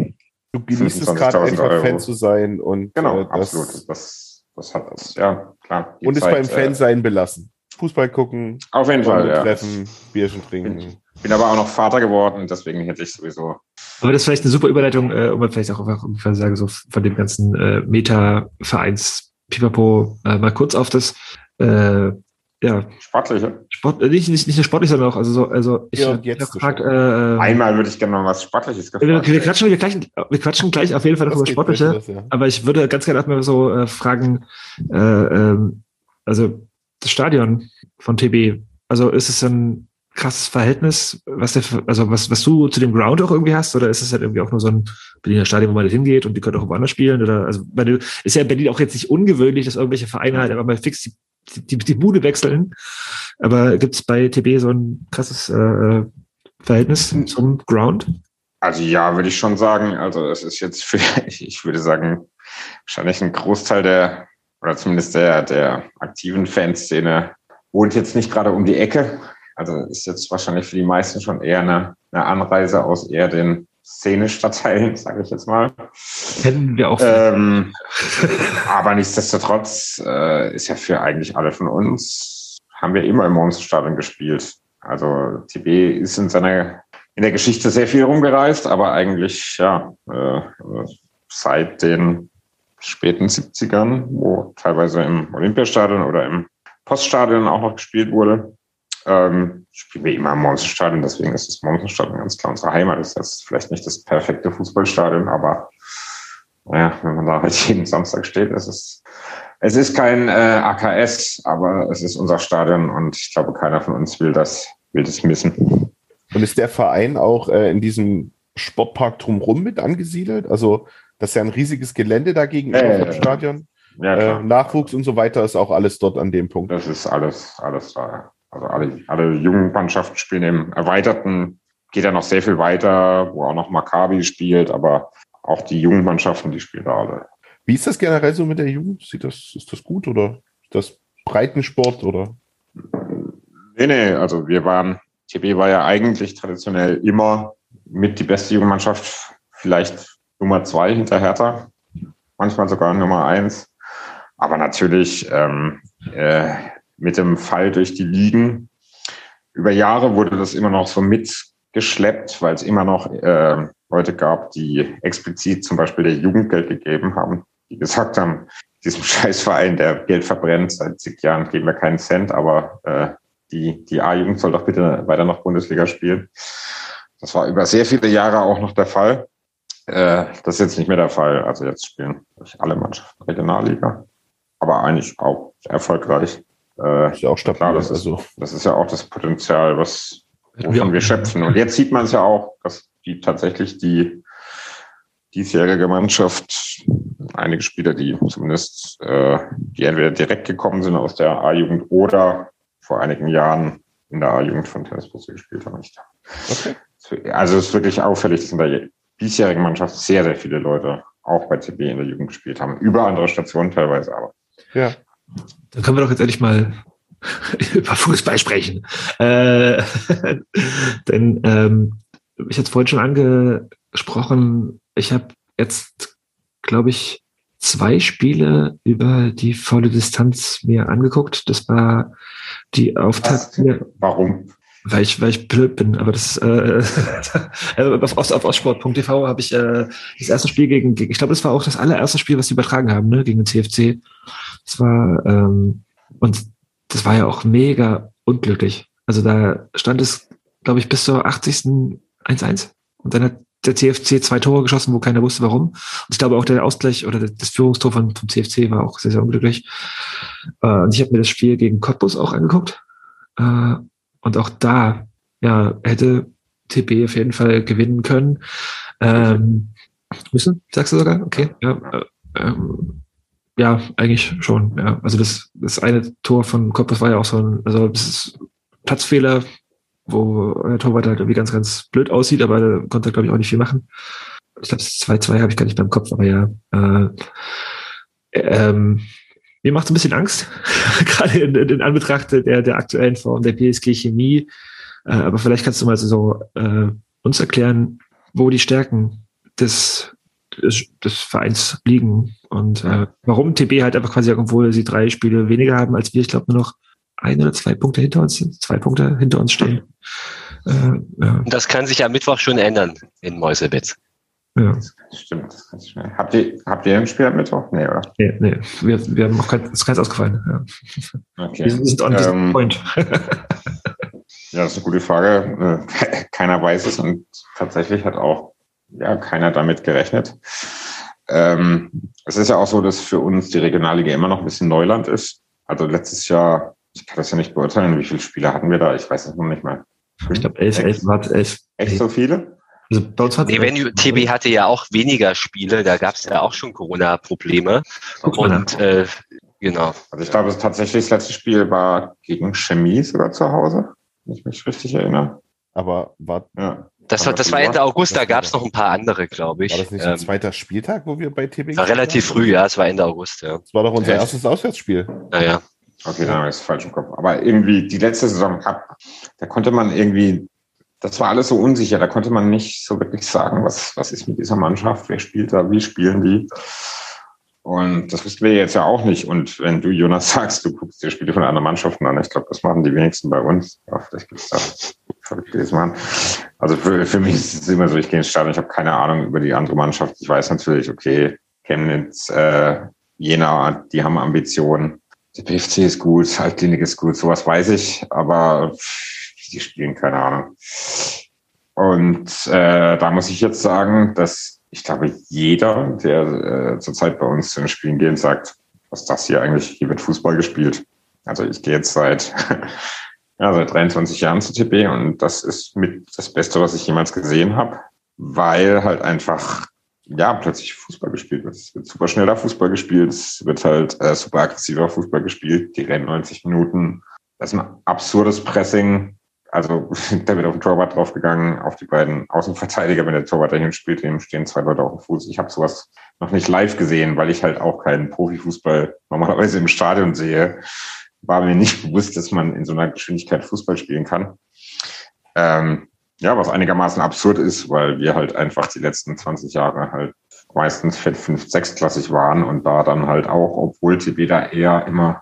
Du genießt es gerade 25.000 einfach Euro. Fan zu sein und Genau, äh, das, absolut. Das, das hat das, ja, klar. Und es beim Fan äh, sein belassen. Fußball gucken, Auf jeden Fall, ja. treffen, Bierchen trinken. Bin aber auch noch Vater geworden deswegen hätte ich sowieso Aber das ist vielleicht eine super Überleitung, äh, um vielleicht auch einfach ungefähr sagen, so von dem ganzen äh, Meta-Vereins Pipapo äh, mal kurz auf das äh, ja, sportliche. Sport, äh, nicht, nicht, nicht nur sportlich, sondern auch, also so, also ich Ja, jetzt gefragt, äh, äh, Einmal würde ich gerne noch was Sportliches wir, gefragt. wir, quatschen, wir, gleich, wir quatschen gleich auf jeden Fall noch über Sportliche, das, ja. aber ich würde ganz gerne erstmal so äh, fragen, äh, ähm, also das Stadion von TB, also ist es ein krasses Verhältnis, was der, also was, was du zu dem Ground auch irgendwie hast, oder ist es halt irgendwie auch nur so ein Berliner Stadion, wo man halt hingeht und die können auch woanders spielen, oder, also, meine, ist ja in Berlin auch jetzt nicht ungewöhnlich, dass irgendwelche Vereine halt einfach mal fix die, die, die Bude wechseln, aber gibt es bei TB so ein krasses äh, Verhältnis zum Ground? Also ja, würde ich schon sagen. Also es ist jetzt für, [LAUGHS] ich würde sagen, wahrscheinlich ein Großteil der, oder zumindest der, der aktiven Fanszene wohnt jetzt nicht gerade um die Ecke. Also ist jetzt wahrscheinlich für die meisten schon eher eine, eine Anreise aus eher den Szene-Stadtteilen, sage ich jetzt mal. Kennen wir auch. Ähm, aber nichtsdestotrotz äh, ist ja für eigentlich alle von uns, haben wir immer im Monsterstadion gespielt. Also TB ist in seiner in der Geschichte sehr viel rumgereist, aber eigentlich ja äh, seit den späten 70ern, wo teilweise im Olympiastadion oder im Poststadion auch noch gespielt wurde, ähm, spielen wir immer im Monsterstadion. Deswegen ist das Monsterstadion ganz klar unsere Heimat. Das ist vielleicht nicht das perfekte Fußballstadion, aber naja, wenn man da halt [LAUGHS] jeden Samstag steht, ist es es ist kein äh, AKS, aber es ist unser Stadion und ich glaube, keiner von uns will das, will das missen. Und ist der Verein auch äh, in diesem Sportpark drumherum mit angesiedelt? Also, das ist ja ein riesiges Gelände dagegen vom ja. Stadion. Ja, Äh. Nachwuchs und so weiter ist auch alles dort an dem Punkt. Das ist alles, alles da. Also alle, alle jungen Mannschaften spielen im Erweiterten, geht ja noch sehr viel weiter, wo auch noch Maccabi spielt, aber auch die jungen Mannschaften, die spielen da alle. Wie ist das generell so mit der Jugend? Sieht das, ist das gut oder ist das Breitensport oder? Nee, nee, also wir waren, TB war ja eigentlich traditionell immer mit die beste Jugendmannschaft, vielleicht Nummer zwei hinter Hertha, manchmal sogar Nummer eins. Aber natürlich ähm, äh, mit dem Fall durch die Ligen über Jahre wurde das immer noch so mitgeschleppt, weil es immer noch äh, Leute gab, die explizit zum Beispiel der Jugendgeld gegeben haben, die gesagt haben, diesem [LAUGHS] Scheißverein, der Geld verbrennt, seit zig Jahren geben wir keinen Cent, aber äh, die, die A-Jugend soll doch bitte weiter noch Bundesliga spielen. Das war über sehr viele Jahre auch noch der Fall. Äh, das ist jetzt nicht mehr der Fall. Also jetzt spielen alle Mannschaften Regionalliga, aber eigentlich auch erfolgreich. Äh, Ist ja auch stabil. Klar, das ist- also, das ist ja auch das Potenzial, was wovon wir schöpfen. Und jetzt sieht man es ja auch, dass die tatsächlich die diesjährige Mannschaft, einige Spieler, die zumindest, äh, die entweder direkt gekommen sind aus der A-Jugend oder vor einigen Jahren in der A-Jugend von Tennisbusse gespielt haben. Okay. Also es ist wirklich auffällig, dass in der diesjährigen Mannschaft sehr, sehr viele Leute auch bei TB in der Jugend gespielt haben. Über andere Stationen teilweise, aber. Ja. Dann können wir doch jetzt endlich mal [LAUGHS] über Fußball sprechen. Äh, [LAUGHS] denn ähm, ich hatte es vorhin schon angesprochen, ich habe jetzt, glaube ich, zwei Spiele über die volle Distanz mir angeguckt. Das war die Auftakt. Warum? Weil ich, weil ich blöd bin, aber das äh, [LAUGHS] auf, auf, auf Ostsport.tv habe ich äh, das erste Spiel gegen ich glaube, das war auch das allererste Spiel, was sie übertragen haben, ne, gegen den CFC. Das war ähm, und das war ja auch mega unglücklich. Also da stand es, glaube ich, bis zur 80. 1-1. Und dann hat der CFC zwei Tore geschossen, wo keiner wusste, warum. Und ich glaube auch der Ausgleich oder das Führungstor von, vom CFC war auch sehr, sehr unglücklich. Äh, und ich habe mir das Spiel gegen Cottbus auch angeguckt. Äh, und auch da, ja, hätte TB auf jeden Fall gewinnen können. Ähm, müssen, sagst du sogar? Okay. Ja, äh, ähm, ja, eigentlich schon. Ja. Also das, das eine Tor von Cottbus war ja auch so ein, also das ist Platzfehler, wo der Torwart halt irgendwie ganz, ganz blöd aussieht, aber da konnte er, glaube ich, auch nicht viel machen. Ich glaube, das 2-2 habe ich gar nicht mehr im Kopf, aber ja. Äh, ähm, mir macht es ein bisschen Angst, [LAUGHS] gerade in, in, Anbetracht der, der aktuellen Form der PSG Chemie. Äh, aber vielleicht kannst du mal so äh, uns erklären, wo die Stärken des, des, des Vereins liegen und äh, warum TB halt einfach quasi, obwohl sie drei Spiele weniger haben als wir, ich glaube nur noch ein oder zwei Punkte hinter uns sind, zwei Punkte hinter uns stehen. Äh. Das kann sich am Mittwoch schon ändern in Mäusebitz. Ja. Das stimmt. Das kann schnell. Habt ihr, habt ihr ein Spiel am Mittwoch? Nee, oder? Nee, nee. Wir, wir haben noch kein, ist keins ausgefallen. Ja. Okay. Wir sind on ähm, point. [LAUGHS] ja, das ist eine gute Frage. Äh, [LAUGHS] keiner weiß es und tatsächlich hat auch ja, keiner damit gerechnet. Ähm, es ist ja auch so, dass für uns die Regionalliga immer noch ein bisschen Neuland ist. Also letztes Jahr ich kann das ja nicht beurteilen, wie viele Spieler hatten wir da? Ich weiß es noch nicht mal. Ich glaube, elf, elf, elf, elf. Echt so viele? Also bei uns hat nee, wenn, TB hatte ja auch weniger Spiele, da gab es ja auch schon Corona-Probleme. Und äh, genau. Also ich glaube, tatsächlich das letzte Spiel war gegen Chemie sogar zu Hause, wenn ich mich richtig erinnere. Aber war, ja. Das war, das war Ende August, da gab es noch ein paar andere, glaube ich. War das nicht ähm, ein zweiter Spieltag, wo wir bei TB War relativ früh, ja, es war Ende August, ja. Das war doch unser erstes Auswärtsspiel. Naja. Okay, dann habe ich es falsch im Kopf. Aber irgendwie die letzte Saison da konnte man irgendwie, das war alles so unsicher, da konnte man nicht so wirklich sagen, was, was ist mit dieser Mannschaft, wer spielt da, wie spielen die. Und das wissen wir jetzt ja auch nicht. Und wenn du, Jonas, [LAUGHS] sagst, du guckst dir Spiele von anderen Mannschaften an, ich glaube, das machen die wenigsten bei uns. Ja, vielleicht gibt es da verrücktes Mann. Also für, für mich ist es immer so, ich gehe ins Stadion, ich habe keine Ahnung über die andere Mannschaft. Ich weiß natürlich, okay, Chemnitz, äh, Jena, die haben Ambitionen. Die PFC ist gut, Altklinik ist gut, sowas weiß ich, aber die spielen keine Ahnung. Und äh, da muss ich jetzt sagen, dass ich glaube, jeder, der äh, zurzeit bei uns zu den Spielen geht, sagt, was ist das hier eigentlich? Hier wird Fußball gespielt. Also ich gehe jetzt seit, [LAUGHS] ja, seit 23 Jahren zu TB und das ist mit das Beste, was ich jemals gesehen habe, weil halt einfach ja, plötzlich Fußball gespielt wird. Es wird super schneller Fußball gespielt, es wird halt äh, super aggressiver Fußball gespielt, die rennen 90 Minuten. Das ist ein absurdes Pressing. Also [LAUGHS] da wird auf den Torwart draufgegangen, auf die beiden Außenverteidiger, wenn der Torwart dahin spielt, dem stehen zwei Leute auf dem Fuß. Ich habe sowas noch nicht live gesehen, weil ich halt auch keinen Profifußball normalerweise im Stadion sehe. War mir nicht bewusst, dass man in so einer Geschwindigkeit Fußball spielen kann. Ähm, ja, was einigermaßen absurd ist, weil wir halt einfach die letzten 20 Jahre halt meistens fünf, fünf, sechsklassig waren und da dann halt auch, obwohl TB da eher immer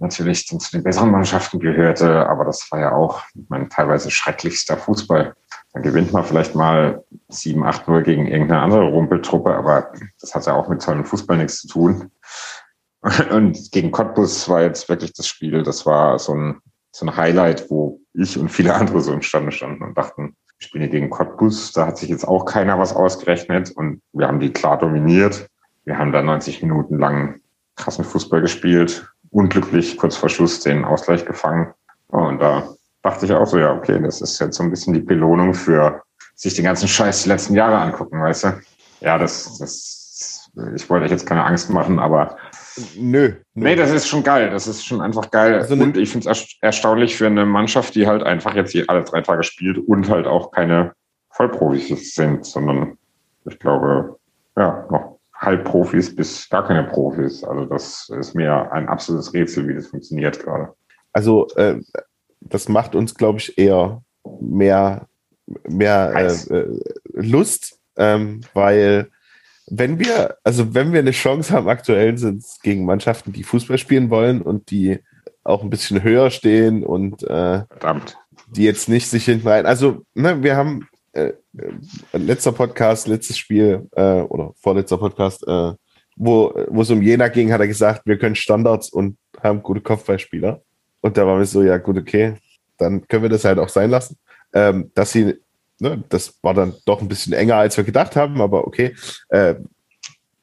natürlich zu den besseren Mannschaften gehörte, aber das war ja auch mein teilweise schrecklichster Fußball. Dann gewinnt man vielleicht mal 7, 8 0 gegen irgendeine andere Rumpeltruppe, aber das hat ja auch mit tollem Fußball nichts zu tun. [LAUGHS] Und gegen Cottbus war jetzt wirklich das Spiel, das war so ein, so ein Highlight, wo ich und viele andere so im Stande standen und dachten, spielen hier gegen Cottbus, da hat sich jetzt auch keiner was ausgerechnet und wir haben die klar dominiert. Wir haben da 90 Minuten lang krassen Fußball gespielt, unglücklich kurz vor Schluss den Ausgleich gefangen. Und da dachte ich auch so, ja, okay, das ist jetzt so ein bisschen die Belohnung für sich den ganzen Scheiß die letzten Jahre angucken, weißt du? Ja, das, das, ich wollte euch jetzt keine Angst machen, aber Nö, nö. Nee, das ist schon geil. Das ist schon einfach geil. Also und ich finde es erstaunlich für eine Mannschaft, die halt einfach jetzt hier alle drei Tage spielt und halt auch keine Vollprofis sind, sondern ich glaube, ja, noch Halbprofis bis gar keine Profis. Also das ist mir ein absolutes Rätsel, wie das funktioniert gerade. Also äh, das macht uns, glaube ich, eher mehr, mehr äh, äh, Lust, ähm, weil wenn wir, also wenn wir eine Chance haben, aktuell sind es gegen Mannschaften, die Fußball spielen wollen und die auch ein bisschen höher stehen und äh, die jetzt nicht sich hinten rein. Also, ne, wir haben äh, äh, letzter Podcast, letztes Spiel äh, oder vorletzter Podcast, äh, wo, wo es um Jena ging, hat er gesagt, wir können Standards und haben gute Kopfballspieler. Und da waren wir so, ja gut, okay, dann können wir das halt auch sein lassen. Ähm, dass sie, ne, das war dann doch ein bisschen enger, als wir gedacht haben, aber okay. Äh,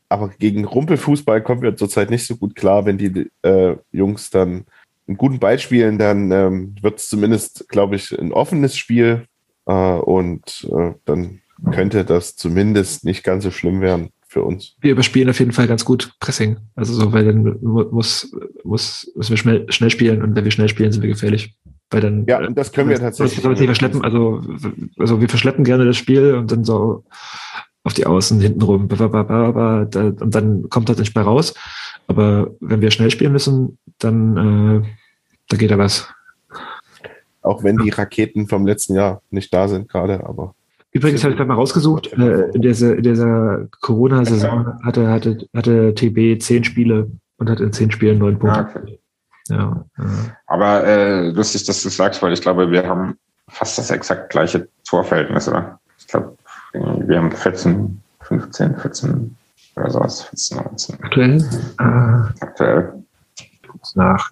aber gegen Rumpelfußball kommen wir zurzeit nicht so gut klar, wenn die äh, Jungs dann einen guten Ball spielen, dann ähm, wird es zumindest, glaube ich, ein offenes Spiel und äh, dann könnte das zumindest nicht ganz so schlimm werden für uns. Wir überspielen auf jeden Fall ganz gut Pressing. Also so, weil dann muss, muss, müssen wir schnell, schnell spielen und wenn wir schnell spielen, sind wir gefährlich. Weil dann, Ja, und das können wir tatsächlich. Also, wir verschleppen, also, also wir verschleppen gerne das Spiel und dann so auf die Außen hinten rum. Und dann kommt das nicht mehr raus. Aber wenn wir schnell spielen müssen, dann äh, da geht da was. Auch wenn die Raketen vom letzten Jahr nicht da sind gerade, aber Übrigens habe ich gerade mal rausgesuut, äh, in dieser, dieser Corona-Saison hatte, hatte, hatte TB zehn Spiele und hat in zehn Spielen neun Punkte. Ah, okay. Ja, äh, Aber äh, lustig, dass du sagst, weil ich glaube, wir haben fast das exakt gleiche Torverhältnis, oder? Ich glaube, wir haben 14, 15, 14 oder sowas, 14, 19 aktuell. Äh, aktuell. guck's nach.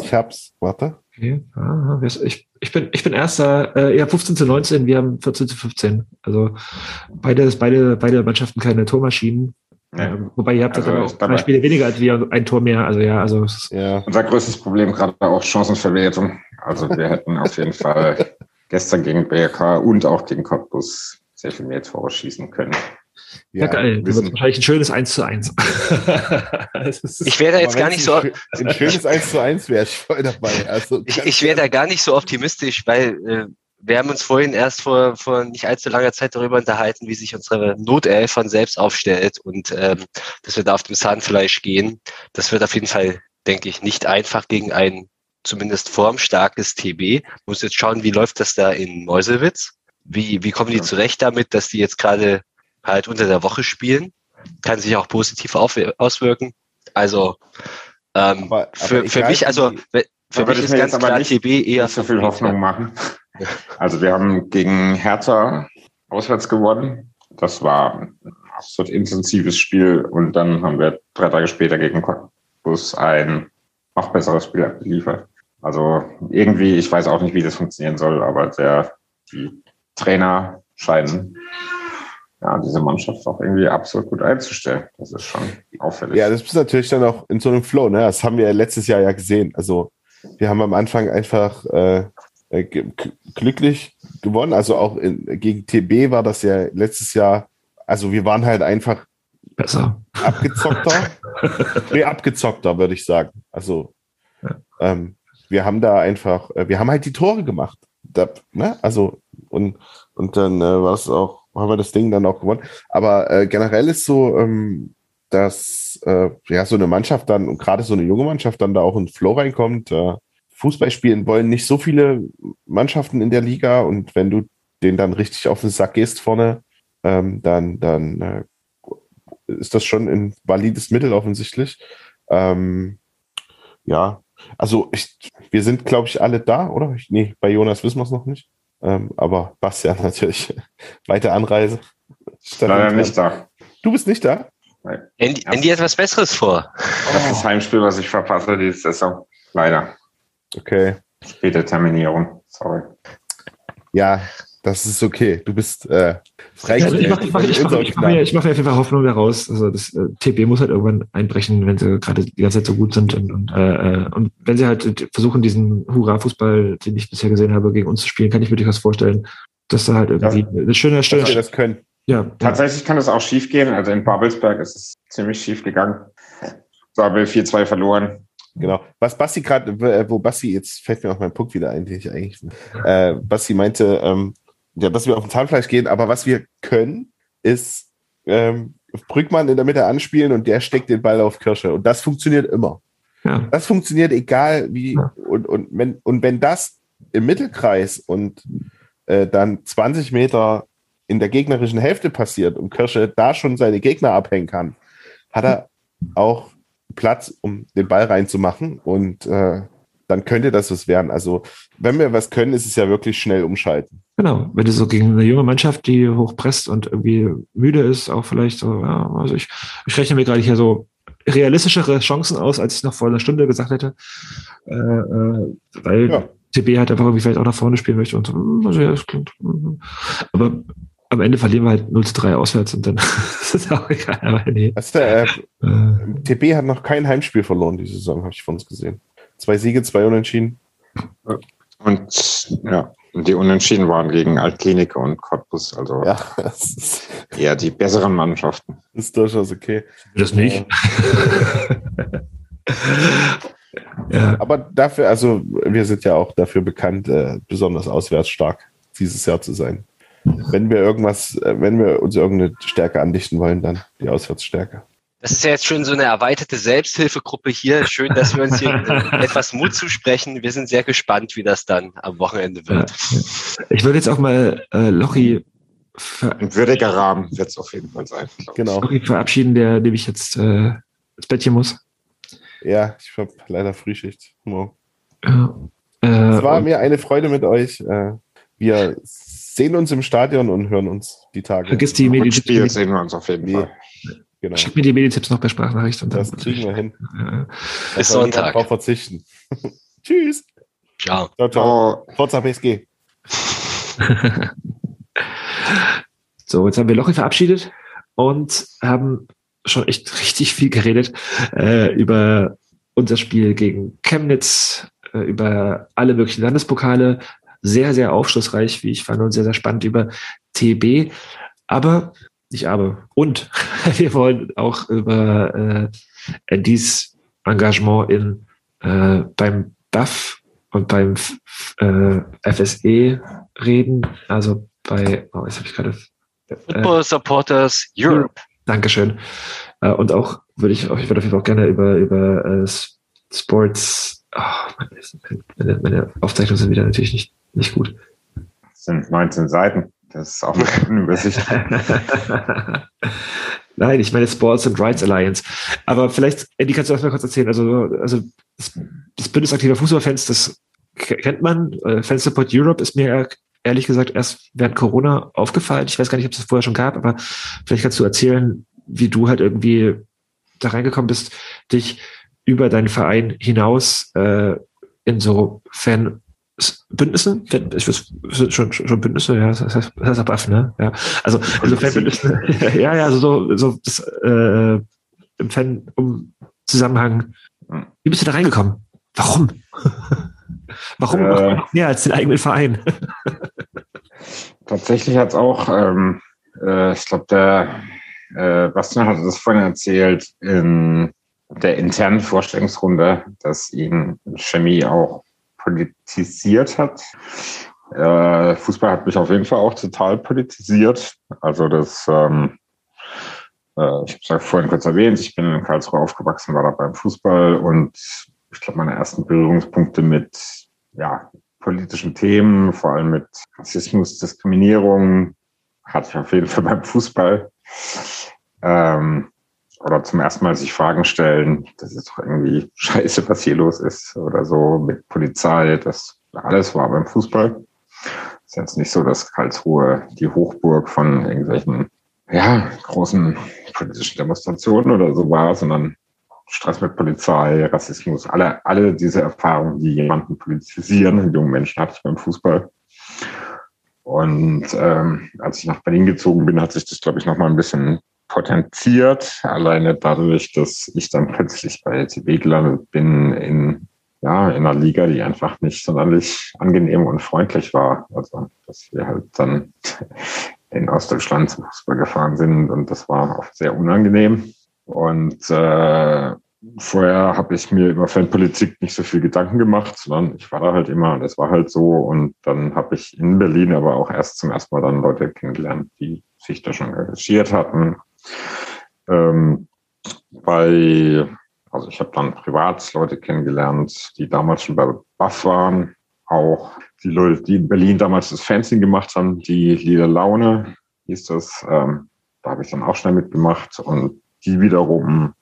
ich hab's. Warte. Okay. Ah, ist- ich, ich, bin, ich bin erster, äh, ja, 15 zu 19, wir haben 14 zu 15. Also beide, beide, beide Mannschaften keine Tormaschinen. Ja. Ähm, wobei ihr habt Also aber auch drei Spiele weniger als wir, ein Tor mehr. Also ja, also es ist, Ja. Unser größtes Problem gerade auch Chancenverwertung. Also wir hätten auf jeden Fall gestern gegen BRK und auch gegen Cottbus sehr viel mehr Tore schießen können. Ja, geil. Das wird wahrscheinlich ein schönes 1 zu 1. [LAUGHS] Das ist- Ich wäre da jetzt gar nicht so, ein, schö- ein schönes 1 zu 1 wäre ich voll dabei. Also ich, ich wäre da gar nicht so optimistisch, weil äh, wir haben uns vorhin erst vor, vor nicht allzu langer Zeit darüber unterhalten, wie sich unsere Notelf von selbst aufstellt und ähm, dass wir da auf dem Zahnfleisch gehen. Das wird auf jeden Fall, denke ich, nicht einfach gegen ein zumindest formstarkes TB. Muss jetzt schauen, wie läuft das da in Meuselwitz? Wie, wie kommen die Ja. zurecht damit, dass die jetzt gerade halt unter der Woche spielen? Kann sich auch positiv auf, auswirken. Also ähm, Aber- aber für, für mich, also für mich ich ist ganz klar nicht- TB eher nicht so viel. Hoffnung machen. [LAUGHS] Also wir haben gegen Hertha auswärts gewonnen. Das war ein absolut intensives Spiel und dann haben wir drei Tage später gegen Cottbus ein noch besseres Spiel abgeliefert. Also irgendwie, ich weiß auch nicht, wie das funktionieren soll, aber der, die Trainer scheinen ja, diese Mannschaft auch irgendwie absolut gut einzustellen. Das ist schon auffällig. Ja, das ist natürlich dann auch in so einem Flow, ne? Das haben wir letztes Jahr ja gesehen. Also wir haben am Anfang einfach äh, äh, glücklich gewonnen. Also auch in, gegen TB war das ja letztes Jahr, also wir waren halt einfach besser. abgezockter. [LAUGHS] nee, abgezockter, würde ich sagen. Also ähm, wir haben da einfach, äh, wir haben halt die Tore gemacht. Da, ne? Also und, und dann äh, war es auch, haben wir das Ding dann auch gewonnen. Aber äh, generell ist so, ähm, dass äh, ja so eine Mannschaft dann und gerade so eine junge Mannschaft dann da auch in Flow reinkommt. Äh, Fußball spielen wollen nicht so viele Mannschaften in der Liga und wenn du den dann richtig auf den Sack gehst vorne, ähm, dann, dann äh, ist das schon ein valides Mittel offensichtlich. Ähm, ja, also ich, wir sind, glaube ich, alle da, oder? Ich, nee, bei Jonas wissen wir es noch nicht. Ähm, aber Bastian [LAUGHS] natürlich weite Anreise. Leider nicht da. Du bist nicht da? Andy, Andy hat was Besseres vor. Das ist das Heimspiel, was ich verpasse diese Saison. Leider. Okay. Späte Terminierung. Sorry. Ja, das ist okay. Du bist äh, Ja, also ich mache ich mach, ich mach, mir, ich mach mir auf jeden Fall Hoffnung daraus. Also das äh, TB muss halt irgendwann einbrechen, wenn sie gerade die ganze Zeit so gut sind und, und, äh, äh, und wenn sie halt versuchen, diesen Hurra-Fußball, den ich bisher gesehen habe, gegen uns zu spielen, kann ich mir durchaus vorstellen, dass da halt irgendwie eine schöne dass wir Stelle. das können. Ja, ja, Tatsächlich kann es auch schief gehen. Also in Babelsberg ist es ziemlich schief gegangen. So haben wir 4-2 verloren. Genau. Was Basti gerade, äh, wo Basti, jetzt fällt mir auch mein Punkt wieder ein, den ich eigentlich, äh, Basti meinte, ähm, ja, dass wir auf den Zahnfleisch gehen, aber was wir können, ist ähm, Brückmann in der Mitte anspielen und der steckt den Ball auf Kirsche. Und das funktioniert immer. Ja. Das funktioniert egal wie. Ja. Und, und, wenn, und wenn das im Mittelkreis und äh, dann 20 Meter in der gegnerischen Hälfte passiert und Kirsche da schon seine Gegner abhängen kann, hat er auch Platz, um den Ball reinzumachen. Und äh, dann könnte das was werden. Also, wenn wir was können, ist es ja wirklich schnell umschalten. Genau, wenn du so gegen eine junge Mannschaft, die hochpresst und irgendwie müde ist, auch vielleicht so, ja, also ich, ich rechne mir gerade hier so realistischere Chancen aus, als ich noch vor einer Stunde gesagt hätte, äh, äh, weil Ja. TB halt einfach irgendwie vielleicht auch nach vorne spielen möchte und so, hm, also ja, das klingt, hm. aber am Ende verlieren wir halt 0 zu 3 auswärts und dann [LAUGHS] ist es auch egal, aber nee. Also, äh, Äh, TB hat noch kein Heimspiel verloren diese Saison, habe ich von uns gesehen. Zwei Siege, zwei Unentschieden. Und ja, und die Unentschieden waren gegen Altkliniker und Cottbus, also Ja, [LAUGHS] eher die besseren Mannschaften. ist durchaus okay. das nicht. [LAUGHS] ja, Aber dafür, also wir sind ja auch dafür bekannt, äh, besonders auswärts stark dieses Jahr zu sein. Wenn wir irgendwas, äh, wenn wir uns irgendeine Stärke andichten wollen, dann die Auswärtsstärke. Das ist ja jetzt schon so eine erweiterte Selbsthilfegruppe hier. Schön, dass wir uns hier [LAUGHS] etwas Mut zusprechen. Wir sind sehr gespannt, wie das dann am Wochenende wird. ich würde jetzt auch mal äh, Lochi, Ein würdiger Rahmen wird es auf jeden Fall sein. Genau. Lochi verabschieden, der nämlich jetzt äh, ins Bettchen muss. Ja, ich habe leider Frühschicht. Wow. Ja. Äh, Es war mir eine Freude mit euch. Äh, Wir sehen uns im Stadion und hören uns die Tage. Vergiss die Rückspiel Meditipps. sehen wir uns auf jeden Nee. Fall. Genau. Schick mir die Meditipps noch per Sprachnachricht und dann. Das kriegen wir hin. [LAUGHS] Ja. Bis Sonntag. Drauf verzichten. [LAUGHS] Tschüss. Ciao. Ciao, ciao. Forza PSG. [LAUGHS] So, jetzt haben wir Lochi verabschiedet und haben schon echt richtig viel geredet äh, über unser Spiel gegen Chemnitz, äh, über alle möglichen Landespokale. Sehr, sehr aufschlussreich, wie ich fand, und sehr, sehr spannend über TB. Aber, nicht aber, und [LAUGHS] wir wollen auch über äh, Andys Engagement in, äh, beim BAF und beim äh, FSE reden. Also bei, oh, jetzt habe ich gerade äh, Football Supporters Europe. Dankeschön. Äh, und auch würde ich, auch- ich würde auf jeden Fall auch gerne über, über äh, Sports, oh, meine, meine Aufzeichnungen sind wieder natürlich nicht, nicht gut. das sind 19 Seiten. Das ist auch eine [LAUGHS] Übersicht. [LAUGHS] Nein, ich meine Sports and Rights Alliance. Aber vielleicht, Andy, kannst du das mal kurz erzählen? Also, also das, Bündnis aktiver Fußballfans, das kennt man. Äh, Fan Support Europe ist mir ehrlich gesagt erst während Corona aufgefallen. Ich weiß gar nicht, ob es das vorher schon gab, aber vielleicht kannst du erzählen, wie du halt irgendwie da reingekommen bist, dich über deinen Verein hinaus äh, in so Fan Bündnissen, Fan- ich weiß, schon, schon Bündnisse, ja, das heißt, das heißt Affen, ne? Ja. Also, also Fanbündnisse, [LAUGHS] ja, ja, also so, so das, äh, im Fan um Zusammenhang. Wie bist du da reingekommen? Warum? [LAUGHS] Warum Äh. macht man noch mehr als den eigenen Verein? Tatsächlich hat es auch, ähm, äh, ich glaube, der äh, Bastian hatte das vorhin erzählt, in der internen Vorstellungsrunde, dass ihn Chemie auch politisiert hat. Äh, Fußball hat mich auf jeden Fall auch total politisiert. Also das, ähm, äh, ich habe es vorhin kurz erwähnt, ich bin in Karlsruhe aufgewachsen, war da beim Fußball und ich glaube, meine ersten Berührungspunkte mit ja, politischen Themen, vor allem mit Rassismus, Diskriminierung, hatte ich auf jeden Fall beim Fußball. Ähm, oder zum ersten Mal sich Fragen stellen, das ist doch irgendwie [LAUGHS] scheiße, was hier los ist oder so mit Polizei. Das alles war beim Fußball. Ist jetzt nicht so, dass Karlsruhe die Hochburg von irgendwelchen ja, großen politischen Demonstrationen oder so war, sondern Stress mit Polizei, Rassismus, alle, alle diese Erfahrungen, die jemanden politisieren, jungen Menschen hatte ich beim Fußball. Und ähm, als ich nach Berlin gezogen bin, hat sich das, glaube ich, noch mal ein bisschen potenziert. Alleine dadurch, dass ich dann plötzlich bei LTB gelandet bin in, ja, in einer Liga, die einfach nicht sonderlich angenehm und freundlich war. Also, dass wir halt dann [LAUGHS] in Ostdeutschland zum Fußball gefahren sind und das war auch sehr unangenehm. Und äh, vorher habe ich mir über Fanpolitik nicht so viel Gedanken gemacht, sondern ich war da halt immer und das war halt so. Und dann habe ich in Berlin aber auch erst zum ersten Mal dann Leute kennengelernt, die sich da schon engagiert hatten. Ähm, bei, also ich habe dann privat Leute kennengelernt, die damals schon bei Buff waren. Auch die Leute, die in Berlin damals das Fanzine gemacht haben, die Lieder Laune hieß das. Ähm, da habe ich dann auch schnell mitgemacht und die wiederum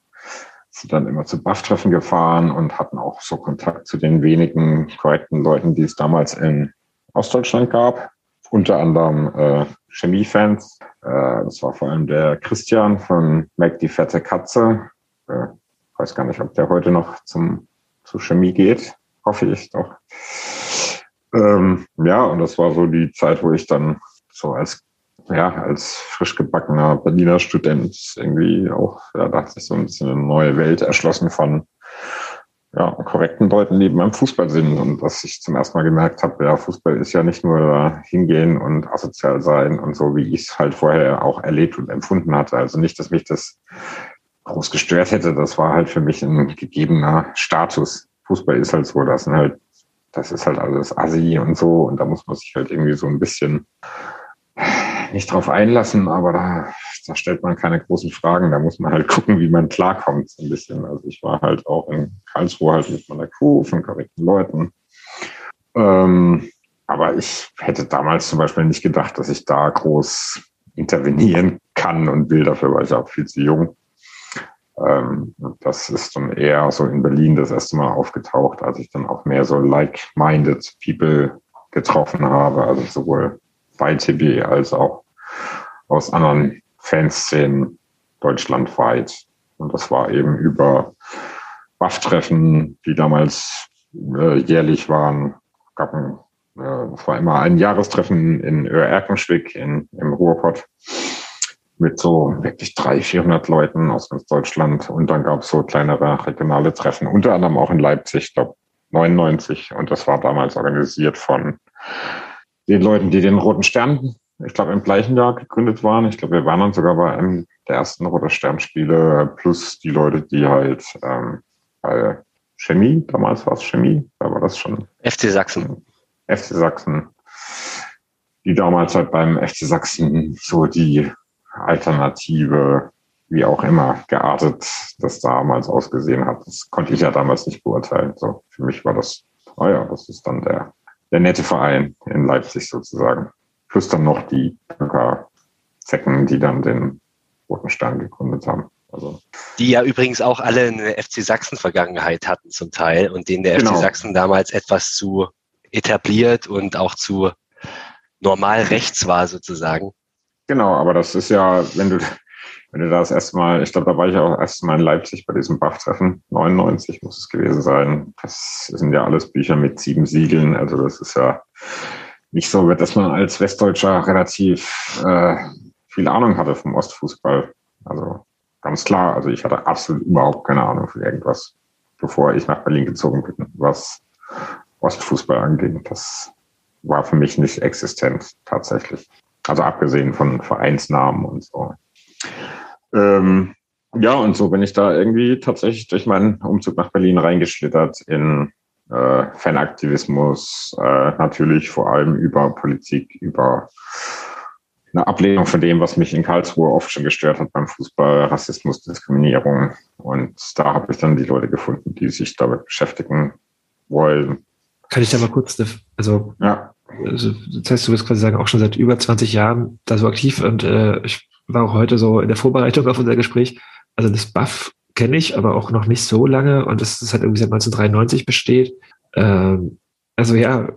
sind dann immer zu Buff-Treffen gefahren und hatten auch so Kontakt zu den wenigen korrekten Leuten, die es damals in Ostdeutschland gab. Unter anderem äh, Chemiefans. Äh, das war vor allem der Christian von Mac die fette Katze. Äh, weiß gar nicht, ob der heute noch zum, zu Chemie geht. Hoffe ich doch. Ähm, ja, und das war so die Zeit, wo ich dann so als ja, als frisch gebackener Berliner Student irgendwie auch, ja, da hat sich so ein bisschen eine neue Welt erschlossen von ja, korrekten Leuten, die beim Fußball sind. Und dass ich zum ersten Mal gemerkt habe, ja, Fußball ist ja nicht nur da hingehen und asozial sein und so, wie ich es halt vorher auch erlebt und empfunden hatte. Also nicht, dass mich das groß gestört hätte. Das war halt für mich ein gegebener Status. Fußball ist halt so, das sind halt, das ist halt alles Assi und so. Und da muss man sich halt irgendwie so ein bisschen nicht drauf einlassen, aber da, da stellt man keine großen Fragen. Da muss man halt gucken, wie man klarkommt, so ein bisschen. Also ich war halt auch in Karlsruhe halt mit meiner Crew von korrekten Leuten. Ähm, aber ich hätte damals zum Beispiel nicht gedacht, dass ich da groß intervenieren kann und will. Dafür war ich auch viel zu jung. Ähm, das ist dann eher so in Berlin das erste Mal aufgetaucht, als ich dann auch mehr so like-minded People getroffen habe. Also sowohl bei TB als auch aus anderen Fanszenen deutschlandweit. Und das war eben über Waff-Treffen, die damals äh, jährlich waren. Gab ein, äh, das war immer ein Jahrestreffen in Öhr-Erkenschwick in, im Ruhrpott mit so wirklich 300, 400 Leuten aus ganz Deutschland. Und dann gab es so kleinere regionale Treffen, unter anderem auch in Leipzig, glaube 99. Und das war damals organisiert von den Leuten, die den Roten Stern, ich glaube, im gleichen Jahr gegründet waren. Ich glaube, wir waren dann sogar bei einem der ersten Roter Sternspiele, plus die Leute, die halt ähm, bei Chemie, damals war es Chemie, da war das schon. FC Sachsen. FC Sachsen. Die damals halt beim FC Sachsen so die Alternative, wie auch immer, geartet, das damals ausgesehen hat. Das konnte ich ja damals nicht beurteilen. So, für mich war das, oh ja, das ist dann der der nette Verein in Leipzig sozusagen. Plus dann noch die Zecken, die dann den Roten Stern gegründet haben. Also. Die ja übrigens auch alle eine FC Sachsen-Vergangenheit hatten zum Teil und denen der genau. FC Sachsen damals etwas zu etabliert und auch zu normal rechts war sozusagen. Genau, aber das ist ja, wenn du, wenn du das erstmal, ich glaube, da war ich auch erstmal in Leipzig bei diesem Bach-Treffen, 99 muss es gewesen sein. Das sind ja alles Bücher mit sieben Siegeln, also das ist ja nicht so, dass man als Westdeutscher relativ äh, viel Ahnung hatte vom Ostfußball. Also ganz klar, also ich hatte absolut überhaupt keine Ahnung von irgendwas, bevor ich nach Berlin gezogen bin, was Ostfußball anging. Das war für mich nicht existent tatsächlich. Also abgesehen von Vereinsnamen und so. Ähm, ja, und so bin ich da irgendwie tatsächlich durch meinen Umzug nach Berlin reingeschlittert in äh, Fanaktivismus, äh, natürlich vor allem über Politik, über eine Ablehnung von dem, was mich in Karlsruhe oft schon gestört hat beim Fußball, Rassismus, Diskriminierung. Und da habe ich dann die Leute gefunden, die sich damit beschäftigen wollen. Kann ich da mal kurz, also, ja. also das heißt, du bist quasi sagen, auch schon seit über 20 Jahren da so aktiv und äh, ich war auch heute so in der Vorbereitung auf unser Gespräch. Also das Buff kenne ich, aber auch noch nicht so lange und das, das hat irgendwie seit 1993 besteht. Ähm, also ja,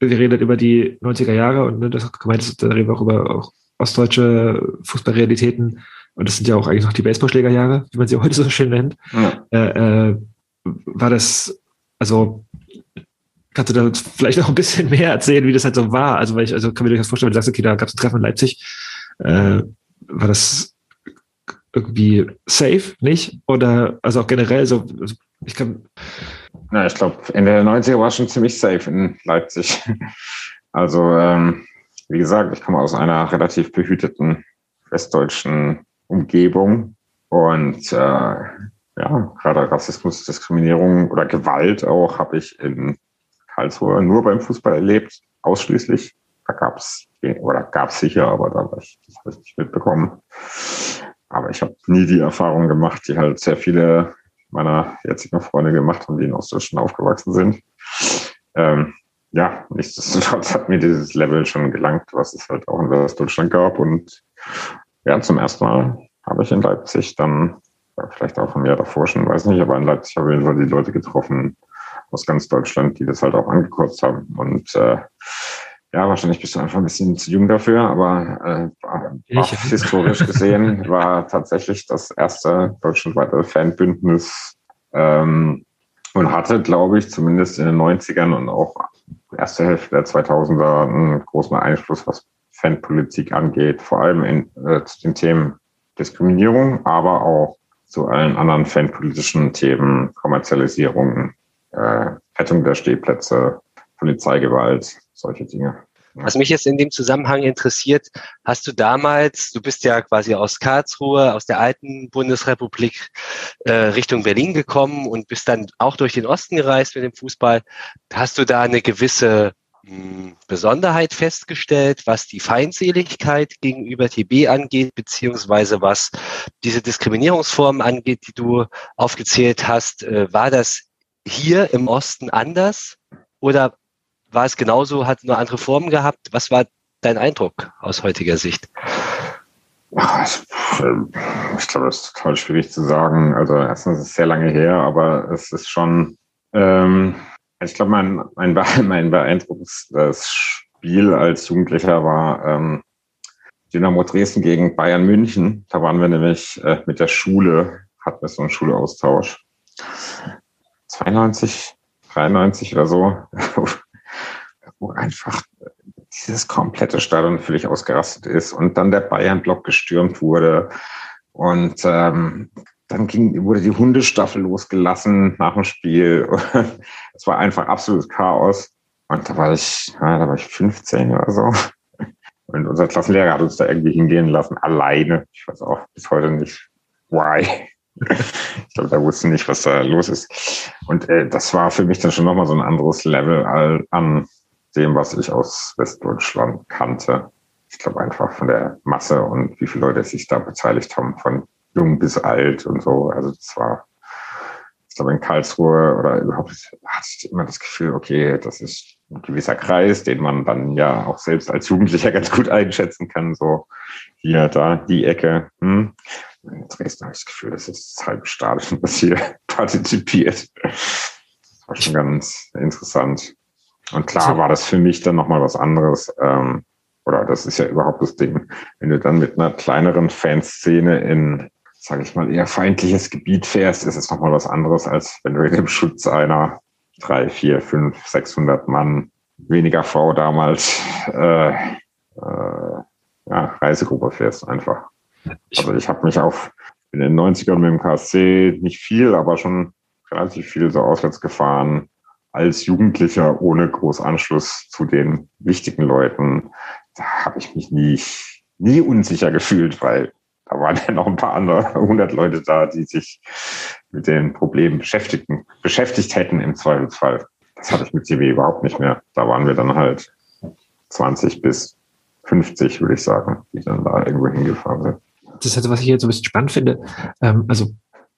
wir reden über die 90er Jahre und ne, das gemeint ist, da reden wir auch über auch ostdeutsche Fußballrealitäten und das sind ja auch eigentlich noch die Baseballschlägerjahre, wie man sie [LAUGHS] heute so schön nennt. Ja. Äh, äh, war das, also kannst du da vielleicht noch ein bisschen [LAUGHS] mehr erzählen, wie das halt so war? Also, weil ich, also kann mir das vorstellen, wenn du sagst, okay, da gab es ein Treffen in Leipzig, äh, war das irgendwie safe, nicht? Oder also auch generell so, also ich kann. Na, ich glaube, Ende der 90er war schon ziemlich safe in Leipzig. [LAUGHS] Also, ähm, wie gesagt, ich komme aus einer relativ behüteten westdeutschen Umgebung und äh, ja, gerade Rassismus, Diskriminierung oder Gewalt auch habe ich in Karlsruhe nur beim Fußball erlebt, ausschließlich. Da gab es oder gab es sicher, aber da war ich, nicht mitbekommen. aber ich habe nie die Erfahrung gemacht, die halt sehr viele meiner jetzigen Freunde gemacht haben, die in Ostdeutschland aufgewachsen sind. Ähm, ja, nichtsdestotrotz hat mir dieses Level schon gelangt, was es halt auch in Westdeutschland gab. Und ja, zum ersten Mal habe ich in Leipzig dann, vielleicht auch von mir davor schon, weiß nicht, aber in Leipzig habe ich jeden die Leute getroffen aus ganz Deutschland, die das halt auch angekürzt haben. Und äh, ja, wahrscheinlich bist du einfach ein bisschen zu jung dafür, aber äh, war, [LAUGHS] historisch gesehen war tatsächlich das erste deutschlandweite Fanbündnis ähm, und hatte, glaube ich, zumindest in den 90ern und auch erste Hälfte der 2000er einen großen Einfluss, was Fanpolitik angeht, vor allem in, äh, zu den Themen Diskriminierung, aber auch zu allen anderen fanpolitischen Themen, Kommerzialisierung, äh, Rettung der Stehplätze, Polizeigewalt, solche Dinge. Was mich jetzt in dem Zusammenhang interessiert, hast du damals, du bist ja quasi aus Karlsruhe, aus der alten Bundesrepublik äh, Richtung Berlin gekommen und bist dann auch durch den Osten gereist mit dem Fußball. Hast du da eine gewisse mh, hm, Besonderheit festgestellt, was die Feindseligkeit gegenüber TB angeht, beziehungsweise was diese Diskriminierungsformen angeht, die du aufgezählt hast? Äh, war das hier im Osten anders? Oder war es genauso, hat nur andere Formen gehabt? Was war dein Eindruck aus heutiger Sicht? Ich glaube, das ist total schwierig zu sagen. Also erstens ist es sehr lange her, aber es ist schon, ähm, ich glaube, mein, mein, [LAUGHS] mein beeindruckendes Spiel als Jugendlicher war ähm, Dynamo Dresden gegen Bayern München. Da waren wir nämlich äh, mit der Schule, hatten wir so einen Schulaustausch. 92, 93 oder so [LAUGHS] wo einfach dieses komplette Stadion völlig ausgerastet ist und dann der Bayern-Block gestürmt wurde und ähm, dann ging, wurde die Hundestaffel losgelassen nach dem Spiel. [LAUGHS] es war einfach absolutes Chaos. Und da war ich, ja, da war ich 15 oder so. Und unser Klassenlehrer hat uns da irgendwie hingehen lassen, alleine. Ich weiß auch bis heute nicht, why. [LAUGHS] ich glaube, da wusste nicht, was da los ist. Und äh, das war für mich dann schon nochmal so ein anderes Level an dem, was ich aus Westdeutschland kannte. Ich glaube einfach von der Masse und wie viele Leute sich da beteiligt haben, von jung bis alt und so. Also das war, ich glaube in Karlsruhe oder überhaupt hatte ich immer das Gefühl, okay, das ist ein gewisser Kreis, den man dann ja auch selbst als Jugendlicher ganz gut einschätzen kann. So hier, da, die Ecke. Hm. In Dresden habe ich das Gefühl, das ist das halbe Stadion, das hier [LAUGHS] partizipiert. Das war schon ganz interessant. Und klar war das für mich dann nochmal was anderes. Ähm, oder das ist ja überhaupt das Ding. Wenn du dann mit einer kleineren Fanszene in, sage ich mal, eher feindliches Gebiet fährst, ist es nochmal was anderes, als wenn du in dem Schutz einer drei, vier, fünf, sechshundert Mann, weniger Frau damals, äh, äh, ja, Reisegruppe fährst einfach. Also ich habe mich auf in den 90ern mit dem KSC nicht viel, aber schon relativ viel so auswärts gefahren als Jugendlicher ohne Großanschluss zu den wichtigen Leuten, da habe ich mich nie, nie unsicher gefühlt, weil da waren ja noch ein paar andere [LAUGHS] hundert Leute da, die sich mit den Problemen beschäftigten, beschäftigt hätten im Zweifelsfall. Das hatte ich mit CW überhaupt nicht mehr. Da waren wir dann halt 20 bis 50, würde ich sagen, die dann da irgendwo hingefahren sind. Das ist halt, was ich jetzt so ein bisschen spannend finde. Ähm, also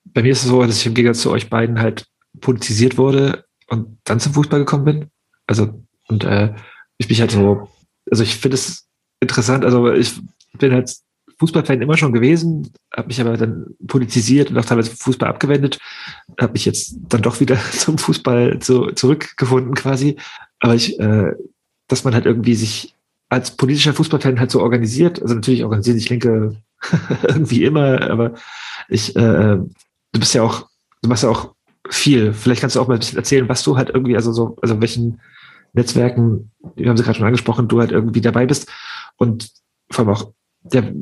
bei mir ist es so, dass ich im Gegensatz zu euch beiden halt politisiert wurde und dann zum Fußball gekommen bin. Also, und äh, ich mich halt so, also ich finde es interessant, also ich bin halt Fußballfan immer schon gewesen, habe mich aber dann politisiert und auch teilweise Fußball abgewendet, habe mich jetzt dann doch wieder [LAUGHS] zum Fußball zu, zurückgefunden quasi. Aber ich, äh, dass man halt irgendwie sich als politischer Fußballfan halt so organisiert, also natürlich organisieren sich Linke [LAUGHS] irgendwie immer, aber ich, äh, du bist ja auch, du machst ja auch viel. Vielleicht kannst du auch mal ein bisschen erzählen, was du halt irgendwie, also so, also welchen Netzwerken, wir haben sie gerade schon angesprochen, du halt irgendwie dabei bist und vor allem auch, der,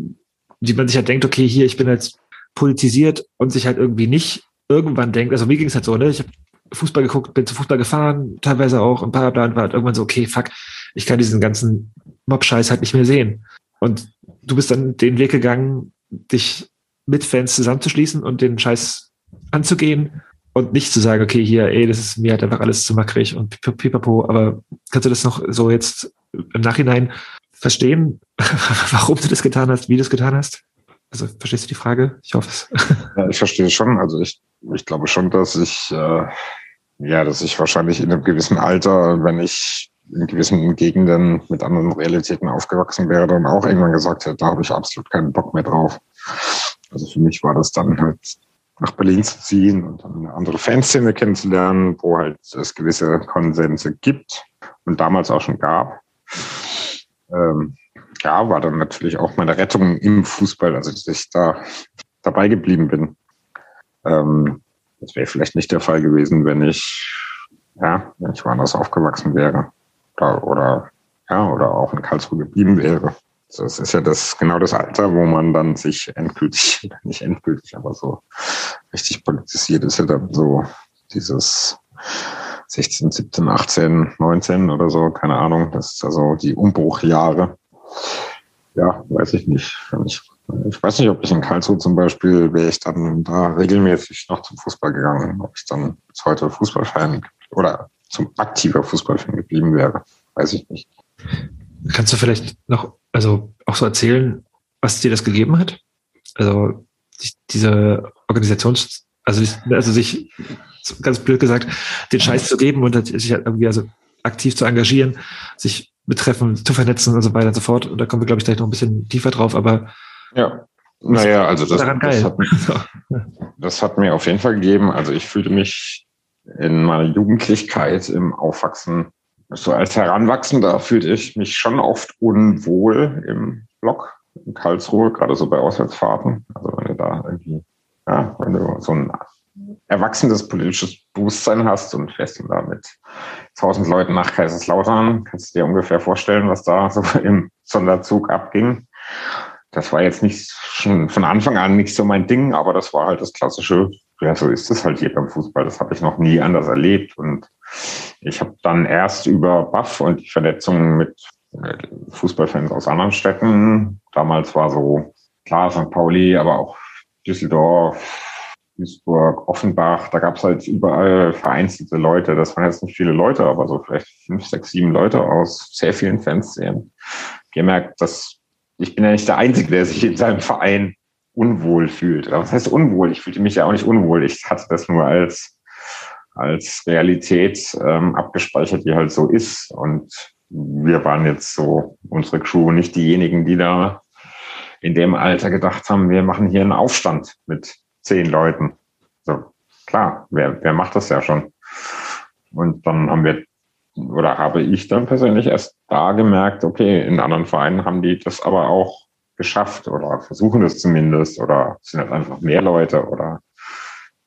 wie man sich halt denkt, okay, hier, ich bin jetzt politisiert und sich halt irgendwie nicht irgendwann denkt, also mir ging es halt so, ne, ich habe Fußball geguckt, bin zu Fußball gefahren, teilweise auch ein paar Plan war halt irgendwann so, okay, fuck, ich kann diesen ganzen Mob-Scheiß halt nicht mehr sehen. Und du bist dann den Weg gegangen, dich mit Fans zusammenzuschließen und den Scheiß anzugehen und nicht zu sagen, okay, hier, ey, das ist mir halt einfach alles zu mackrig und pipapo, aber kannst du das noch so jetzt im Nachhinein verstehen, [LAUGHS] warum du das getan hast, wie du es getan hast? Also verstehst du die Frage? Ich hoffe es. [LAUGHS] Ja, ich verstehe es schon. Also ich, ich glaube schon, dass ich, äh, ja, dass ich wahrscheinlich in einem gewissen Alter, wenn ich in gewissen Gegenden mit anderen Realitäten aufgewachsen wäre, dann auch irgendwann gesagt hätte, da habe ich absolut keinen Bock mehr drauf. Also für mich war das dann halt nach Berlin zu ziehen und dann eine andere Fanszene kennenzulernen, wo halt es gewisse Konsense gibt und damals auch schon gab. Ähm, ja, war dann natürlich auch meine Rettung im Fußball, also dass ich da dabei geblieben bin. Ähm, das wäre vielleicht nicht der Fall gewesen, wenn ich, ja, wenn ich woanders aufgewachsen wäre. Oder, oder ja, oder auch in Karlsruhe geblieben wäre. Das ist ja das genau das Alter, wo man dann sich endgültig, [LAUGHS] nicht endgültig, aber so richtig politisiert ist ja dann so dieses 16, 17, 18, 19 oder so, keine Ahnung. Das ist also die Umbruchjahre. Ja, weiß ich nicht. Ich, ich weiß nicht, ob ich in Karlsruhe zum Beispiel, wäre ich dann da regelmäßig noch zum Fußball gegangen, ob ich dann bis heute Fußballfan oder zum aktiver Fußballfan geblieben wäre. Weiß ich nicht. Kannst du vielleicht noch, also auch so erzählen, was dir das gegeben hat? Also diese Organisations, also, also sich, ganz blöd gesagt, den Scheiß zu geben und sich halt irgendwie also aktiv zu engagieren, sich betreffen, zu vernetzen und so weiter und so fort. Und da kommen wir, glaube ich, gleich noch ein bisschen tiefer drauf, aber ja. Naja, also das, das, hat, [LAUGHS] das hat mir auf jeden Fall gegeben. Also ich fühlte mich in meiner Jugendlichkeit im Aufwachsen, so als Heranwachsender fühlte ich mich schon oft unwohl im Block in Karlsruhe, gerade so bei Auswärtsfahrten. Also wenn du da irgendwie, ja, wenn du so ein erwachsenes politisches Bewusstsein hast und fährst du da mit tausend Leuten nach Kaiserslautern, kannst du dir ungefähr vorstellen, was da so [LAUGHS] im Sonderzug abging. Das war jetzt nicht schon von Anfang an nicht so mein Ding, aber das war halt das klassische, ja, so ist es halt hier beim Fußball. Das habe ich noch nie anders erlebt. Und ich habe dann erst über Buff und die Vernetzung mit äh, Fußballfans aus anderen Städten, damals war so klar St. Pauli, aber auch Düsseldorf, Duisburg, Offenbach, da gab es halt überall vereinzelte Leute. Das waren jetzt nicht viele Leute, aber so vielleicht fünf, sechs, sieben Leute aus sehr vielen Fanszenen. Gemerkt, dass ich bin ja nicht der Einzige, der sich in seinem Verein unwohl fühlt. Was heißt unwohl? Ich fühlte mich ja auch nicht unwohl. Ich hatte das nur als, als Realität ähm, abgespeichert, die halt so ist. Und wir waren jetzt so, unsere Crew, nicht diejenigen, die da in dem Alter gedacht haben, wir machen hier einen Aufstand mit zehn Leuten. So, klar, wer, wer macht das ja schon? Und dann haben wir, oder habe ich dann persönlich erst da gemerkt, okay, in anderen Vereinen haben die das aber auch geschafft oder versuchen es zumindest oder sind halt einfach mehr Leute oder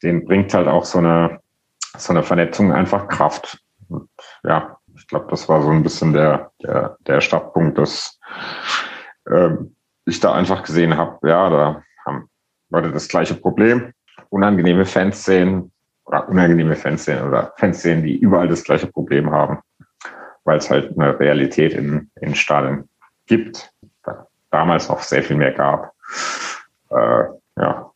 denen bringt halt auch so eine, so eine Vernetzung einfach Kraft. Und ja, ich glaube, das war so ein bisschen der, der, der Startpunkt, dass ähm, ich da einfach gesehen habe, ja, da haben Leute das gleiche Problem. Unangenehme Fanszenen oder unangenehme Fanszenen oder Fanszenen, die überall das gleiche Problem haben, weil es halt eine Realität in, in Stadien gibt. Da damals auch sehr viel mehr gab. Äh, ja.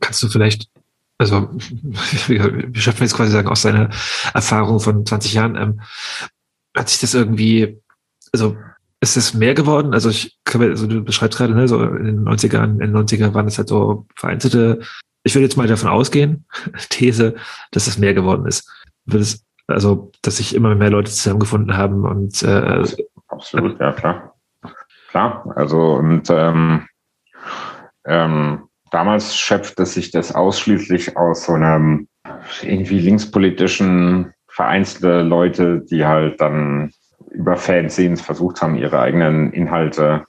Kannst du vielleicht, also schaffen [LAUGHS] wir jetzt quasi sagen, aus deiner Erfahrung von 20 Jahren, ähm, hat sich das irgendwie, also ist es mehr geworden? Also ich kann mir, also du beschreibst gerade, ne, so in den 90ern, in den 90ern waren es halt so vereinzelte, ich würde jetzt mal davon ausgehen, [LAUGHS] These, dass es mehr geworden ist. Es, also, dass sich immer mehr Leute zusammengefunden haben und äh, absolut, ja klar. Klar, also und ähm, ähm, damals schöpfte sich das ausschließlich aus so einem irgendwie linkspolitischen vereinzelte Leute, die halt dann über Fanszenen versucht haben, ihre eigenen Inhalte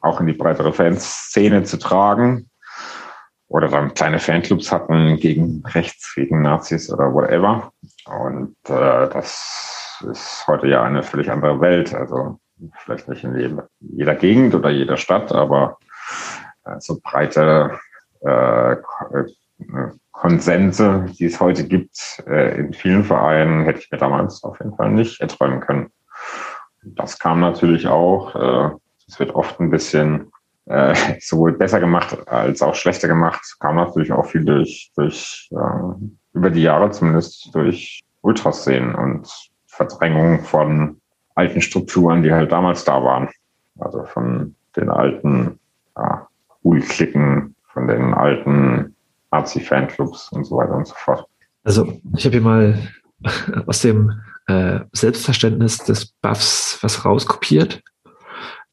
auch in die breitere Fanszene zu tragen. Oder dann kleine Fanclubs hatten gegen rechts, gegen Nazis oder whatever. Und äh, das ist heute ja eine völlig andere Welt. Also vielleicht nicht in jeder Gegend oder jeder Stadt, aber äh, so breite äh, Konsense, die es heute gibt, äh, in vielen Vereinen, hätte ich mir damals auf jeden Fall nicht erträumen können. Das kam natürlich auch. Äh, es wird oft ein bisschen [LAUGHS] sowohl besser gemacht als auch schlechter gemacht. Kam natürlich auch viel durch, durch über die Jahre zumindest durch Ultraszenen und Verdrängung von alten Strukturen, die halt damals da waren. Also von den alten ja, Cool-Klicken, von den alten Nazi-Fanclubs und so weiter und so fort. Also ich habe hier mal [LAUGHS] aus dem äh, Selbstverständnis des Buffs was rauskopiert.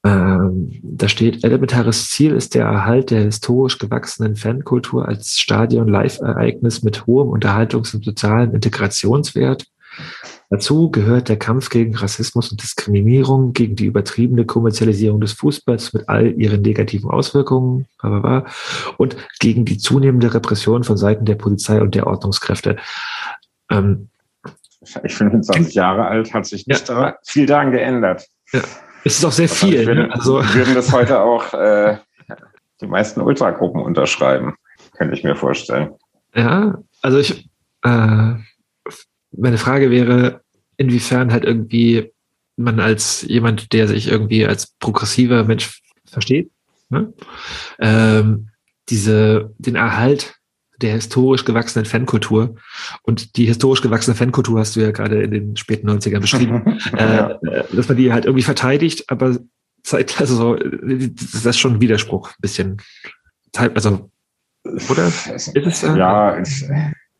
Ähm, da steht, elementares Ziel ist der Erhalt der historisch gewachsenen Fankultur als Stadion-Live-Ereignis mit hohem Unterhaltungs- und sozialen Integrationswert. Dazu gehört der Kampf gegen Rassismus und Diskriminierung, gegen die übertriebene Kommerzialisierung des Fußballs mit all ihren negativen Auswirkungen und gegen die zunehmende Repression von Seiten der Polizei und der Ordnungskräfte. Ähm, ich bin 25 Jahre alt, hat sich nicht ja. viel daran geändert. Ja. Es ist auch sehr viel. Würden, ne? also, würden das heute auch äh, die meisten Ultragruppen unterschreiben, könnte ich mir vorstellen. Ja, also ich, äh, meine Frage wäre, inwiefern halt irgendwie man als jemand, der sich irgendwie als progressiver Mensch versteht, ne? ähm, diese, den Erhalt der historisch gewachsenen Fankultur. Und die historisch gewachsene Fankultur hast du ja gerade in den späten 90ern beschrieben, [LAUGHS] ja. äh, dass man die halt irgendwie verteidigt, aber zeitgleich, also das ist schon ein Widerspruch, ein bisschen. Also, oder? Ist es, äh, ja, es,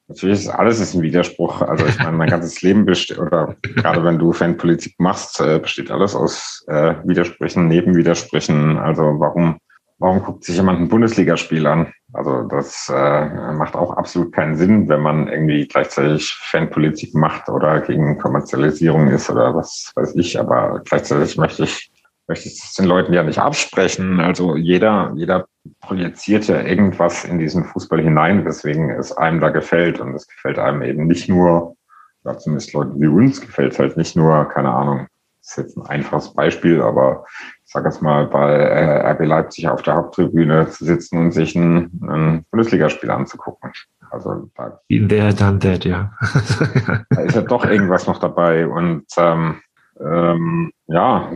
natürlich ist alles ein Widerspruch. Also ich meine, mein ganzes Leben besteht, oder gerade wenn du Fanpolitik machst, äh, besteht alles aus äh, Widersprüchen, Nebenwidersprüchen. Also warum warum guckt sich jemand ein Bundesligaspiel an? Also das äh, macht auch absolut keinen Sinn, wenn man irgendwie gleichzeitig Fanpolitik macht oder gegen Kommerzialisierung ist oder was weiß ich. Aber gleichzeitig möchte ich möchte ich es den Leuten ja nicht absprechen. Also jeder, jeder projiziert ja irgendwas in diesen Fußball hinein, weswegen es einem da gefällt. Und es gefällt einem eben nicht nur, ja, zumindest Leuten wie uns gefällt es halt nicht nur, keine Ahnung, das ist jetzt ein einfaches Beispiel, aber ich sage jetzt mal, bei äh, RB Leipzig auf der Haupttribüne zu sitzen und sich ein, ein Bundesligaspiel anzugucken. Also da, der dann der, ja. [LAUGHS] da ist ja doch irgendwas noch dabei. Und ähm, ähm, ja,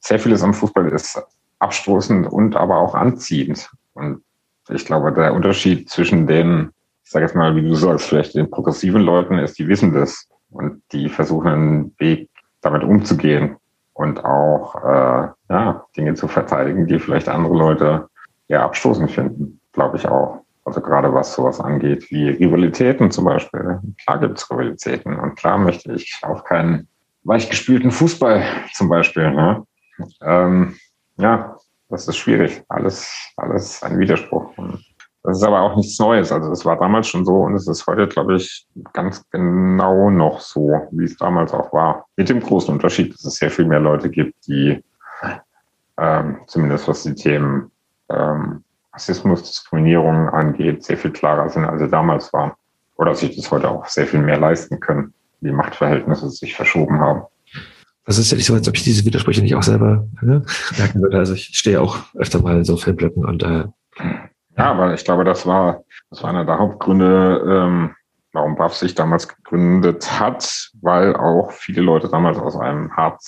sehr vieles am Fußball ist abstoßend und aber auch anziehend. Und ich glaube, der Unterschied zwischen den, ich sage jetzt mal, wie du sagst, vielleicht den progressiven Leuten ist, die wissen das und die versuchen einen Weg damit umzugehen und auch äh, ja, Dinge zu verteidigen, die vielleicht andere Leute eher abstoßend finden, glaube ich auch. Also gerade was sowas angeht, wie Rivalitäten zum Beispiel. Klar gibt es Rivalitäten und klar möchte ich auch keinen weichgespülten Fußball zum Beispiel. Ne? Ähm, ja, das ist schwierig. Alles, alles ein Widerspruch. Das ist aber auch nichts Neues. Also es war damals schon so und es ist heute, glaube ich, ganz genau noch so, wie es damals auch war. Mit dem großen Unterschied, dass es sehr viel mehr Leute gibt, die ähm, zumindest was die Themen ähm, Rassismus, Diskriminierung angeht, sehr viel klarer sind, als sie damals waren. Oder sich das heute auch sehr viel mehr leisten können. Die Machtverhältnisse sich verschoben haben. Das ist ja nicht so, als ob ich diese Widersprüche nicht auch selber ne, merken würde. Also ich stehe auch öfter mal in so Filmblöcken und äh, ja, aber ich glaube, das war, das war einer der Hauptgründe, ähm, warum Buff sich damals gegründet hat, weil auch viele Leute damals aus einem hart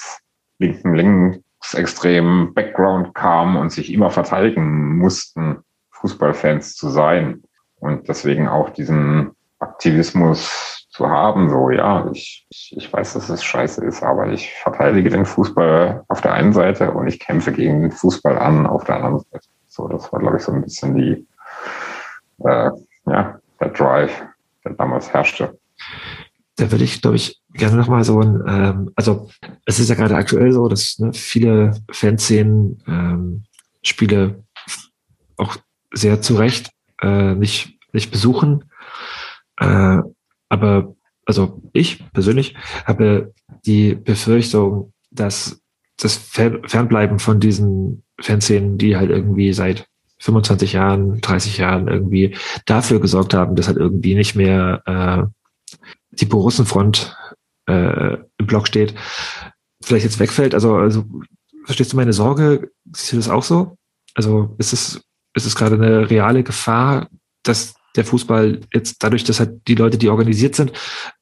linken, linksextremen Background kamen und sich immer verteidigen mussten, Fußballfans zu sein. Und deswegen auch diesen Aktivismus zu haben, so, ja, ich, ich, weiß, dass es scheiße ist, aber ich verteidige den Fußball auf der einen Seite und ich kämpfe gegen den Fußball an auf der anderen Seite. So, das war, glaube ich, so ein bisschen die, äh, ja, der Drive, der damals herrschte. Da würde ich, glaube ich, gerne nochmal so ein, ähm, also es ist ja gerade aktuell so, dass ne, viele Fanszenen ähm, Spiele auch sehr zu Recht äh, nicht, nicht besuchen. Äh, aber also ich persönlich habe die Befürchtung, dass das Fernbleiben von diesen Fanszenen, die halt irgendwie seit 25 Jahren, 30 Jahren irgendwie dafür gesorgt haben, dass halt irgendwie nicht mehr äh, die Borussenfront äh, im Block steht, vielleicht jetzt wegfällt. Also, also verstehst du meine Sorge? Siehst du das auch so? Also ist es, ist es gerade eine reale Gefahr, dass der Fußball jetzt dadurch, dass halt die Leute, die organisiert sind,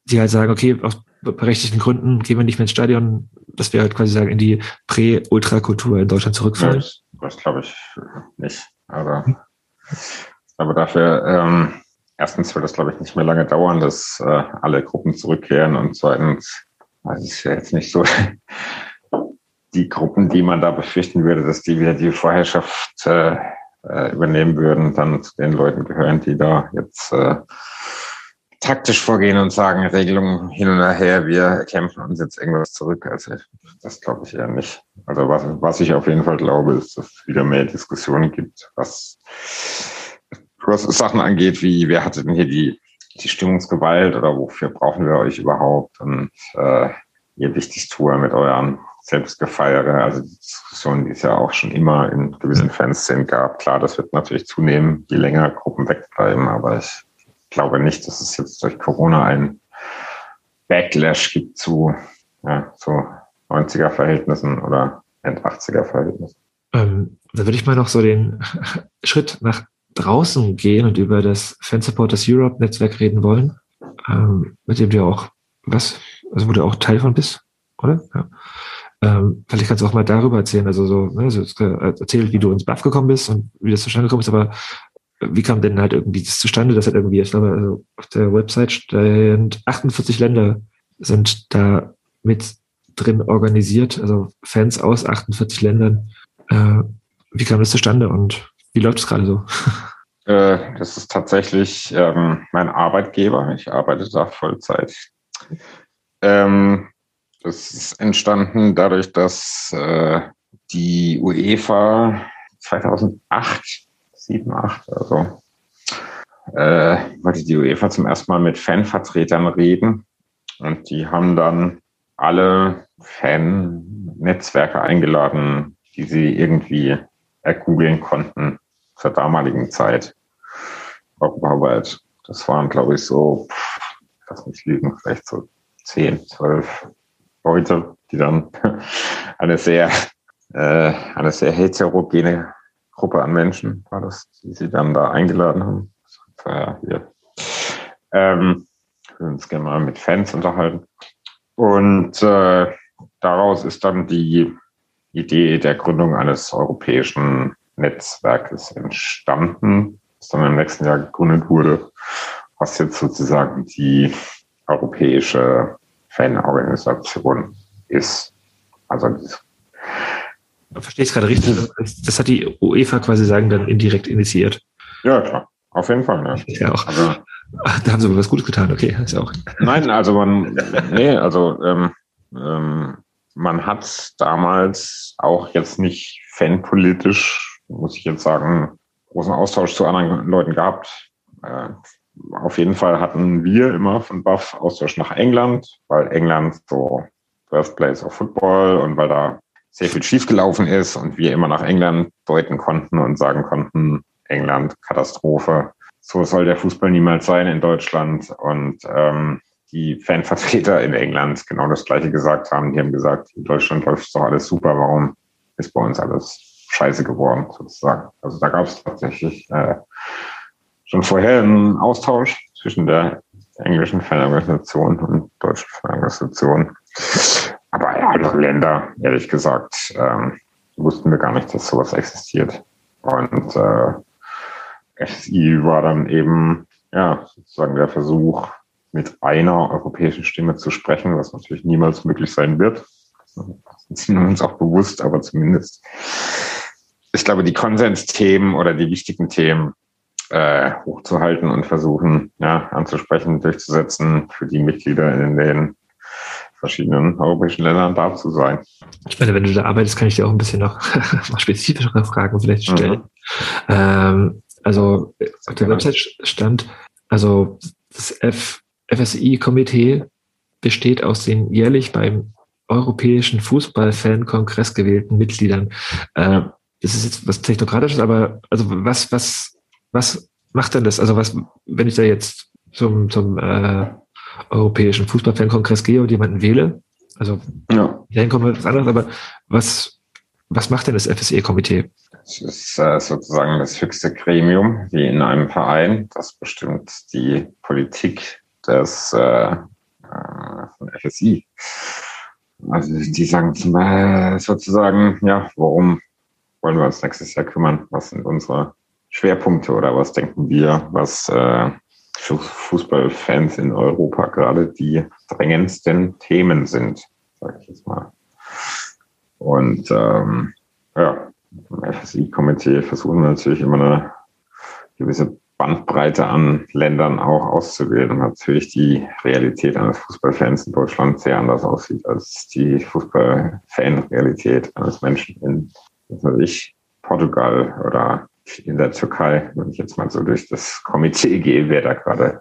die halt sagen, okay, aus berechtigten Gründen gehen wir nicht mehr ins Stadion, dass wir halt quasi sagen, in die Prä-Ultrakultur in Deutschland zurückfallen? Das, das glaube ich nicht. Aber, aber dafür, ähm, erstens wird das, glaube ich, nicht mehr lange dauern, dass äh, alle Gruppen zurückkehren und zweitens, also es ist ja jetzt nicht so, [LAUGHS] die Gruppen, die man da befürchten würde, dass die wieder die Vorherrschaft äh, äh, übernehmen würden, dann zu den Leuten gehören, die da jetzt äh, taktisch vorgehen und sagen, Regelungen hin und her, wir kämpfen uns jetzt irgendwas zurück. Also das glaube ich eher nicht. Also was, was ich auf jeden Fall glaube, ist, dass es wieder mehr Diskussionen gibt, was, was Sachen angeht, wie wer hatte denn hier die, die Stimmungsgewalt oder wofür brauchen wir euch überhaupt und äh, ihr Wichtigtour mit euren Selbstgefeiere, also die Diskussion, die es ja auch schon immer in gewissen Fanszenen gab. Klar, das wird natürlich zunehmen, je länger Gruppen wegbleiben, aber ich glaube nicht, dass es jetzt durch Corona einen Backlash gibt zu, ja, zu 90er-Verhältnissen oder End-80er-Verhältnissen. Ähm, da würde ich mal noch so den [LAUGHS] Schritt nach draußen gehen und über das Fan Supporters Europe Netzwerk reden wollen, ähm, mit dem du auch was, also wo du auch Teil von bist, oder? Ja. Ähm, vielleicht kannst du auch mal darüber erzählen, also so, ne, also erzählt, wie du ins Buff gekommen bist und wie das zustande gekommen ist, aber wie kam denn halt irgendwie das zustande, dass halt irgendwie, ich glaube, also auf der Website steht 48 Länder sind da mit drin organisiert, also Fans aus 48 Ländern. Äh, wie kam das zustande und wie läuft es gerade so? [LAUGHS] Äh, das ist tatsächlich ähm, mein Arbeitgeber. Ich arbeite da Vollzeit. Ähm, das ist entstanden dadurch, dass äh, die UEFA 2008, 7, 8, also äh, wollte die UEFA zum ersten Mal mit Fanvertretern reden und die haben dann alle Fan-Netzwerke eingeladen, die sie irgendwie ergoogeln konnten zur damaligen Zeit europaweit. Das waren, glaube ich, so, lass mich lügen, vielleicht so 10, 12 Leute, die dann [LAUGHS] eine sehr, äh, eine sehr heterogene Gruppe an Menschen war das, die sie dann da eingeladen haben. Ja, hier. Ähm, wir uns gerne mal mit Fans unterhalten. Und äh, daraus ist dann die Idee der Gründung eines europäischen Netzwerkes entstanden, das dann im nächsten Jahr gegründet wurde, was jetzt sozusagen die europäische Fanorganisation ist. Also Verstehe ich es gerade richtig? Das hat die UEFA quasi sagen dann indirekt initiiert. Ja, klar. Auf jeden Fall, ja. Ja, auch. Also, da haben sie aber was Gutes getan, okay. Ist auch. Nein, also man, nee, also ähm, ähm, man hat damals auch jetzt nicht fanpolitisch, muss ich jetzt sagen, großen Austausch zu anderen Leuten gehabt. Äh, auf jeden Fall hatten wir immer von Buff Austausch nach England, weil England so Birthplace of Football und weil da sehr viel schiefgelaufen ist und wir immer nach England deuten konnten und sagen konnten, England, Katastrophe. So soll der Fußball niemals sein in Deutschland. Und ähm, die Fanvertreter in England genau das Gleiche gesagt haben. Die haben gesagt, in Deutschland läuft doch alles super. Warum ist bei uns alles scheiße geworden, sozusagen? Also da gab es tatsächlich äh, schon vorher einen Austausch zwischen der englischen Fanorganisation und deutschen Fanorganisation. Aber ja, andere Länder, ehrlich gesagt, ähm, wussten wir gar nicht, dass sowas existiert. Und äh, FSI war dann eben ja sozusagen der Versuch, mit einer europäischen Stimme zu sprechen, was natürlich niemals möglich sein wird. Das sind uns auch bewusst, aber zumindest, ich glaube, die Konsensthemen oder die wichtigen Themen äh, hochzuhalten und versuchen, ja, anzusprechen, durchzusetzen für die Mitglieder in den verschiedenen europäischen Ländern da zu sein. Ich meine, wenn du da arbeitest, kann ich dir auch ein bisschen noch [LAUGHS] spezifischere Fragen vielleicht mhm. stellen. Mhm. Ähm, also auf der Website stand, also das F FSI-Komitee besteht aus den jährlich beim Europäischen Fußballfan-Kongress gewählten Mitgliedern. Äh, das ist jetzt was Technokratisches, aber also was, was, was macht denn das? Also was, wenn ich da jetzt zum, zum äh, Europäischen Fußballfan-Kongress gehe und jemanden wähle, also ja. dahin kommt was anderes, aber was, was macht denn das FSE-Komitee? Das ist äh, sozusagen das höchste Gremium, wie in einem Verein. Das bestimmt die Politik des äh, äh von FSI. Also die sagen zum Beispiel sozusagen, ja, warum wollen wir uns nächstes Jahr kümmern? Was sind unsere Schwerpunkte oder was denken wir, was äh, für Fußballfans in Europa gerade die drängendsten Themen sind, sage ich jetzt mal. Und ähm, ja, im FSI-Komitee versuchen wir natürlich immer eine gewisse Bandbreite an Ländern auch auszuwählen. Und natürlich die Realität eines Fußballfans in Deutschland sehr anders aussieht als die Fußballfan-Realität eines Menschen in, was weiß ich, Portugal oder in der Türkei, wenn ich jetzt mal so durch das Komitee gehe, wer da gerade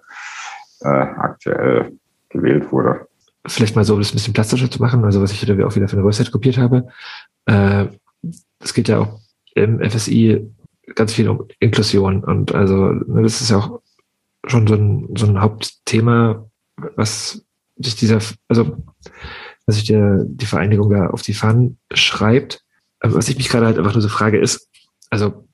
äh, aktuell gewählt wurde. Vielleicht mal so, um das ein bisschen plastischer zu machen, also was ich wieder auch wieder von der Website kopiert habe. Äh, es geht ja auch im FSI ganz viel um Inklusion und also ne, das ist ja auch schon so ein, so ein Hauptthema, was sich dieser, also was sich der, die Vereinigung da auf die Fahnen schreibt. Aber was ich mich gerade halt einfach nur so frage ist, also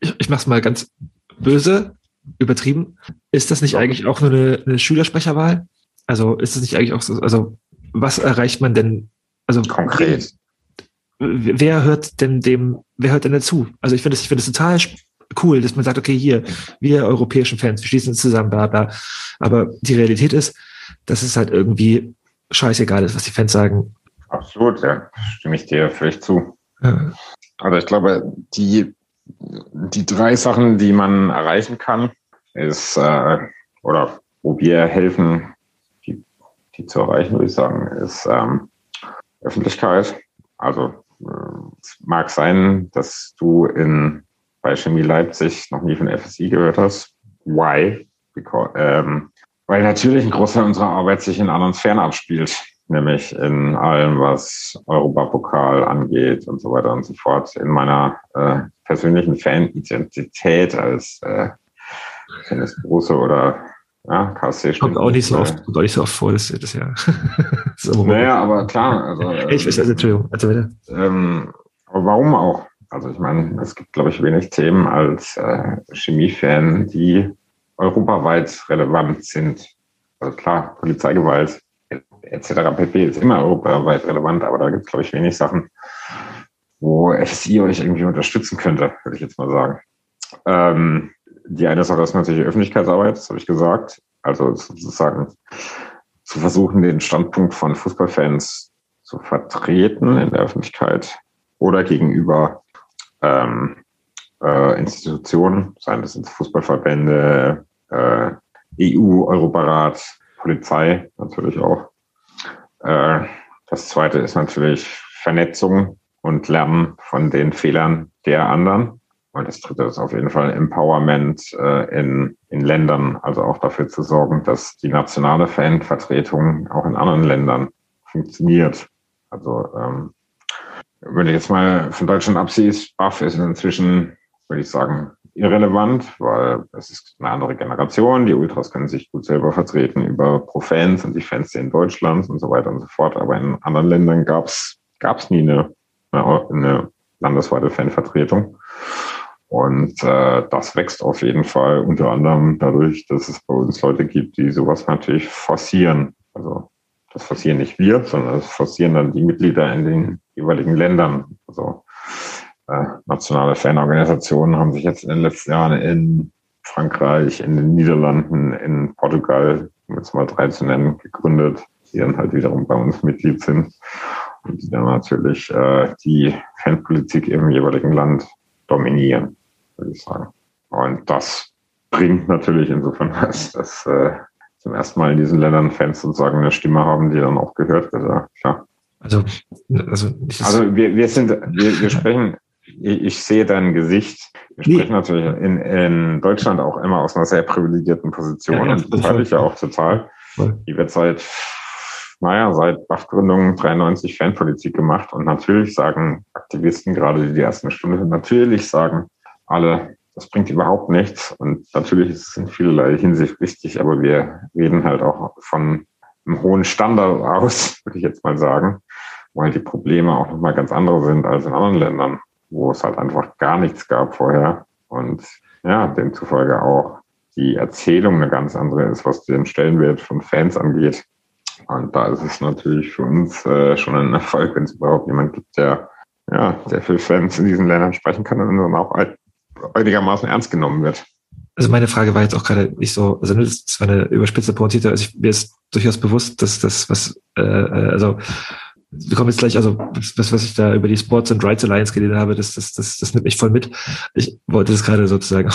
ich, ich mache es mal ganz böse, übertrieben. Ist das nicht eigentlich auch nur eine, eine Schülersprecherwahl? Also ist es nicht eigentlich auch so, also was erreicht man denn? Also konkret. Wer hört denn dem, wer hört denn dazu? Also ich finde es, ich finde es total cool, dass man sagt, okay, hier, wir europäischen Fans, wir schließen uns zusammen, bla, bla. Aber die Realität ist, dass es halt irgendwie scheißegal ist, was die Fans sagen. Absolut, ja. Stimme ich dir völlig zu. Ja. Also ich glaube, die die drei Sachen, die man erreichen kann, ist, äh, oder wo wir helfen, die, die zu erreichen, würde ich sagen, ist ähm, Öffentlichkeit. Also äh, es mag sein, dass du in, bei Chemie Leipzig noch nie von FSI gehört hast. Why? Because, ähm, weil natürlich ein Großteil unserer Arbeit sich in anderen Sphären abspielt nämlich in allem, was Europapokal angeht und so weiter und so fort. In meiner äh, persönlichen Fan-Identität als äh, Tennis Borussia oder ja, KSC kommt auch nicht so oft, kommt auch nicht so oft vor, das, das ja. [LAUGHS] das ist naja, aber klar. Also, [LAUGHS] ich weiß, also, Entschuldigung, also bitte. Ähm, aber warum auch? Also ich meine, es gibt, glaube ich, wenig Themen als äh, Chemiefan, die europaweit relevant sind. Also klar, Polizeigewalt etc. pp. ist immer europaweit relevant, aber da gibt es, glaube ich, wenig Sachen, wo FSI euch irgendwie unterstützen könnte, würde ich jetzt mal sagen. Ähm, die eine Sache ist natürlich Öffentlichkeitsarbeit, das habe ich gesagt. Also sozusagen zu versuchen, den Standpunkt von Fußballfans zu vertreten in der Öffentlichkeit oder gegenüber ähm, äh, Institutionen, seien das jetzt Fußballverbände, äh, EU, Europarat, Polizei natürlich auch. Äh, das zweite ist natürlich Vernetzung und Lernen von den Fehlern der anderen. Und das dritte ist auf jeden Fall Empowerment äh, in, in Ländern, also auch dafür zu sorgen, dass die nationale Fanvertretung auch in anderen Ländern funktioniert. Also ähm, wenn ich jetzt mal von Deutschland absiehst, BAF ist inzwischen, würde ich sagen, irrelevant, weil es ist eine andere Generation. Die Ultras können sich gut selber vertreten über Pro-Fans und die Fans in Deutschland und so weiter und so fort. Aber in anderen Ländern gab es nie eine, eine, landesweite Fanvertretung. Und äh, das wächst auf jeden Fall unter anderem dadurch, dass es bei uns Leute gibt, die sowas natürlich forcieren. Also das forcieren nicht wir, sondern das forcieren dann die Mitglieder in den jeweiligen Ländern. Also äh, nationale Fanorganisationen haben sich jetzt in den letzten Jahren in Frankreich, in den Niederlanden, in Portugal, um jetzt mal drei zu nennen, gegründet, die dann halt wiederum bei uns Mitglied sind die dann natürlich äh, die Fanpolitik im jeweiligen Land dominieren, würde ich sagen. Und das bringt natürlich insofern was, dass äh, zum ersten Mal in diesen Ländern Fans sozusagen eine Stimme haben, die dann auch gehört wird. Ja, klar. Also, also, also wir, wir sind, wir, wir sprechen ich sehe dein Gesicht. Wir sprechen nee. natürlich in, in Deutschland auch immer aus einer sehr privilegierten Position ja, ja, und das halte ich ja auch total. Die wird seit, naja, seit BAF-Gründung 93 Fanpolitik gemacht und natürlich sagen Aktivisten, gerade die ersten Stunde, natürlich sagen alle, das bringt überhaupt nichts und natürlich ist es in vielerlei Hinsicht richtig, aber wir reden halt auch von einem hohen Standard aus, [LAUGHS] würde ich jetzt mal sagen, weil die Probleme auch nochmal ganz andere sind als in anderen Ländern wo es halt einfach gar nichts gab vorher. Und ja, demzufolge auch die Erzählung eine ganz andere ist, was den Stellenwert von Fans angeht. Und da ist es natürlich für uns äh, schon ein Erfolg, wenn es überhaupt jemand gibt, der, ja, der für Fans in diesen Ländern sprechen kann und dann auch einigermaßen ernst genommen wird. Also meine Frage war jetzt auch gerade nicht so, also das war eine überspitzte Pointite, also ich, mir ist durchaus bewusst, dass das, was, äh, äh also wir kommen jetzt gleich, also das, was ich da über die Sports and Rights Alliance gelesen habe, das, das, das, das nimmt mich voll mit. Ich wollte das gerade sozusagen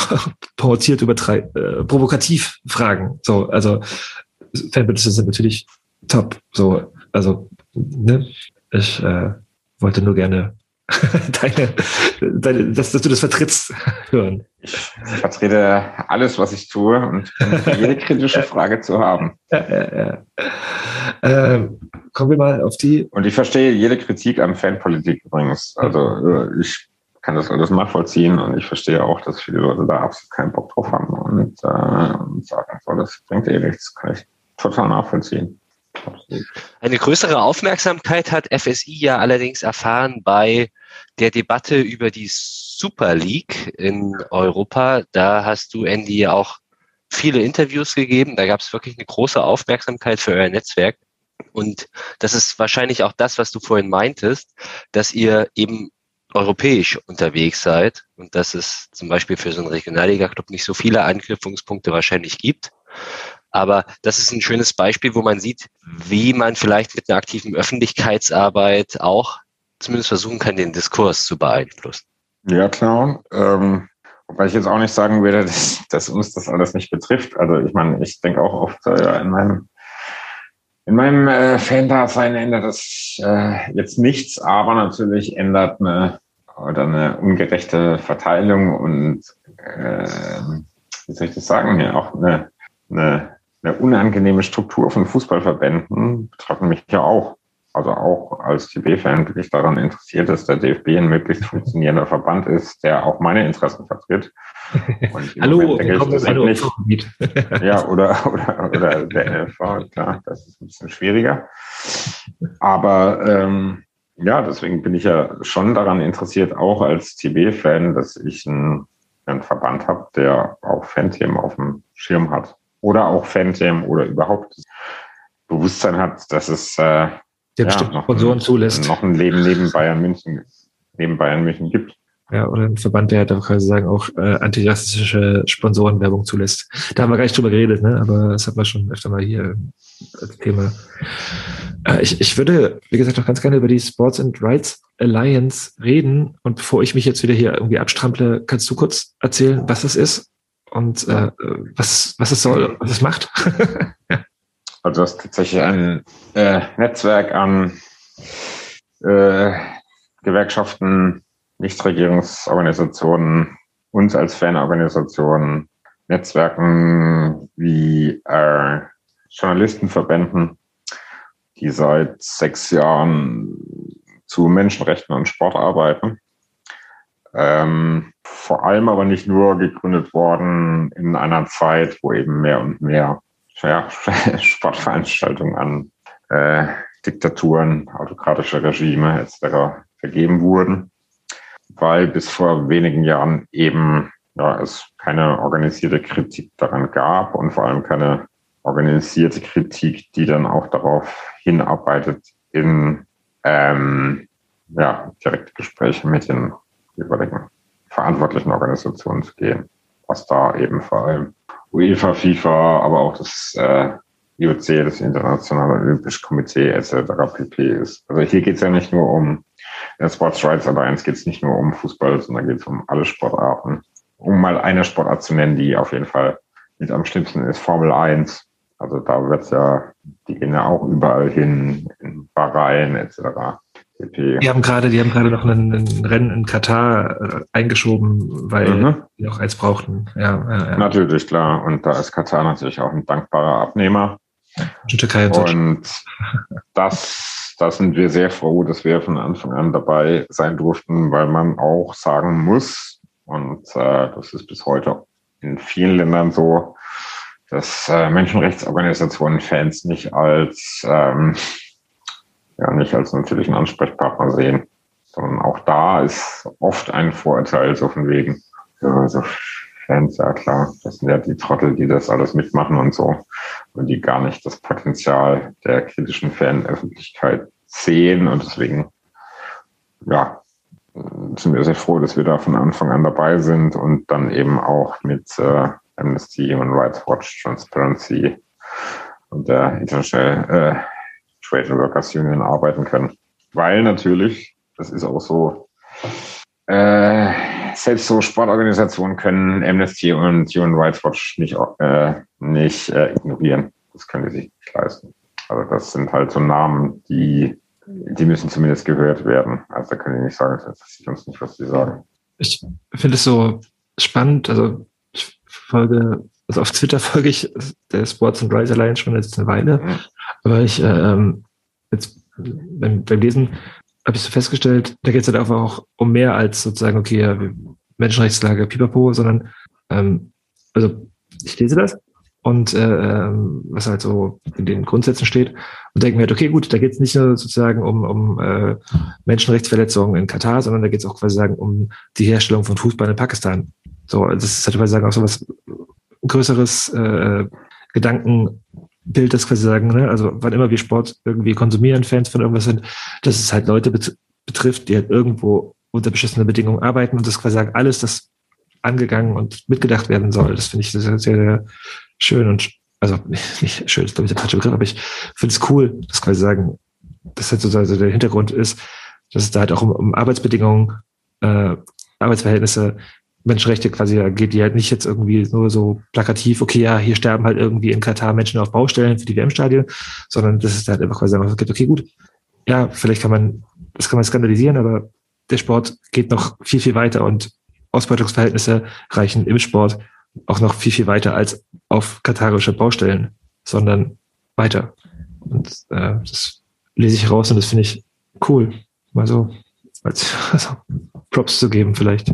[LAUGHS] provoziert übertrei äh, provokativ fragen. So, also Fanbündnisse sind natürlich top. So, also, ne? Ich äh, wollte nur gerne [LAUGHS] deine, deine, dass, dass du das vertrittst [LAUGHS] hören. Ich vertrete alles, was ich tue und jede kritische [LAUGHS] Frage zu haben. Ja, ja, ja. Ähm, kommen wir mal auf die. Und ich verstehe jede Kritik an Fanpolitik übrigens. Also äh, ich kann das alles nachvollziehen und ich verstehe auch, dass viele Leute da absolut keinen Bock drauf haben und, äh, und sagen, so, das bringt eh nichts. Kann ich total nachvollziehen. Eine größere Aufmerksamkeit hat FSI ja allerdings erfahren bei der Debatte über die Super League in Europa. Da hast du, Andy, auch viele Interviews gegeben. Da gab es wirklich eine große Aufmerksamkeit für euer Netzwerk. Und das ist wahrscheinlich auch das, was du vorhin meintest, dass ihr eben europäisch unterwegs seid und dass es zum Beispiel für so einen Regionalliga-Club nicht so viele Anknüpfungspunkte wahrscheinlich gibt. Aber das ist ein schönes Beispiel, wo man sieht, wie man vielleicht mit einer aktiven Öffentlichkeitsarbeit auch zumindest versuchen kann, den Diskurs zu beeinflussen. Ja, klar. Ähm, wobei ich jetzt auch nicht sagen würde, [LAUGHS] dass, dass uns das alles nicht betrifft. Also ich meine, ich denke auch oft äh, in meinem in meinem äh, Fan-Dasein ändert das äh, jetzt nichts, aber natürlich ändert eine oder eine ungerechte Verteilung und äh, wie soll ich das sagen, ja, auch eine, eine eine unangenehme Struktur von Fußballverbänden betreffen mich ja auch. Also auch als TB-Fan bin ich daran interessiert, dass der DFB ein möglichst funktionierender Verband ist, der auch meine Interessen vertritt. [LAUGHS] Hallo, komm, das halt nicht. ja, oder, oder, oder der NFV, klar, das ist ein bisschen schwieriger. Aber ähm, ja, deswegen bin ich ja schon daran interessiert, auch als TB-Fan, dass ich einen, einen Verband habe, der auch Fanthemen auf dem Schirm hat oder auch Phantom oder überhaupt Bewusstsein hat, dass es äh, der ja, noch, Sponsoren zulässt. noch ein Leben neben Bayern München, neben Bayern München gibt. Ja, oder ein Verband, der da quasi sagen, auch äh, antirassistische Sponsorenwerbung zulässt. Da haben wir gar nicht drüber geredet, ne? aber das haben wir schon öfter mal hier als Thema. Äh, ich, ich würde, wie gesagt, auch ganz gerne über die Sports and Rights Alliance reden. Und bevor ich mich jetzt wieder hier irgendwie abstrample, kannst du kurz erzählen, was das ist und äh, was, was es soll, was es macht. [LAUGHS] Also das ist tatsächlich ein äh, Netzwerk an äh, Gewerkschaften, Nichtregierungsorganisationen, uns als Fanorganisationen, Netzwerken wie äh, Journalistenverbänden, die seit sechs Jahren zu Menschenrechten und Sport arbeiten. Ähm, vor allem aber nicht nur gegründet worden in einer Zeit, wo eben mehr und mehr ja, Sportveranstaltungen an äh, Diktaturen, autokratische Regime etc. vergeben wurden, weil bis vor wenigen Jahren eben ja, es keine organisierte Kritik daran gab und vor allem keine organisierte Kritik, die dann auch darauf hinarbeitet, in ähm, ja, direkte Gespräche mit den jeweiligen verantwortlichen Organisationen zu gehen, was da eben vor allem UEFA, FIFA, aber auch das äh, IOC, das Internationale Olympische Komitee etc. pp. ist. Also hier geht es ja nicht nur um in Sports Rights Alliance geht es nicht nur um Fußball, sondern geht es um alle Sportarten. Um mal eine Sportart zu nennen, die auf jeden Fall mit am schlimmsten ist, Formel 1. Also da wird's ja, die gehen ja auch überall hin, in Bahrain etc. Die haben gerade, die haben gerade noch ein, ein Rennen in Katar äh, eingeschoben, weil mhm. die noch eins brauchten. Ja, ja, ja. Natürlich, klar. Und da ist Katar natürlich auch ein dankbarer Abnehmer. Und, Türkei und, und das, da sind wir sehr froh, dass wir von Anfang an dabei sein durften, weil man auch sagen muss, und äh, das ist bis heute in vielen Ländern so, dass äh, Menschenrechtsorganisationen Fans nicht als ähm, ja nicht als natürlichen Ansprechpartner sehen, sondern auch da ist oft ein Vorurteil so von wegen, ja, so Fans, ja klar, das sind ja die Trottel, die das alles mitmachen und so, und die gar nicht das Potenzial der kritischen Fanöffentlichkeit sehen und deswegen, ja, sind wir sehr froh, dass wir da von Anfang an dabei sind und dann eben auch mit äh, Amnesty, Human Rights Watch, Transparency und der International äh, Trade and Workers Union arbeiten können. weil natürlich, das ist auch so, äh, selbst so Sportorganisationen können Amnesty und Human Rights Watch nicht, äh, nicht äh, ignorieren. Das können die sich nicht leisten. Also das sind halt so Namen, die, die müssen zumindest gehört werden. Also da können die nicht sagen, das sieht uns nicht, was sie sagen. Ich finde es so spannend, also ich folge, also auf Twitter [LAUGHS] folge ich der Sports and Rise Alliance schon jetzt eine Weile, mhm. Aber ich ähm, jetzt beim, beim Lesen habe ich so festgestellt, da geht es halt einfach auch um mehr als sozusagen, okay, Menschenrechtslage, pipapo, sondern ähm, also ich lese das und äh, ähm, was halt so in den Grundsätzen steht und denke mir halt, okay, gut, da geht es nicht nur sozusagen um, um äh, Menschenrechtsverletzungen in Katar, sondern da geht es auch quasi sagen um die Herstellung von Fußball in Pakistan. So, das ist halt quasi sagen auch so was größeres äh, Gedankenbild, das quasi sagen, ne? also wann immer wir Sport irgendwie konsumieren, Fans von irgendwas sind, dass es halt Leute bet betrifft, die halt irgendwo unter beschissenen Bedingungen arbeiten und das quasi sagen, alles, das angegangen und mitgedacht werden soll. Das finde ich sehr, sehr, sehr schön und also [LAUGHS] nicht schön, ist glaube ich der falsche Begriff, aber ich finde es cool, das quasi sagen, das halt sozusagen so der Hintergrund ist, dass es da halt auch um, um Arbeitsbedingungen, äh, Arbeitsverhältnisse, Menschenrechte quasi geht, die halt nicht jetzt irgendwie nur so plakativ, okay, ja, hier sterben halt irgendwie in Katar Menschen auf Baustellen für die WM-Stadien, sondern das ist halt einfach quasi sagen, okay, gut, ja, vielleicht kann man, das kann man skandalisieren, aber der Sport geht noch viel, viel weiter und Ausbeutungsverhältnisse reichen im Sport auch noch viel, viel weiter als auf katarische Baustellen, sondern weiter. Und äh, das lese ich raus und das finde ich cool, mal so als also [LAUGHS] Props zu geben vielleicht.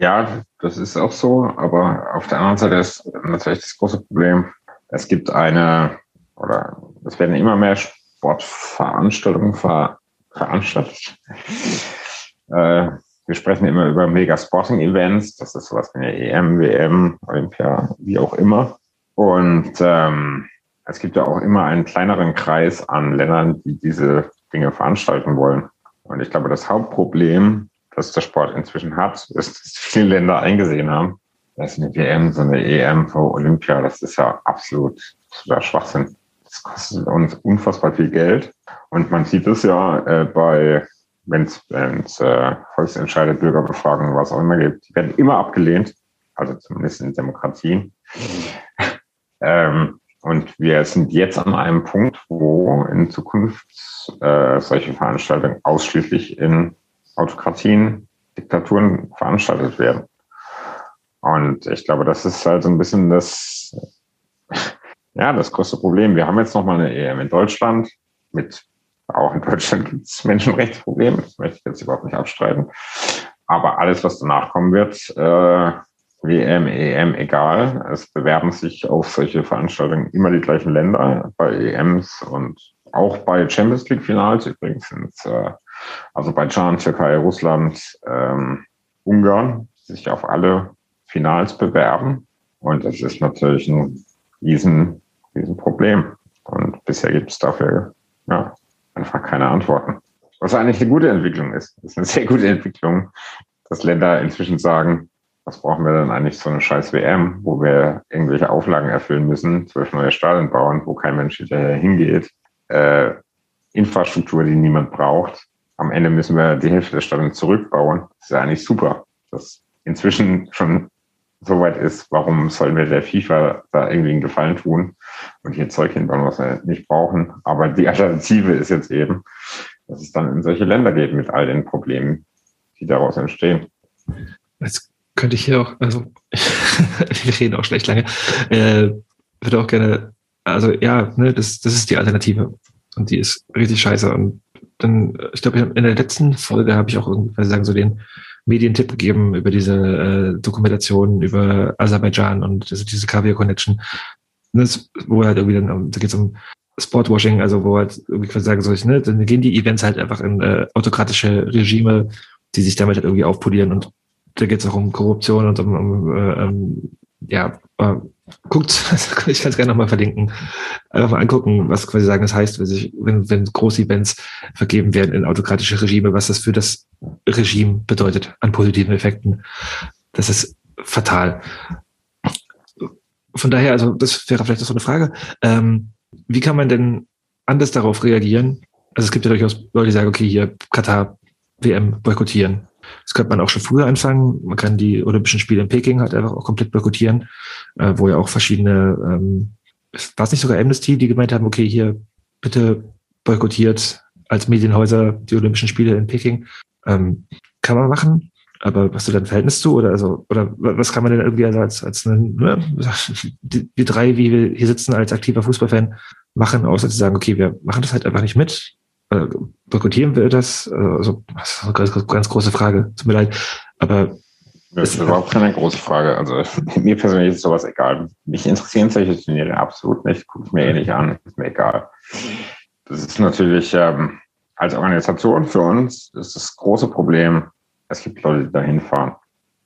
Ja, das ist auch so, aber auf der anderen Seite ist natürlich das große Problem, es gibt eine, oder es werden immer mehr Sportveranstaltungen ver, veranstaltet. [LAUGHS] äh, wir sprechen immer über Mega Sporting Events. Das ist sowas wie eine EM, WM, Olympia, wie auch immer. Und ähm, es gibt ja auch immer einen kleineren Kreis an Ländern, die diese Dinge veranstalten wollen. Und ich glaube, das Hauptproblem, das der Sport inzwischen hat, ist, dass viele Länder eingesehen haben, dass eine WM, so eine EM vor Olympia, das ist ja absolut absoluter Schwachsinn. Das kostet uns unfassbar viel Geld. Und man sieht es ja äh, bei wenn es äh, Volksentscheide, Bürgerbefragungen, was auch immer gibt, die werden immer abgelehnt, also zumindest in Demokratien. [LAUGHS] ähm, und wir sind jetzt an einem Punkt, wo in Zukunft äh, solche Veranstaltungen ausschließlich in Autokratien, Diktaturen veranstaltet werden. Und ich glaube, das ist halt so ein bisschen das, ja, das größte Problem. Wir haben jetzt nochmal eine EM in Deutschland mit auch in Deutschland gibt es Menschenrechtsprobleme, das möchte ich jetzt überhaupt nicht abstreiten. Aber alles, was danach kommen wird, äh, WM, EM, egal. Es bewerben sich auf solche Veranstaltungen immer die gleichen Länder bei EMs und auch bei Champions League Finals übrigens sind äh, Aserbaidschan, Türkei, Russland, ähm, Ungarn sich auf alle Finals bewerben. Und das ist natürlich ein riesen, riesen Problem. Und bisher gibt es dafür ja, einfach keine Antworten. Was eigentlich eine gute Entwicklung ist. Das ist eine sehr gute Entwicklung, dass Länder inzwischen sagen, was brauchen wir denn eigentlich so eine scheiß WM, wo wir irgendwelche Auflagen erfüllen müssen, zwölf neue Stadien bauen, wo kein Mensch hinterher hingeht, äh, Infrastruktur, die niemand braucht. Am Ende müssen wir die Hälfte der Stadien zurückbauen. Das ist ja eigentlich super, dass inzwischen schon so weit ist, warum sollen wir der FIFA da irgendwie einen Gefallen tun und hier Zeug hinbauen, was wir nicht brauchen. Aber die Alternative ist jetzt eben, dass es dann in solche Länder geht mit all den Problemen, die daraus entstehen. Jetzt könnte ich hier auch, also [LAUGHS] wir reden auch schlecht lange, äh, würde auch gerne, also ja, ne, das, das ist die Alternative und die ist richtig scheiße und dann, ich glaube, in der letzten Folge habe ich auch irgendwie sagen, so den Medientipp gegeben über diese äh, Dokumentation über Aserbaidschan und diese, diese Kaviar Connection. Das, wo halt irgendwie dann, da geht es um Sportwashing, also wo halt irgendwie quasi sagen soll, ich, ne, dann gehen die Events halt einfach in äh, autokratische Regime, die sich damit halt irgendwie aufpolieren und da geht es auch um Korruption und um, um äh, um, ja, äh, guckt, [LAUGHS] ich kann es gerne nochmal verlinken, einfach mal angucken, was quasi sagen, das heißt, wenn, sich, wenn, wenn große Events vergeben werden in autokratische Regime, was das für das Regime bedeutet an positiven Effekten. Das ist fatal. Von daher, also das wäre vielleicht so eine Frage. Ähm, wie kann man denn anders darauf reagieren, Also es gibt ja durchaus Leute, die sagen, okay, hier Katar WM boykottieren. Das könnte man auch schon früher anfangen. Man kann die Olympischen Spiele in Peking halt einfach auch komplett boykottieren, äh, wo ja auch verschiedene, ähm, war es nicht sogar Amnesty, die gemeint haben, okay, hier bitte boykottiert als Medienhäuser die Olympischen Spiele in Peking. Ähm, kann man machen, aber hast du da ein Verhältnis zu oder also oder was kann man denn irgendwie als als eine, ne, [LAUGHS] wir drei, wie wir hier sitzen als aktiver Fußballfan machen, außer zu sagen, okay, wir machen das halt einfach nicht mit. Äh, boykottieren wir das? Also, das ist eine ganz, ganz große Frage. Tut mir leid. Aber das ist überhaupt keine große Frage. Also [LAUGHS] mir persönlich ist sowas egal. Mich interessieren solche Turniere absolut nicht. Gucke ich mir eh nicht an. Ist mir egal. Das ist natürlich ähm, als Organisation für uns ist das große Problem. Es gibt Leute, die da hinfahren.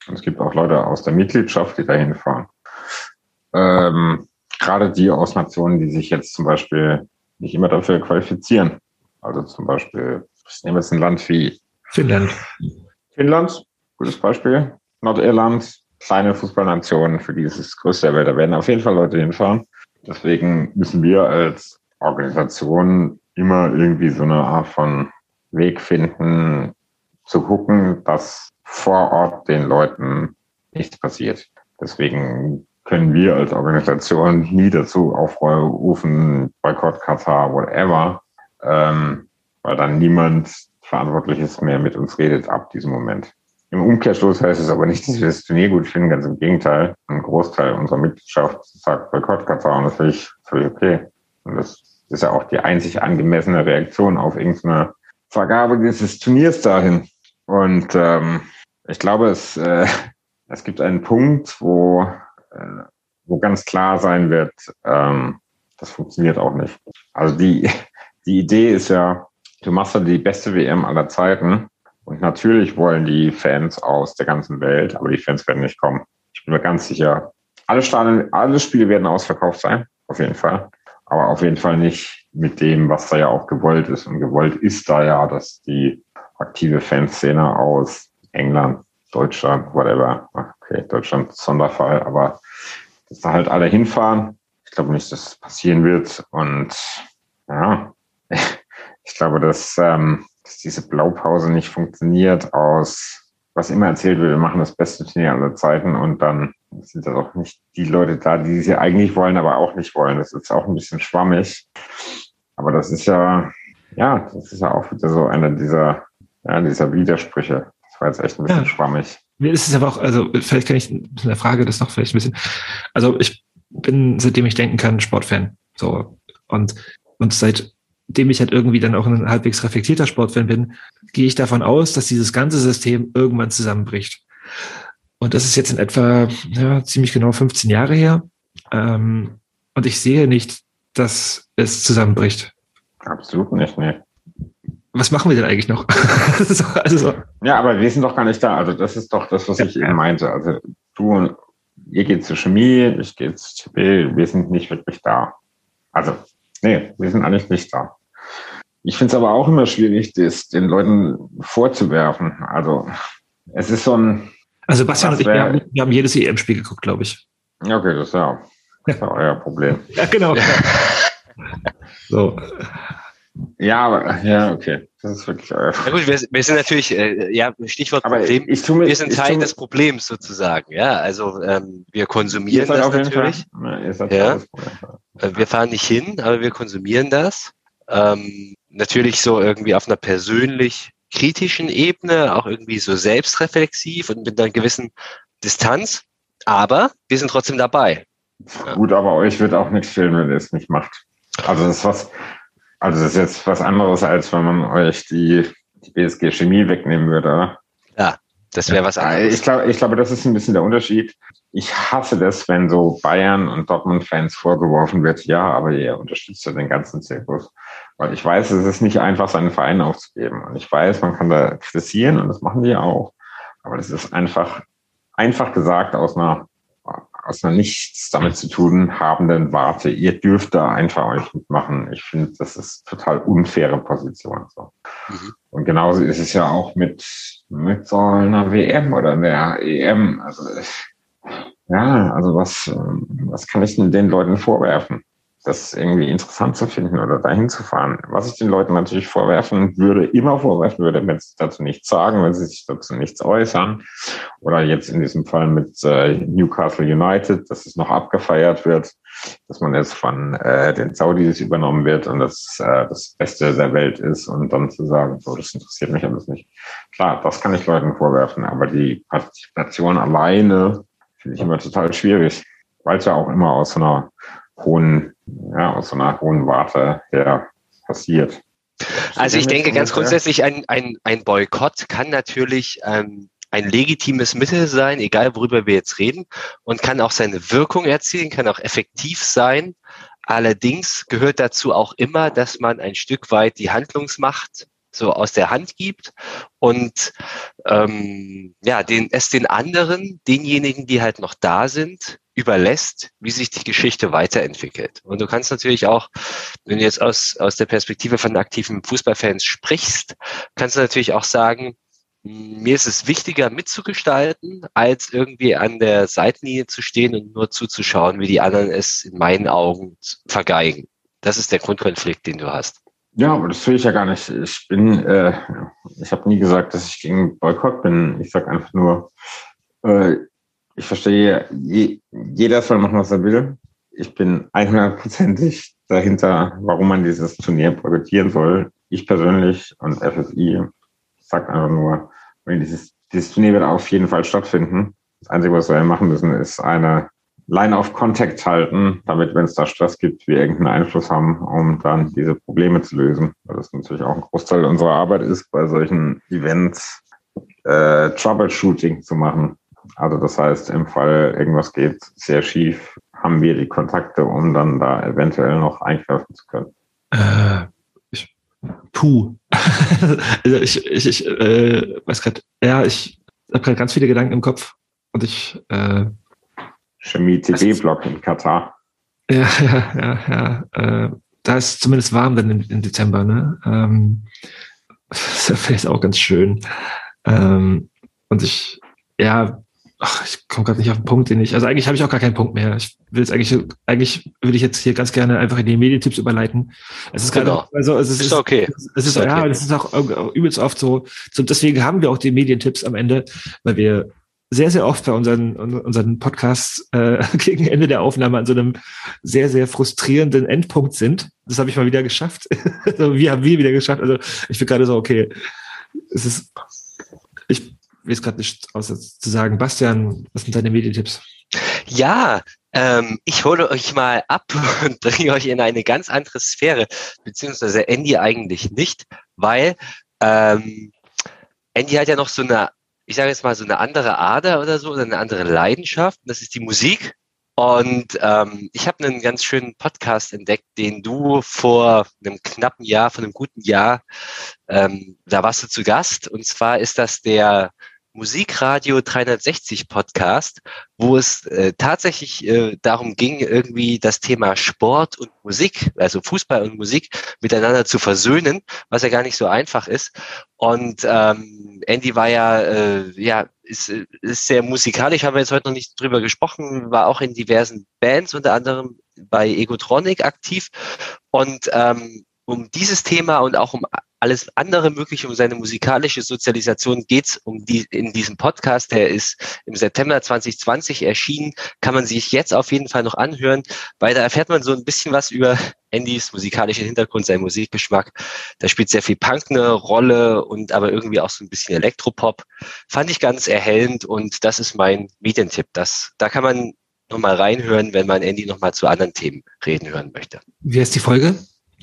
Und es gibt auch Leute aus der Mitgliedschaft, die da hinfahren. Ähm, gerade die aus Nationen, die sich jetzt zum Beispiel nicht immer dafür qualifizieren. Also zum Beispiel, ich nehme jetzt ein Land wie Finnland. Finnland, gutes Beispiel. Nordirland, kleine Fußballnationen, für die es größte der Welt. Da werden auf jeden Fall Leute hinfahren. Deswegen müssen wir als Organisation immer irgendwie so eine Art von Weg finden, zu gucken, dass vor Ort den Leuten nichts passiert. Deswegen können wir als Organisation nie dazu aufrufen, Boykott Katar, whatever, ähm, weil dann niemand Verantwortliches mehr mit uns redet ab diesem Moment. Im Umkehrschluss heißt es aber nicht, dass wir das Turnier gut finden, ganz im Gegenteil. Ein Großteil unserer Mitgliedschaft sagt Boykott Katar und das finde ich völlig okay. Und das ist ja auch die einzig angemessene Reaktion auf irgendeine Vergabe dieses Turniers dahin. Und ähm, ich glaube, es, äh, es gibt einen Punkt, wo, äh, wo ganz klar sein wird, ähm, das funktioniert auch nicht. Also die, die Idee ist ja, du machst ja die beste WM aller Zeiten. Und natürlich wollen die Fans aus der ganzen Welt, aber die Fans werden nicht kommen. Ich bin mir ganz sicher, alle Stadien, alle Spiele werden ausverkauft sein, auf jeden Fall. Aber auf jeden Fall nicht mit dem, was da ja auch gewollt ist. Und gewollt ist da ja, dass die aktive Fanszene aus England, Deutschland, whatever, okay, Deutschland Sonderfall, aber dass da halt alle hinfahren. Ich glaube nicht, dass das passieren wird. Und ja, [LAUGHS] ich glaube, dass, ähm, dass diese Blaupause nicht funktioniert aus was immer erzählt wird, wir machen das beste Turnier aller Zeiten und dann sind da doch nicht die Leute da, die sie eigentlich wollen, aber auch nicht wollen. Das ist auch ein bisschen schwammig. Aber das ist ja, ja, das ist ja auch wieder so einer dieser, ja, dieser Widersprüche. Das war jetzt echt ein bisschen ja. schwammig. Mir ist es aber auch, also vielleicht kann ich in der Frage das noch vielleicht ein bisschen, also ich bin, seitdem ich denken kann, Sportfan. So. Und, und seitdem ich halt irgendwie dann auch ein halbwegs reflektierter Sportfan bin, gehe ich davon aus, dass dieses ganze System irgendwann zusammenbricht. Und das ist jetzt in etwa ja, ziemlich genau 15 Jahre her. Ähm, und ich sehe nicht, dass es zusammenbricht. Absolut nicht, nee. Was machen wir denn eigentlich noch? [LAUGHS] so, also Ja, aber wir sind doch gar nicht da. Also das ist doch das, was ich eben meinte. Also du und ihr geht zur Chemie, ich gehe zu TB, wir sind nicht wirklich da. Also, nee, wir sind eigentlich nicht da. Ich finde es aber auch immer schwierig, das den Leuten vorzuwerfen. Also es ist so ein. Also Bastian und ich, wir haben, wir haben jedes EM-Spiel geguckt, glaube ich. Okay, das ist ja, das ist ja euer Problem. [LAUGHS] ja, genau. [LAUGHS] so. Ja, aber, ja, okay. Das ist wirklich euer Problem. Ja gut, wir, wir sind natürlich, äh, ja, Stichwort aber Problem. Ich, ich mir, wir sind Teil des Problems sozusagen, ja. Also ähm, wir konsumieren das natürlich. Ja, ja. Wir fahren nicht hin, aber wir konsumieren das. Ähm, natürlich so irgendwie auf einer persönlich kritischen Ebene, auch irgendwie so selbstreflexiv und mit einer gewissen Distanz. Aber wir sind trotzdem dabei. Gut, aber euch wird auch nichts fehlen, wenn ihr es nicht macht. Also das ist was, also das ist jetzt was anderes, als wenn man euch die, die BSG Chemie wegnehmen würde, oder? Ja, das wäre was anderes. Ich glaube, ich glaube, das ist ein bisschen der Unterschied. Ich hasse das, wenn so Bayern und Dortmund-Fans vorgeworfen wird, ja, aber ihr unterstützt ja den ganzen Zirkus. Weil ich weiß, es ist nicht einfach, seinen Verein aufzugeben. Und ich weiß, man kann da kritisieren und das machen die auch. Aber das ist einfach, einfach gesagt aus einer, aus einer nichts damit zu tun habenden Warte. Ihr dürft da einfach euch mitmachen. Ich finde, das ist total unfaire Position. So. Mhm. Und genauso ist es ja auch mit, mit so einer WM oder einer EM. Also, ja, also was, was kann ich denn den Leuten vorwerfen? Das irgendwie interessant zu finden oder dahin zu fahren. Was ich den Leuten natürlich vorwerfen würde, immer vorwerfen würde, wenn sie dazu nichts sagen, wenn sie sich dazu nichts äußern. Oder jetzt in diesem Fall mit äh, Newcastle United, dass es noch abgefeiert wird, dass man jetzt von äh, den Saudis übernommen wird und das äh, das Beste der Welt ist und dann zu sagen, so, das interessiert mich alles nicht. Klar, das kann ich Leuten vorwerfen, aber die Partizipation alleine finde ich immer total schwierig, weil es ja auch immer aus so einer hohen, ja, aus so einer hohen Warte her passiert. Also ich denke ganz grundsätzlich, ein, ein, ein Boykott kann natürlich ähm, ein legitimes Mittel sein, egal worüber wir jetzt reden, und kann auch seine Wirkung erzielen, kann auch effektiv sein. Allerdings gehört dazu auch immer, dass man ein Stück weit die Handlungsmacht so aus der Hand gibt und ähm, ja, den, es den anderen, denjenigen, die halt noch da sind, überlässt, wie sich die Geschichte weiterentwickelt. Und du kannst natürlich auch, wenn du jetzt aus, aus der Perspektive von aktiven Fußballfans sprichst, kannst du natürlich auch sagen, mir ist es wichtiger mitzugestalten, als irgendwie an der Seitenlinie zu stehen und nur zuzuschauen, wie die anderen es in meinen Augen vergeigen. Das ist der Grundkonflikt, den du hast. Ja, aber das will ich ja gar nicht. Ich bin, äh, ich habe nie gesagt, dass ich gegen Boykott bin. Ich sage einfach nur, äh, ich verstehe, je, jeder soll machen, was er will. Ich bin 100%ig dahinter, warum man dieses Turnier boykottieren soll. Ich persönlich und FSI sagt einfach nur, wenn dieses, dieses Turnier wird auf jeden Fall stattfinden. Das Einzige, was wir machen müssen, ist eine Line of Contact halten, damit, wenn es da Stress gibt, wir irgendeinen Einfluss haben, um dann diese Probleme zu lösen. Weil das natürlich auch ein Großteil unserer Arbeit ist, bei solchen Events äh, Troubleshooting zu machen. Also das heißt, im Fall irgendwas geht sehr schief, haben wir die Kontakte, um dann da eventuell noch eingreifen zu können. Äh, ich, puh. [LAUGHS] also ich, ich, ich äh, weiß gerade, ja, ich habe gerade ganz viele Gedanken im Kopf und ich äh, Chemie-TB-Block in Katar. Ja, [LAUGHS] ja, ja, ja. Äh, da ist zumindest warm dann im, im Dezember, ne? Ähm, [LAUGHS] das ist vielleicht auch ganz schön. Ähm, und ich, ja, ach, ich komme gerade nicht auf den Punkt, den ich, also eigentlich habe ich auch gar keinen Punkt mehr. Ich will jetzt eigentlich, eigentlich würde ich jetzt hier ganz gerne einfach in die Medientipps überleiten. Es ist Genau. gerade, also es ist, Ist okay. Es ist, Ist ja, okay. das ist auch äh, übelst oft so. so. Deswegen haben wir auch die Medientipps am Ende, weil wir sehr, sehr oft bei unseren, unseren Podcasts äh, [LAUGHS] gegen Ende der Aufnahme an so einem sehr, sehr frustrierenden Endpunkt sind. Das habe ich mal wieder geschafft. [LAUGHS] also wir haben wir wieder geschafft. Also ich bin gerade so, okay, es ist, ich weiß gerade nicht außer zu sagen. Bastian, was sind deine Medientipps? Ja, ähm, ich hole euch mal ab [LAUGHS] und bringe euch in eine ganz andere Sphäre, beziehungsweise Andy eigentlich nicht, weil ähm, Andy hat ja noch so eine, ich sage jetzt mal so eine andere Ader oder so, oder eine andere Leidenschaft, und das ist die Musik. Und ähm, ich habe einen ganz schönen Podcast entdeckt, den du vor einem knappen Jahr, vor einem guten Jahr, ähm, da warst du zu Gast. Und zwar ist das der Musikradio 360 Podcast, wo es äh, tatsächlich äh, darum ging, irgendwie das Thema Sport und Musik, also Fußball und Musik miteinander zu versöhnen, was ja gar nicht so einfach ist. Und ähm, Andy war ja, äh, ja, ist, ist sehr musikalisch, haben wir jetzt heute noch nicht drüber gesprochen, war auch in diversen Bands, unter anderem bei Egotronic aktiv. Und ähm, um dieses Thema und auch um alles andere mögliche, um seine musikalische Sozialisation geht's um die, in diesem Podcast. Der ist im September 2020 erschienen. Kann man sich jetzt auf jeden Fall noch anhören, weil da erfährt man so ein bisschen was über Andys musikalischen Hintergrund, seinen Musikgeschmack. Da spielt sehr viel Punk eine Rolle und aber irgendwie auch so ein bisschen Elektropop. Fand ich ganz erhellend und das ist mein Medientipp. Das, da kann man nochmal reinhören, wenn man Andy nochmal zu anderen Themen reden hören möchte. Wie heißt die Folge?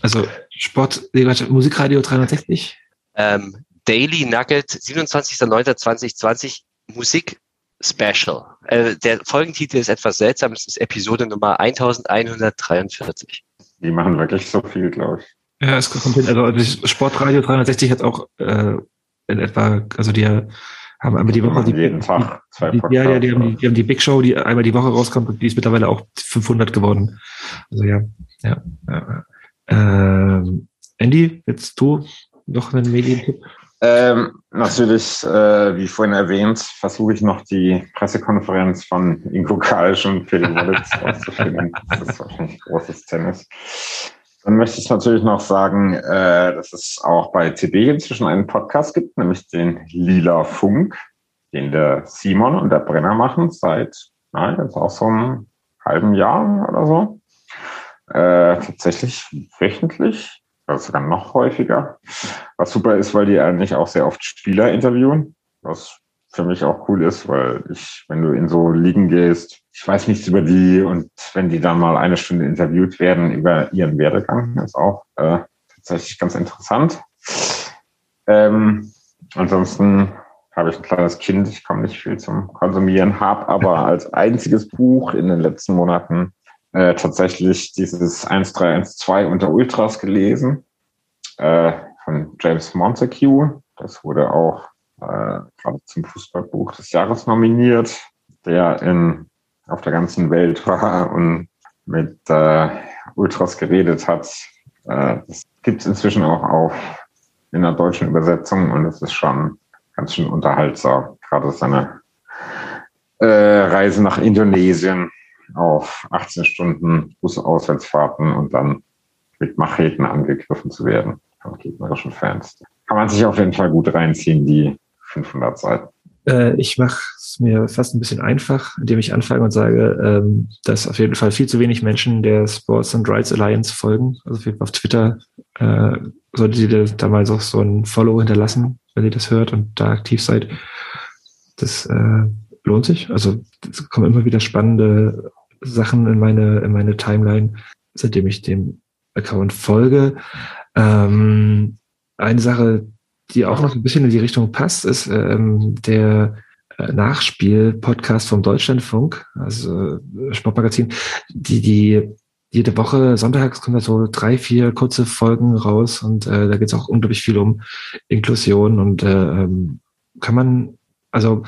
Also Sport, Musikradio 360? Ähm, Daily Nugget, 27.09.2020, Musik Special. Äh, der Folgentitel ist etwas seltsam, es ist Episode Nummer 1143. Die machen wirklich so viel, glaube ich. Ja, es kommt hin. Also das Sportradio 360 hat auch äh, in etwa, also die haben einmal die Woche die, jeden Tag zwei die, ja, ja, die haben, die, Podcasts. die haben die Big Show, die einmal die Woche rauskommt und die ist mittlerweile auch 500 geworden. Also ja, ja. ja. Ähm, Andy, jetzt du noch einen Medientipp? Ähm, natürlich, äh, wie vorhin erwähnt, versuche ich noch die Pressekonferenz von Ingo Kalsch und Felix Wallitz [LAUGHS] auszufinden. Das ist wahrscheinlich großes Tennis. Dann möchte ich natürlich noch sagen, äh, dass es auch bei TB inzwischen einen Podcast gibt, nämlich den Lila Funk, den der Simon und der Brenner machen seit, nein, jetzt auch so einem halben Jahr oder so. Äh, tatsächlich wöchentlich, also sogar noch häufiger. Was super ist, weil die eigentlich auch sehr oft Spieler interviewen, was für mich auch cool ist, weil ich, wenn du in so Ligen gehst, ich weiß nichts über die und wenn die dann mal eine Stunde interviewt werden über ihren Werdegang, ist auch äh, tatsächlich ganz interessant. Ähm, ansonsten habe ich ein kleines Kind, ich komme nicht viel zum Konsumieren, habe aber als einziges Buch in den letzten Monaten äh, tatsächlich dieses 1312 unter Ultras gelesen äh, von James Montague. Das wurde auch äh, gerade zum Fußballbuch des Jahres nominiert, der in, auf der ganzen Welt war [LAUGHS] und mit äh, Ultras geredet hat. Das gibt es inzwischen auch auf in der deutschen Übersetzung und es ist schon ganz schön unterhaltsam. Gerade seine Reise nach Indonesien auf 18 Stunden Busauswärtsfahrten und dann mit Macheten angegriffen zu werden von gegnerischen Fans. Kann man sich auf jeden Fall gut reinziehen, die 500 Seiten. Äh, ich mache es mir fast ein bisschen einfach, indem ich anfange und sage, ähm, dass auf jeden Fall viel zu wenig Menschen der Sports and Rights Alliance folgen. Also auf Twitter äh, solltet ihr da mal so, so ein Follow hinterlassen, wenn ihr das hört und da aktiv seid. Das äh, lohnt sich. Also es kommen immer wieder spannende Sachen in meine, in meine Timeline, seitdem ich dem Account folge. Ähm, eine Sache, die auch noch ein bisschen in die Richtung passt, ist ähm, der äh, Nachspiel-Podcast vom Deutschlandfunk, also äh, Sportmagazin, die, die jede Woche sonntags kommen da so drei, vier kurze Folgen raus und äh, da geht es auch unglaublich viel um Inklusion und äh, ähm, kann man, also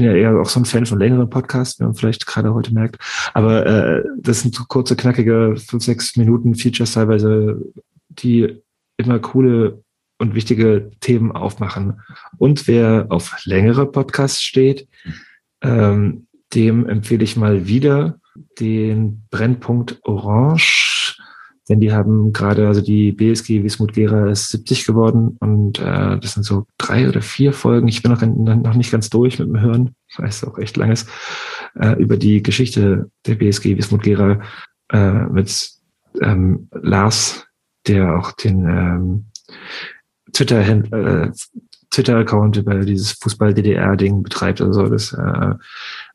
bin ja eher auch so ein Fan von längeren Podcasts, wie man vielleicht gerade heute merkt. Aber äh, das sind so kurze, knackige, fünf, sechs Minuten Features teilweise, die immer coole und wichtige Themen aufmachen. Und wer auf längere Podcasts steht, ähm, dem empfehle ich mal wieder den Brennpunkt Orange, denn die haben gerade, also die BSG Wismut Gera ist 70 geworden und äh, das sind so drei oder vier Folgen. Ich bin noch, noch nicht ganz durch mit dem Hören, weil es auch echt lang ist, äh, über die Geschichte der BSG Wismut Gera äh, mit ähm, Lars, der auch den ähm, Twitter äh, Twitter-Account über dieses Fußball-DDR-Ding betreibt. Also das, äh,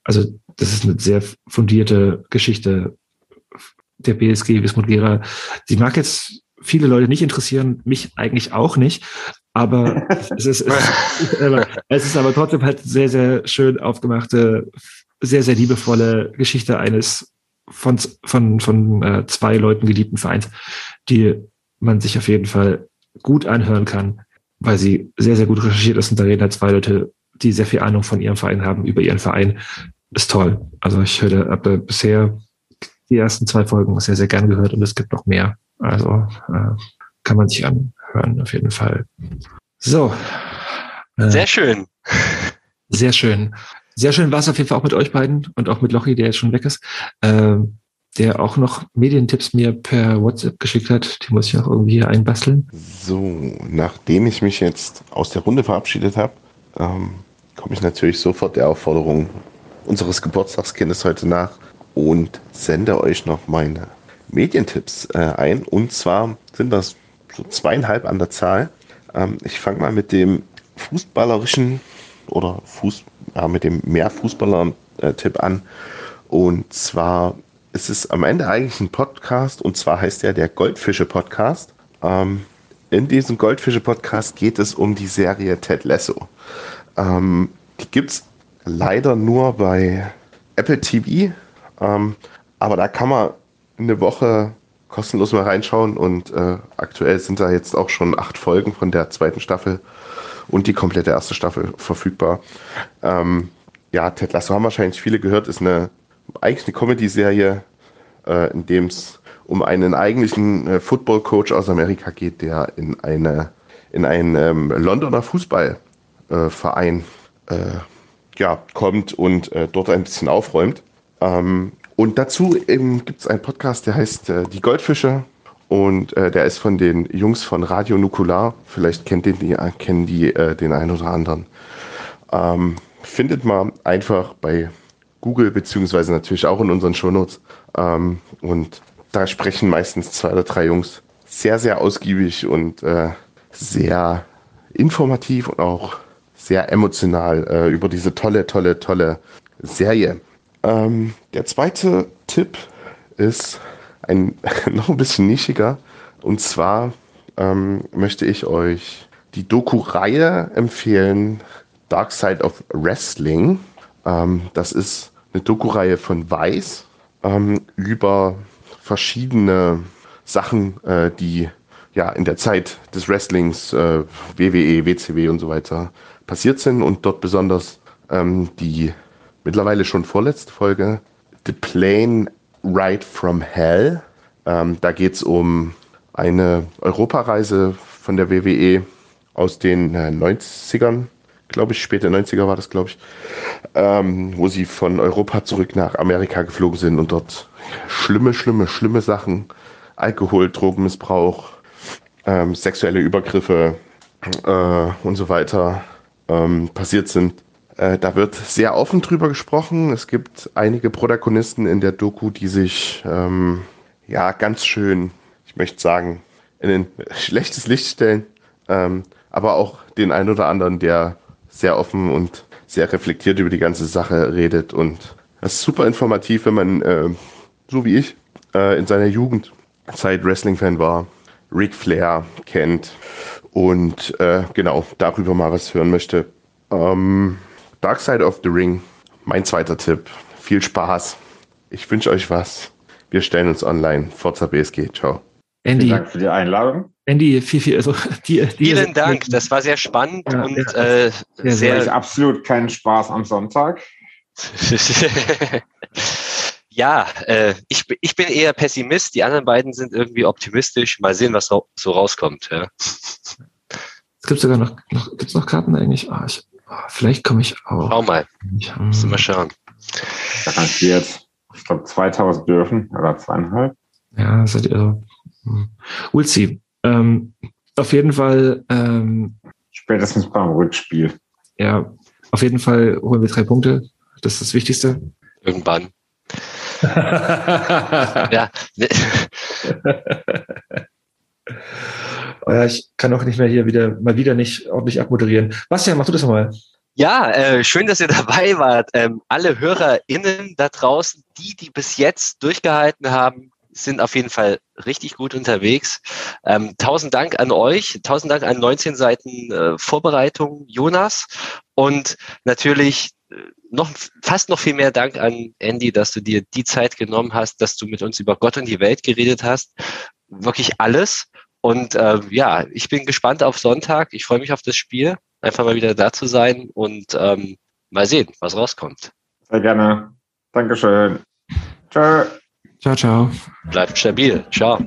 also das ist eine sehr fundierte Geschichte der BSG Wismut Gera. Sie mag jetzt viele Leute nicht interessieren, mich eigentlich auch nicht, aber [LAUGHS] es ist, es, ist, es ist aber trotzdem halt sehr, sehr schön aufgemachte, sehr, sehr liebevolle Geschichte eines von, von, von äh, zwei Leuten geliebten Vereins, die man sich auf jeden Fall gut anhören kann, weil sie sehr, sehr gut recherchiert ist und da reden halt zwei Leute, die sehr viel Ahnung von ihrem Verein haben, über ihren Verein. Ist toll. Also ich höre habe bisher die ersten zwei Folgen sehr, sehr gern gehört und es gibt noch mehr. Also äh, kann man sich anhören, auf jeden Fall. So. Äh, sehr schön. Sehr schön. Sehr schön war es auf jeden Fall auch mit euch beiden und auch mit Lochi, der jetzt schon weg ist. Äh, der auch noch Medientipps mir per WhatsApp geschickt hat. Die muss ich auch irgendwie hier einbasteln. So, nachdem ich mich jetzt aus der Runde verabschiedet habe, ähm, komme ich natürlich sofort der Aufforderung unseres Geburtstagskindes heute nach und sende euch noch meine Medientipps äh, ein. Und zwar sind das so zweieinhalb an der Zahl. Ähm, ich fange mal mit dem fußballerischen oder Fuß, ja, mit dem mehr Fußballer-Tipp an. Und zwar ist es am Ende eigentlich ein Podcast und zwar heißt er der Goldfische-Podcast. Ähm, in diesem Goldfische-Podcast geht es um die Serie Ted Lasso. Ähm, die gibt es leider nur bei Apple TV, ähm, aber da kann man eine Woche kostenlos mal reinschauen und äh, aktuell sind da jetzt auch schon acht Folgen von der zweiten Staffel und die komplette erste Staffel verfügbar. Ähm, ja, Ted Lasso haben wahrscheinlich viele gehört, ist eine eigentlich eine Comedy-Serie, äh, in dem es um einen eigentlichen äh, Football-Coach aus Amerika geht, der in eine in einen ähm, Londoner Fußballverein äh, ja, kommt und äh, dort ein bisschen aufräumt. Ähm, und dazu gibt es einen Podcast, der heißt äh, Die Goldfische. Und äh, der ist von den Jungs von Radio Nukular. Vielleicht kennt den, die, kennen die äh, den einen oder anderen. Ähm, findet mal einfach bei Google, beziehungsweise natürlich auch in unseren Shownotes. Ähm, und da sprechen meistens zwei oder drei Jungs sehr, sehr ausgiebig und äh, sehr informativ und auch sehr emotional äh, über diese tolle, tolle, tolle Serie. Ähm, der zweite Tipp ist ein [LAUGHS] noch ein bisschen nischiger. Und zwar ähm, möchte ich euch die Doku-Reihe empfehlen, Dark Side of Wrestling. Ähm, das ist eine Doku-Reihe von Weiß ähm, über verschiedene Sachen, äh, die ja in der Zeit des Wrestlings, äh, WWE, WCW und so weiter passiert sind und dort besonders ähm, die mittlerweile schon vorletzte Folge The Plane Ride from Hell. Ähm, da geht es um eine Europareise von der WWE aus den äh, 90ern, glaube ich, späte 90er war das, glaube ich, ähm, wo sie von Europa zurück nach Amerika geflogen sind und dort schlimme, schlimme, schlimme Sachen, Alkohol, Drogenmissbrauch, ähm, sexuelle Übergriffe äh, und so weiter ähm, passiert sind. Äh, da wird sehr offen drüber gesprochen. Es gibt einige Protagonisten in der Doku, die sich ähm, ja ganz schön, ich möchte sagen, in ein [LAUGHS] schlechtes Licht stellen. Ähm, aber auch den einen oder anderen, der sehr offen und sehr reflektiert über die ganze Sache redet. Und das ist super informativ, wenn man, äh, so wie ich, äh, in seiner Jugendzeit Wrestling-Fan war, Ric Flair kennt und äh, genau darüber mal was hören möchte. Ähm, Dark Side of the Ring, mein zweiter Tipp. Viel Spaß. Ich wünsche euch was. Wir stellen uns online. Forza BSG. Ciao. Andy, Vielen Dank für die Einladung. Andy, viel, viel, also die, die Vielen Dank, das war sehr spannend ja, und ja, äh, sehr, sehr ich absolut keinen Spaß am Sonntag. [LAUGHS] ja, äh, ich, ich bin eher Pessimist, die anderen beiden sind irgendwie optimistisch. Mal sehen, was so rauskommt. Ja. Es gibt sogar noch, noch gibt's noch Karten eigentlich? Ah, ich, vielleicht komme ich auch. Schau mal. Müssen wir schauen. Garantiert. Ich glaube 2000 dürfen oder zweieinhalb. Ja, seid ihr. We'll see. Ähm, auf jeden Fall. Ähm, Spätestens beim Rückspiel. Ja, auf jeden Fall holen wir drei Punkte. Das ist das Wichtigste. Irgendwann. [LAUGHS] ja. [LAUGHS] [LAUGHS] oh ja, ich kann auch nicht mehr hier wieder mal wieder nicht ordentlich abmoderieren. Bastian, mach du das mal. Ja, äh, schön, dass ihr [LAUGHS] dabei wart. Ähm, alle HörerInnen da draußen, die, die bis jetzt durchgehalten haben, sind auf jeden Fall richtig gut unterwegs. Ähm, tausend Dank an euch, tausend Dank an 19 Seiten äh, Vorbereitung, Jonas. Und natürlich äh, noch fast noch viel mehr Dank an Andy, dass du dir die Zeit genommen hast, dass du mit uns über Gott und die Welt geredet hast. Wirklich alles. Und äh, ja, ich bin gespannt auf Sonntag. Ich freue mich auf das Spiel, einfach mal wieder da zu sein und ähm, mal sehen, was rauskommt. Sehr gerne. Dankeschön. Tschö. Ciao, ciao. Bleibt stabil. Ciao.